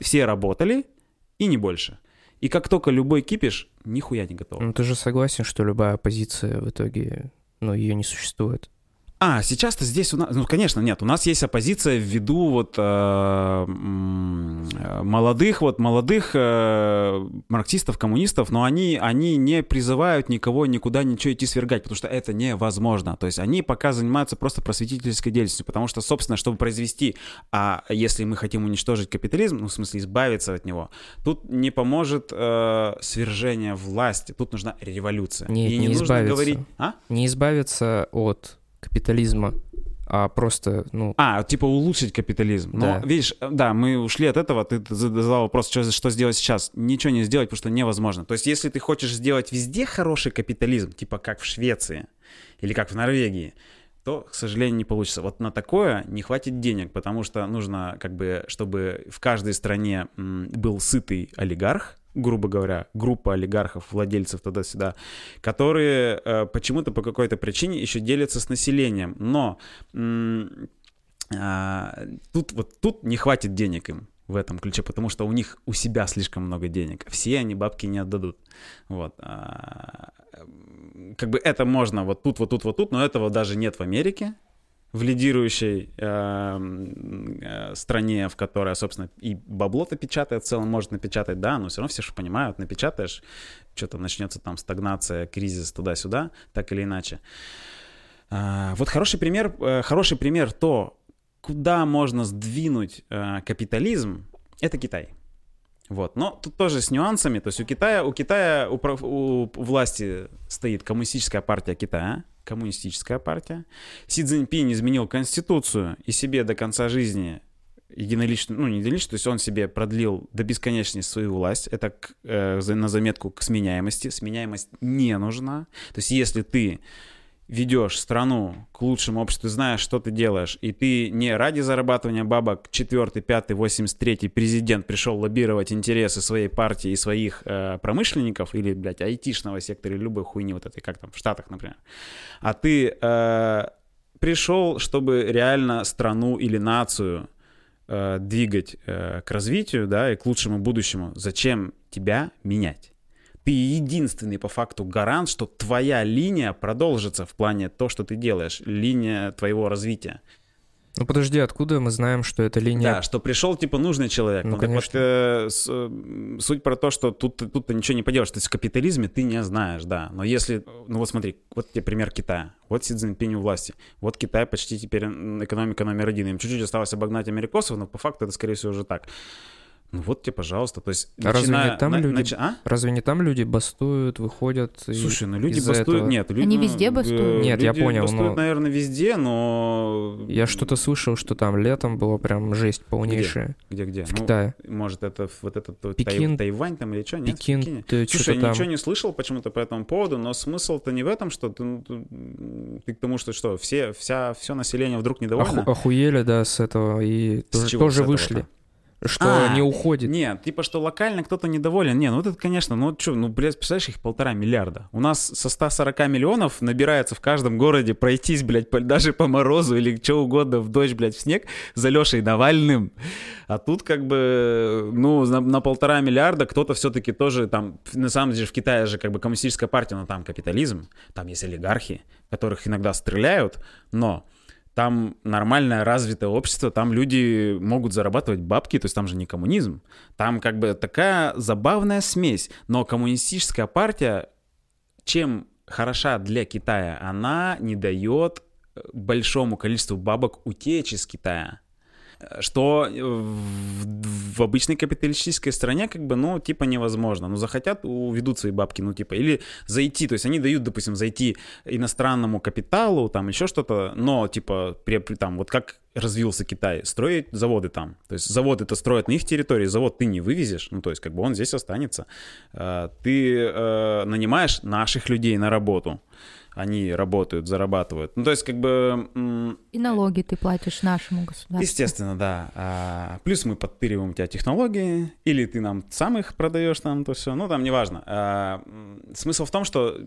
Все работали и не больше. И как только любой кипиш, нихуя не готов. Ну ты же согласен, что любая оппозиция в итоге но ее не существует. А, сейчас-то здесь у нас, ну, конечно, нет, у нас есть оппозиция ввиду вот э, молодых, вот молодых э, марксистов, коммунистов, но они, они не призывают никого никуда ничего идти свергать, потому что это невозможно. То есть они пока занимаются просто просветительской деятельностью, потому что, собственно, чтобы произвести, а если мы хотим уничтожить капитализм, ну, в смысле избавиться от него, тут не поможет э, свержение власти, тут нужна революция. Нет, И не, не нужно говорить... А? Не избавиться от капитализма, а просто, ну... А, типа улучшить капитализм. Да. Но, видишь, да, мы ушли от этого, ты задал вопрос, что, что сделать сейчас. Ничего не сделать, потому что невозможно. То есть, если ты хочешь сделать везде хороший капитализм, типа как в Швеции или как в Норвегии, то, к сожалению, не получится. Вот на такое не хватит денег, потому что нужно, как бы, чтобы в каждой стране был сытый олигарх, грубо говоря, группа олигархов, владельцев туда-сюда, которые э, почему-то по какой-то причине еще делятся с населением. Но э, тут вот тут не хватит денег им в этом ключе, потому что у них у себя слишком много денег. Все они бабки не отдадут. Вот. А, как бы это можно вот тут, вот тут, вот тут, но этого даже нет в Америке в лидирующей э, э, стране, в которой, собственно, и бабло-то печатает в целом, может напечатать, да, но все равно все же понимают, напечатаешь, что-то начнется там стагнация, кризис туда-сюда, так или иначе. Э, вот хороший пример, э, хороший пример то, куда можно сдвинуть э, капитализм, это Китай. Вот. Но тут тоже с нюансами. То есть у Китая, у Китая у, у власти стоит коммунистическая партия Китая, коммунистическая партия. Си Цзиньпинь изменил конституцию и себе до конца жизни единолично, ну не единолично, то есть он себе продлил до бесконечности свою власть. Это к, э, на заметку к сменяемости. Сменяемость не нужна. То есть если ты ведешь страну к лучшему обществу, знаешь, что ты делаешь, и ты не ради зарабатывания бабок четвертый, пятый, восемьдесят третий президент пришел лоббировать интересы своей партии и своих э, промышленников или, блядь, айтишного сектора или любой хуйни вот этой, как там в Штатах, например, а ты э, пришел, чтобы реально страну или нацию э, двигать э, к развитию, да, и к лучшему будущему, зачем тебя менять? Ты единственный по факту гарант, что твоя линия продолжится в плане то, что ты делаешь, линия твоего развития. Ну подожди, откуда мы знаем, что это линия? Да, что пришел типа нужный человек. Ну, Ну, так вот, конечно. э, с- э, суть про то, что тут, тут ты ничего не поделаешь. То есть в капитализме ты не знаешь, да. Но если, ну вот смотри, вот тебе пример Китая. Вот Си Цзиньпинь у власти. Вот Китай почти теперь экономика номер один. Им чуть-чуть осталось обогнать америкосов, но по факту это, скорее всего, уже так. Ну вот тебе, пожалуйста. То есть А разве не там на- люди- нач- а? Разве не там люди бастуют, выходят? и Слушай, ну люди бастуют, этого- нет. люди, Они везде э, бастуют? Нет, я люди понял, бастуют, но- наверное, везде, но... Я что-то слышал, что там летом было прям жесть полнейшая. Где-где? В Ну, Китае. Может, это вот этот Пекин. Тай- Тайвань там или что? Нет, Пекин, Пекине? ты Слушай, я там... ничего не слышал почему-то по этому поводу, но смысл-то не в этом, что ты, ну, ты, к тому, что что, все, вся, все население вдруг недовольно? Оху- охуели, да, с этого и тоже, чего тоже с этого-то? вышли. Что А, не уходит. Нет, типа, что локально кто-то недоволен. Не, ну это, конечно, ну что, ну, блядь, представляешь, их полтора миллиарда. У нас со 140 миллионов набирается в каждом городе пройтись, блядь, по- даже по морозу или что угодно, в дождь, блядь, в снег за Лешей Навальным. А тут как бы, ну, на, на полтора миллиарда кто-то все-таки тоже там, на самом деле в Китае же как бы коммунистическая партия, но там капитализм, там есть олигархи, которых иногда стреляют, но там нормальное развитое общество, там люди могут зарабатывать бабки, то есть там же не коммунизм. Там как бы такая забавная смесь. Но коммунистическая партия, чем хороша для Китая, она не дает большому количеству бабок утечь из Китая. Что э, в, в обычной капиталистической стране как бы, ну, типа невозможно. Ну, захотят, уведут свои бабки, ну, типа, или зайти, то есть они дают, допустим, зайти иностранному капиталу, там, еще что-то, но, типа, при, там, вот как развился Китай, строить заводы там. То есть заводы это строят на их территории, завод ты не вывезешь, ну, то есть как бы он здесь останется. Э, Ты э, нанимаешь наших людей на работу, они работают, зарабатывают. Ну, то есть как бы... И налоги ты платишь нашему государству. Естественно, да. А, плюс мы подтыриваем у тебя технологии, или ты нам сам их продаешь там, то все. Ну, там неважно. А, смысл в том, что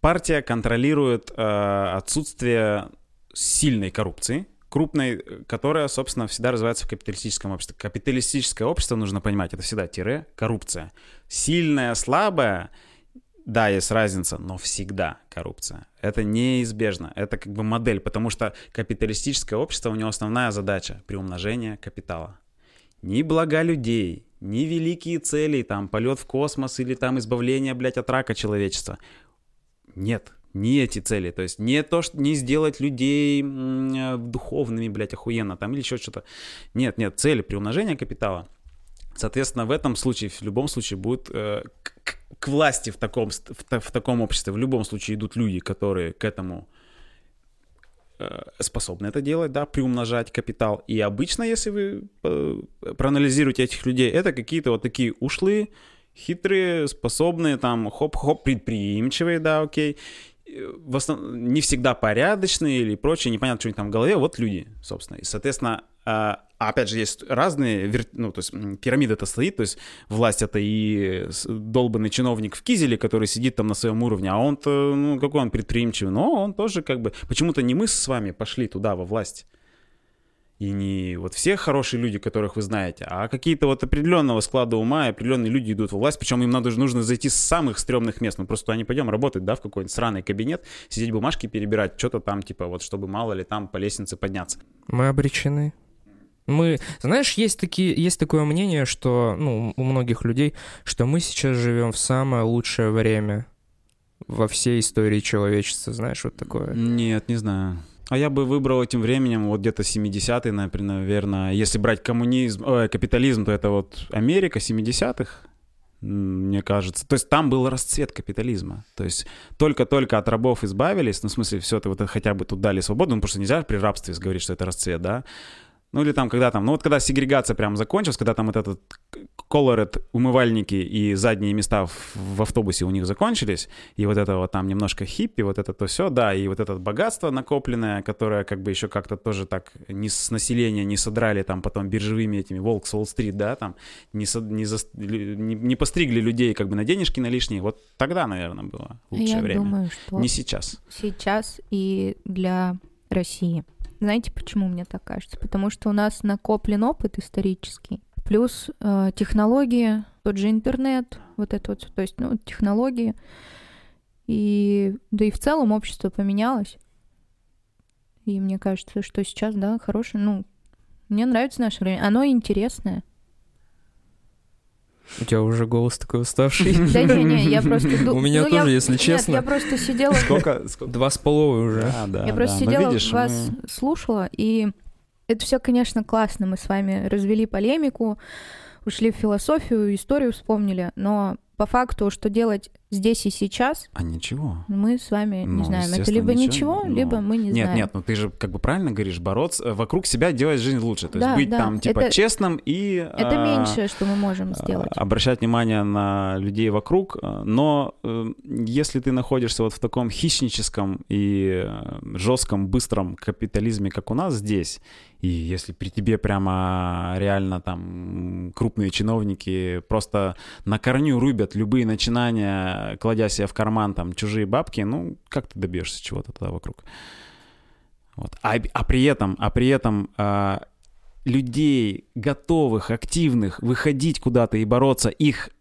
партия контролирует а, отсутствие сильной коррупции, крупной, которая, собственно, всегда развивается в капиталистическом обществе. Капиталистическое общество, нужно понимать, это всегда тире, коррупция. Сильная, слабая, да, есть разница, но всегда коррупция. Это неизбежно. Это как бы модель, потому что капиталистическое общество, у него основная задача — приумножение капитала. Ни блага людей, ни великие цели, там, полет в космос или там избавление, блядь, от рака человечества. Нет, не эти цели. То есть не то, что не сделать людей э, духовными, блядь, охуенно, там, или еще что-то. Нет, нет, цель приумножения капитала. Соответственно, в этом случае, в любом случае, будет э, к, к- власти в таком, в, в таком обществе, в любом случае идут люди, которые к этому э, способны это делать, да, приумножать капитал. И обычно, если вы э, проанализируете этих людей, это какие-то вот такие ушлые, хитрые, способные, там, хоп-хоп, предприимчивые, да, окей. Э, В основном не всегда порядочные или прочее, непонятно, что у них там в голове, вот люди, собственно. И, соответственно, а, опять же, есть разные, ну, то есть пирамида-то стоит, то есть власть это и долбанный чиновник в кизеле, который сидит там на своем уровне, а он-то, ну, какой он предприимчивый, но он тоже как бы, почему-то не мы с вами пошли туда, во власть. И не вот все хорошие люди, которых вы знаете, а какие-то вот определенного склада ума определенные люди идут во власть, причем им надо, же- нужно зайти с самых стрёмных мест. Ну просто они пойдем работать, да, в какой-нибудь сраный кабинет, сидеть бумажки перебирать, что-то там, типа, вот чтобы мало ли там по лестнице подняться. Мы обречены. Мы, знаешь, есть такие, есть такое мнение, что, ну, у многих людей, что мы сейчас живем в самое лучшее время во всей истории человечества, знаешь, вот такое. Нет, не знаю. А я бы выбрал этим временем вот где-то 70-е, например, наверное. Если брать коммунизм, ой, капитализм, то это вот Америка 70-х, м, мне кажется. То есть там был расцвет капитализма. То есть только-только от рабов избавились, ну, в смысле, все это вот хотя бы тут дали свободу, ну, потому что нельзя при рабстве говорить, что это расцвет, да? Ну или там, когда там, ну вот когда сегрегация прям закончилась, когда там вот этот колорет, умывальники и задние места в, в автобусе у них закончились, и вот это вот там немножко хиппи, вот это то все, да, и вот это богатство накопленное, которое как бы еще как-то тоже так не с населения не содрали там потом биржевыми этими волк с Уолл-стрит, да, там не, со- не, лю- не, не постригли людей как бы на денежки на лишние, вот тогда, наверное, было лучшее Я время. думаю, что Не сейчас. сейчас и для России Знаете, почему мне так кажется? Потому что у нас накоплен опыт исторический, плюс э, технологии, тот же интернет, вот это вот, то есть, ну, технологии. И да и в целом общество поменялось. И мне кажется, что сейчас, да, хорошее, ну, мне нравится наше время. Оно интересное. У тебя уже голос такой уставший. <laughs> Да не, не, я просто... У меня ну, тоже, если честно. я просто сидела... Сколько? сколько? Два с половой уже. Да, да, Я просто. Ну, сидела, вас слушала, и это все, конечно, классно. Мы с вами развели полемику, ушли в философию, историю вспомнили, но по факту, что делать здесь и сейчас, А ничего. мы с вами Ну, не знаем. Это либо ничего, ничего, ну, либо мы не нет, знаем. нет, ну ты же как бы правильно говоришь, бороться, э, вокруг себя делать жизнь лучше. То есть Да, быть да, там типа это- честным и... Это а, меньшее, что мы можем а, сделать. обращать внимание на людей вокруг, но э, если ты находишься вот в таком хищническом и э, жестком, быстром капитализме, как у нас здесь, и если при тебе прямо реально там крупные чиновники просто на корню рубят любые начинания, кладя себе в карман там чужие бабки, ну как ты добьешься чего-то тогда вокруг? Вот. А, а при этом, а при этом а, людей, готовых, активных, выходить куда-то и бороться, их э,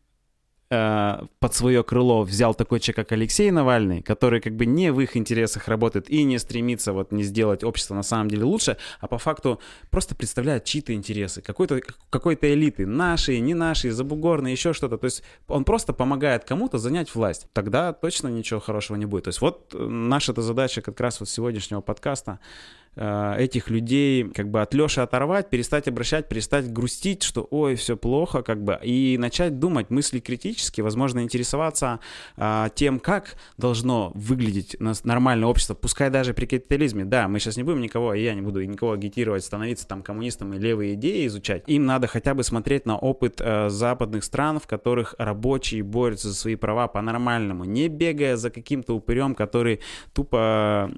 под свое крыло взял такой человек, как Алексей Навальный, который как бы не в их интересах работает и не стремится вот не сделать общество на самом деле лучше, а по факту просто представляет чьи-то интересы, какой-то, какой-то элиты, наши, не наши, забугорные, еще что-то. То есть он просто помогает кому-то занять власть. Тогда точно ничего хорошего не будет. То есть вот э, наша эта задача как раз вот сегодняшнего подкаста э, этих людей как бы от Леши оторвать, перестать обращать, перестать грустить, что ой, все плохо, как бы, и начать думать, мысли критически, возможно, интересоваться а, тем, как должно выглядеть нас нормальное общество, пускай даже при капитализме. Да, мы сейчас не будем никого, и я не буду никого агитировать, становиться там коммунистом и левые идеи изучать. Им надо хотя бы смотреть на опыт э, западных стран, в которых рабочие борются за свои права по-нормальному, не бегая за каким-то упырем, который тупо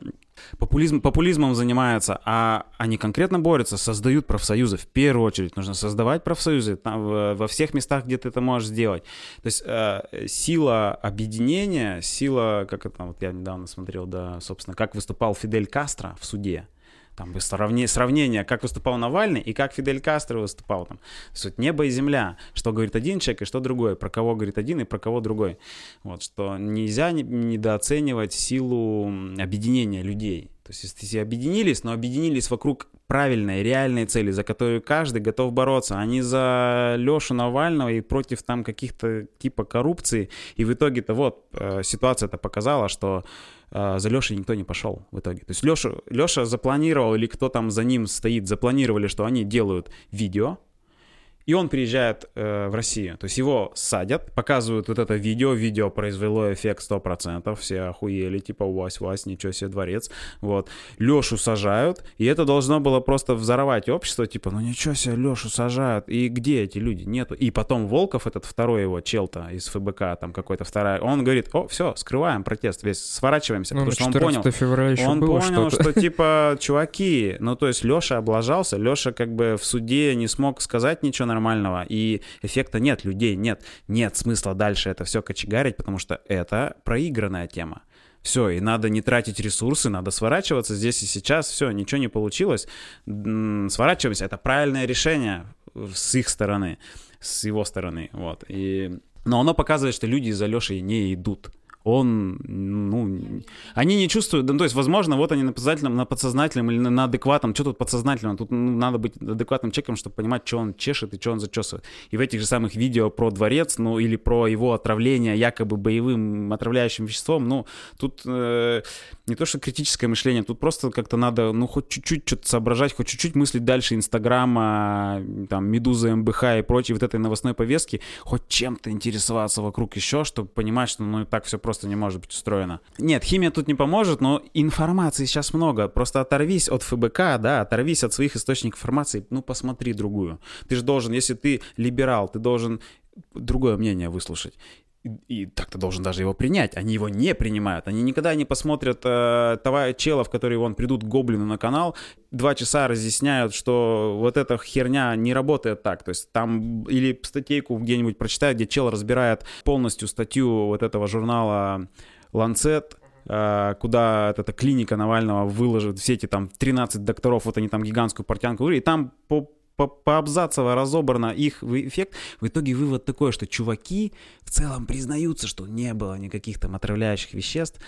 популизм, популизмом занимаются, а они конкретно борются, создают профсоюзы. В первую очередь нужно создавать профсоюзы там, во всех местах, где ты это можешь сделать. То есть э, сила объединения, сила, как это, вот я недавно смотрел, да, собственно, как выступал Фидель Кастро в суде. Там бы сравнение, как выступал Навальный и как Фидель Кастро выступал там. Вот небо и земля, что говорит один человек и что другой, про кого говорит один и про кого другой. Вот, что нельзя не- недооценивать силу объединения людей. То есть если объединились, но объединились вокруг правильной, реальной цели, за которую каждый готов бороться, а не за Лешу Навального и против там каких-то типа коррупции. И в итоге-то вот э, ситуация это показала, что э, за Лешей никто не пошел в итоге. То есть Леша, Леша запланировал, или кто там за ним стоит, запланировали, что они делают видео, и он приезжает э, в Россию. То есть его садят, показывают вот это видео. Видео произвело эффект 100%. Все охуели, типа, Вась, Вась, ничего себе, дворец. Вот. Лешу сажают, и это должно было просто взорвать общество. Типа, ну ничего себе, Лешу сажают. И где эти люди? Нету. И потом Волков, этот второй его чел-то из ФБК, там какой-то вторая, он говорит, о, все, скрываем протест весь, сворачиваемся, Ну, потому что он 14 понял, февраля еще он было понял, что-то. что типа, чуваки, ну то есть Леша облажался, Леша как бы в суде не смог сказать ничего нормального, и эффекта нет, людей нет, нет смысла дальше это все кочегарить, потому что это проигранная тема. Все, и надо не тратить ресурсы, надо сворачиваться здесь и сейчас, все, ничего не получилось, сворачиваемся, это правильное решение с их стороны, с его стороны, вот, и... Но оно показывает, что люди за Лешей не идут. Он, ну, они не чувствуют, ну, то есть, возможно, вот они на подсознательном, на подсознательном или на, адекватном, что тут подсознательного, тут ну, надо быть адекватным человеком, чтобы понимать, что он чешет и что он зачесывает. И в этих же самых видео про дворец, ну, или про его отравление якобы боевым отравляющим веществом, ну, тут э, не то, что критическое мышление, тут просто как-то надо, ну, хоть чуть-чуть что-то соображать, хоть чуть-чуть мыслить дальше Инстаграма, там, Медуза, МБХ и прочей вот этой новостной повестки, хоть чем-то интересоваться вокруг еще, чтобы понимать, что, ну, и так все просто не может быть устроено. Нет, химия тут не поможет, но информации сейчас много. Просто оторвись от ФБК, да, оторвись от своих источников информации, ну, посмотри другую. Ты же должен, если ты либерал, ты должен другое мнение выслушать. И, так ты должен даже его принять. Они его не принимают. Они никогда не посмотрят э, того чела, в который вон придут гоблины на канал, два часа разъясняют, что вот эта херня не работает так. То есть там или статейку где-нибудь прочитают, где чел разбирает полностью статью вот этого журнала Lancet, э, куда эта, эта клиника Навального выложит все эти там 13 докторов, вот они там гигантскую портянку, и там по по поабзацово разобрано их эффект, в итоге вывод такой, что чуваки в целом признаются, что не было никаких там отравляющих веществ,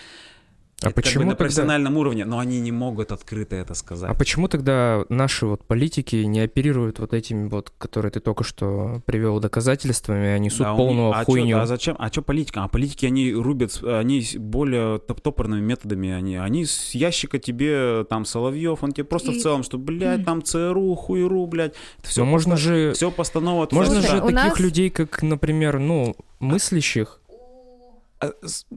а это почему как бы на тогда- профессиональном уровне, но они не могут открыто это сказать. А почему тогда наши вот политики не оперируют вот этими вот, которые ты только что привел доказательствами, а несут Да, полную них- а чё- хуйню? а зачем? А что политика? А политики, они рубят, они более топ- топорными методами. Они, они с ящика тебе, там, Соловьев, он тебе просто в И- целом, что, блядь, там ЦРУ, хуйру, блядь. Все Но можно же, Все постанова. можно Слушай, же таких нас- людей, как, например, ну, мыслящих, А,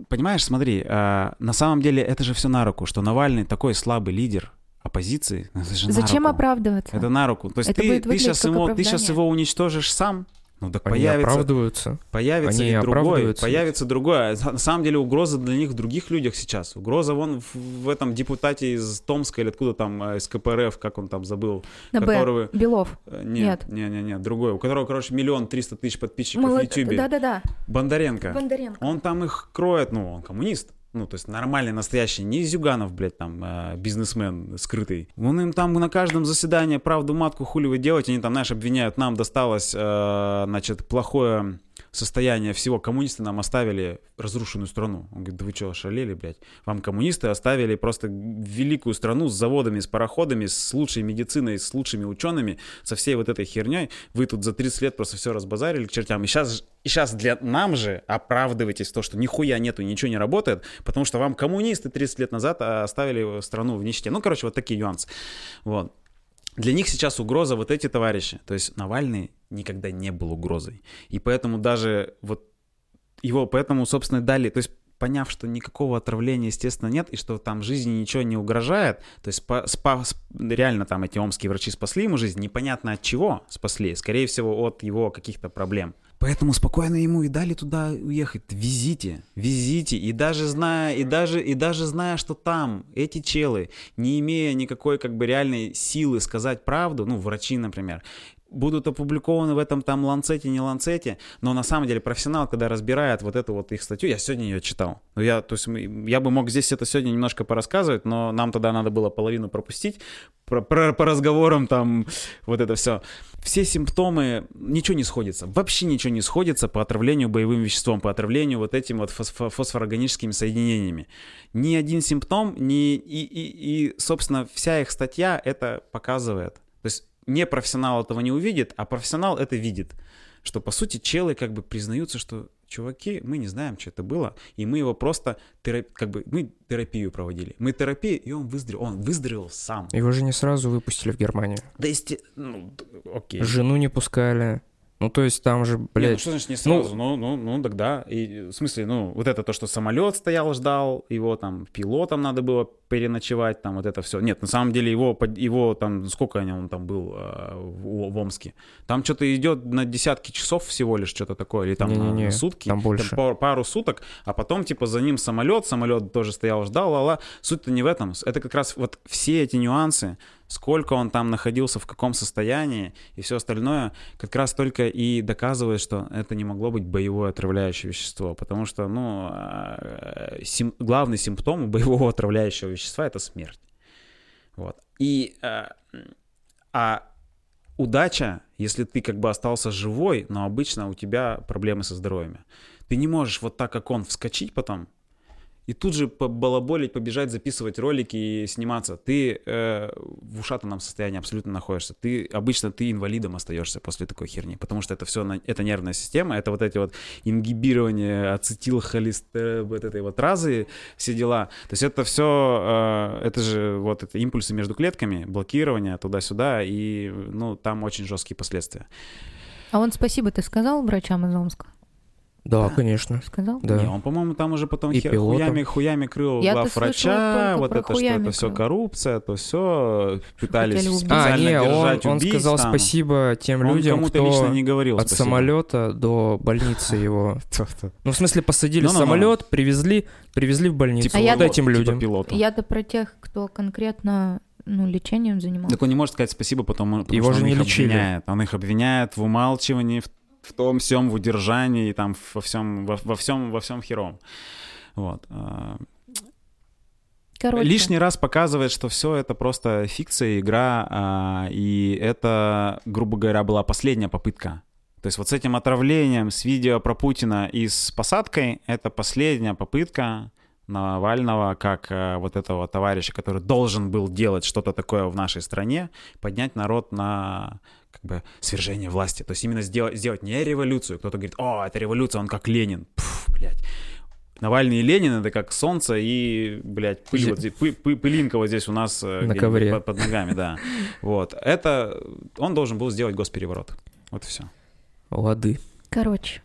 Понимаешь, смотри, а, на самом деле это же все на руку, что Навальный такой слабый лидер оппозиции. <laughs> Зачем руку. оправдываться? Это на руку. То есть Это ты, ты, сейчас его, ты сейчас его уничтожишь сам, ну так они появится, оправдываются. Появится Они и другой, появится другое. На самом деле угроза для них в других людях сейчас. Угроза вон в, в этом депутате из Томска или откуда там, э, из КПРФ, как он там забыл. На Б. которого- Белов. Э, Нет. Нет, не, не, не, другой. У которого, короче, миллион триста тысяч подписчиков в Молод- Ютубе. Да-да-да. Бондаренко. Бондаренко. Он там их кроет, ну, он коммунист. Ну, то есть нормальный, настоящий, не Зюганов, блядь, там, э, бизнесмен скрытый. Он им там на каждом заседании правду матку хули вы делаете, они там, знаешь, обвиняют, нам досталось, э, значит, плохое состояние всего. Коммунисты нам оставили разрушенную страну. Он говорит, да вы что, шалели, блядь? Вам коммунисты оставили просто великую страну с заводами, с пароходами, с лучшей медициной, с лучшими учеными, со всей вот этой херней. Вы тут за 30 лет просто все разбазарили к чертям. И сейчас, и сейчас для нам же оправдываетесь то, что нихуя нету, ничего не работает, потому что вам коммунисты 30 лет назад а, оставили страну в нищете. Ну, короче, вот такие нюансы. Вот. Для них сейчас угроза вот эти товарищи. То есть Навальный никогда не был угрозой. И поэтому даже вот его поэтому, собственно, дали... То есть поняв, что никакого отравления, естественно, нет, и что там жизни ничего не угрожает, то есть спа- спа- сп- реально там эти омские врачи спасли ему жизнь, непонятно от чего спасли, скорее всего, от его каких-то проблем. Поэтому спокойно ему и дали туда уехать. Везите, везите. И даже зная, и даже, и даже зная, что там эти челы, не имея никакой как бы реальной силы сказать правду, ну, врачи, например, будут опубликованы в этом там ланцете, не ланцете, но на самом деле профессионал, когда разбирает вот эту вот их статью, я сегодня ее читал. Ну, я, то есть я бы мог здесь это сегодня немножко порассказывать, но нам тогда надо было половину пропустить про, про- по разговорам там вот это все. Все симптомы, ничего не сходится, вообще ничего не сходится по отравлению боевым веществом, по отравлению вот этим вот фосфо- фосфорорганическими соединениями. Ни один симптом, ни, и, и, и, собственно, вся их статья это показывает. Есть не профессионал этого не увидит, а профессионал это видит. Что, по сути, челы как бы признаются, что, чуваки, мы не знаем, что это было, и мы его просто, тера- как бы, мы терапию проводили. Мы терапию, и он выздоровел. Он выздоровел сам. Его же не сразу выпустили в Германию. Да, есте- ну, окей. Жену не пускали. Ну, то есть там же, Не, ну блядь, что значит не сразу? Ну, ну, ну, тогда. И, в смысле, ну, вот это то, что самолет стоял, ждал, его там пилотом надо было переночевать, там вот это все. Нет, на самом деле его, его там, сколько он там был э, в, в Омске? Там что-то идет на десятки часов всего лишь, что-то такое, или там на, Не-не-не, на сутки. там больше. пару, пару суток, а потом, типа, за ним самолет, самолет тоже стоял, ждал, ла-ла. Суть-то не в этом. Это как раз вот все эти нюансы, сколько он там находился, в каком состоянии и все остальное, как раз только и доказывает, что это не могло быть боевое отравляющее вещество, потому что, ну, э, сим- главный симптом боевого отравляющего вещества — это смерть. Вот. И, э, а удача, если ты как бы остался живой, но обычно у тебя проблемы со здоровьем. Ты не можешь вот так, как он, вскочить потом и тут же побалаболить, побежать, записывать ролики и сниматься. Ты э, в ушатанном состоянии абсолютно находишься. Ты обычно ты инвалидом остаешься после такой херни, потому что это все, это нервная система, это вот эти вот ингибирование ацетилхолестер, вот этой вот разы, все дела. То есть это все, э, это же вот это импульсы между клетками, блокирование туда-сюда, и ну там очень жесткие последствия. А он спасибо ты сказал врачам из Омска? Да, конечно. Сказал? Да. Не, он, по-моему, там уже потом И хер- пилотом. хуями, хуями крыл Я-то глав врача, вот это, что это все коррупция, то все пытались убить. специально А, не, он, держать он убийц сказал там. спасибо тем Он людям, кому-то кто лично не говорил от спасибо. самолета до больницы <laughs> его. Ну, в смысле, посадили Ну-ну-ну. самолет, привезли, привезли в больницу. Типа А я вот этим типа людям. Я-то про тех, кто конкретно ну, лечением занимался. Так он не может сказать спасибо, потому, потому Его что же он не их лечили. обвиняет. Он их обвиняет в умалчивании, в, в том всем, в удержании, там во всем, во, во всем, во всем хером. Вот. а. Короче, лишний раз показывает, что все это просто фикция, игра, а, и это, грубо говоря, была последняя попытка. То есть вот с этим отравлением, с видео про Путина и с посадкой, это последняя попытка Навального как э, вот этого товарища, который должен был делать что-то такое в нашей стране, поднять народ на как бы свержение власти. То есть именно сделать, сделать не революцию. Кто-то говорит, о, это революция, он как Ленин. Пф, блядь. Навальный и Ленин это как солнце и, блядь, пыль, вот здесь, пы- пы- пылинка вот здесь у нас э, На ковре. Под, под ногами, да. Вот. Это он должен был сделать госпереворот. Вот и все. Лады. короче,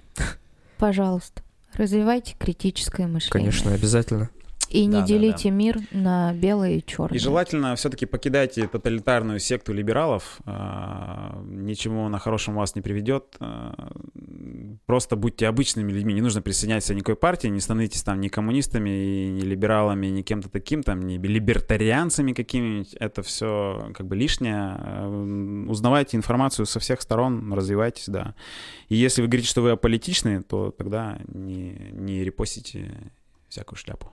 пожалуйста, развивайте критическое мышление. Конечно, обязательно. И не Да, да, делите мир на белое и черное. И желательно все-таки покидайте тоталитарную секту либералов. А, Ничему на хорошем вас не приведет. А, Просто будьте обычными людьми. Не нужно присоединяться к никакой партии. Не становитесь там ни коммунистами, и ни либералами, ни кем-то таким, там, ни либертарианцами какими-нибудь. Это все как бы лишнее. А, Узнавайте информацию со всех сторон, развивайтесь, да. И если вы говорите, что вы аполитичны, то тогда не, не репостите всякую шляпу.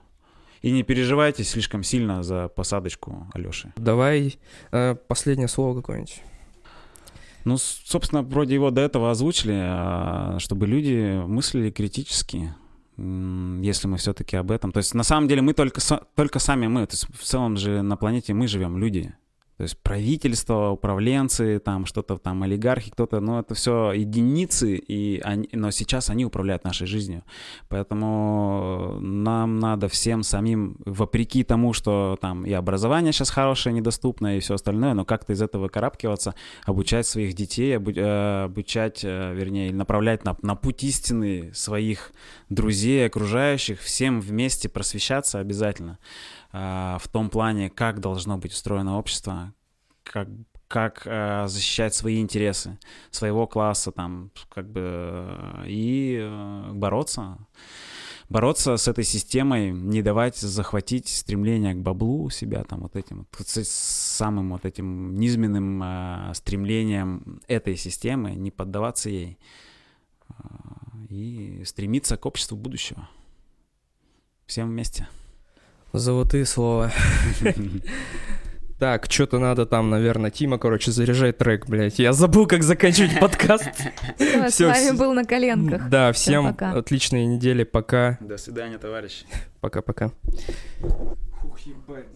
И не переживайте слишком сильно за посадочку Алёши. Давай э, последнее слово какое-нибудь. Ну, собственно, вроде его до этого озвучили, а, чтобы люди мыслили критически, если мы все-таки об этом. То есть, на самом деле, мы только, только сами мы. То есть, в целом же на планете мы живем, люди. То есть правительство, управленцы, там что-то там олигархи, кто-то, ну это все единицы, и они, но сейчас они управляют нашей жизнью. Поэтому нам надо всем самим, вопреки тому, что там и образование сейчас хорошее, недоступное, и все остальное, но как-то из этого карабкиваться, обучать своих детей, э, обучать, э, вернее, направлять на, на путь истины своих друзей, окружающих, всем вместе просвещаться обязательно в том плане, как должно быть устроено общество, как, как э, защищать свои интересы, своего класса там, как бы, и э, бороться. Бороться с этой системой, не давать захватить стремление к баблу себя, там, вот этим, вот, с самым вот этим низменным э, стремлением этой системы, не поддаваться ей э, и стремиться к обществу будущего. Всем вместе. Золотые слова. <laughs> Так, что-то надо там, наверное, Тима, короче, заряжай трек, блядь. Я забыл, как заканчивать подкаст. Всё, с вами все- был на коленках. Да, Всем отличной недели. Пока. До свидания, товарищи. Пока-пока. Ух, ебать.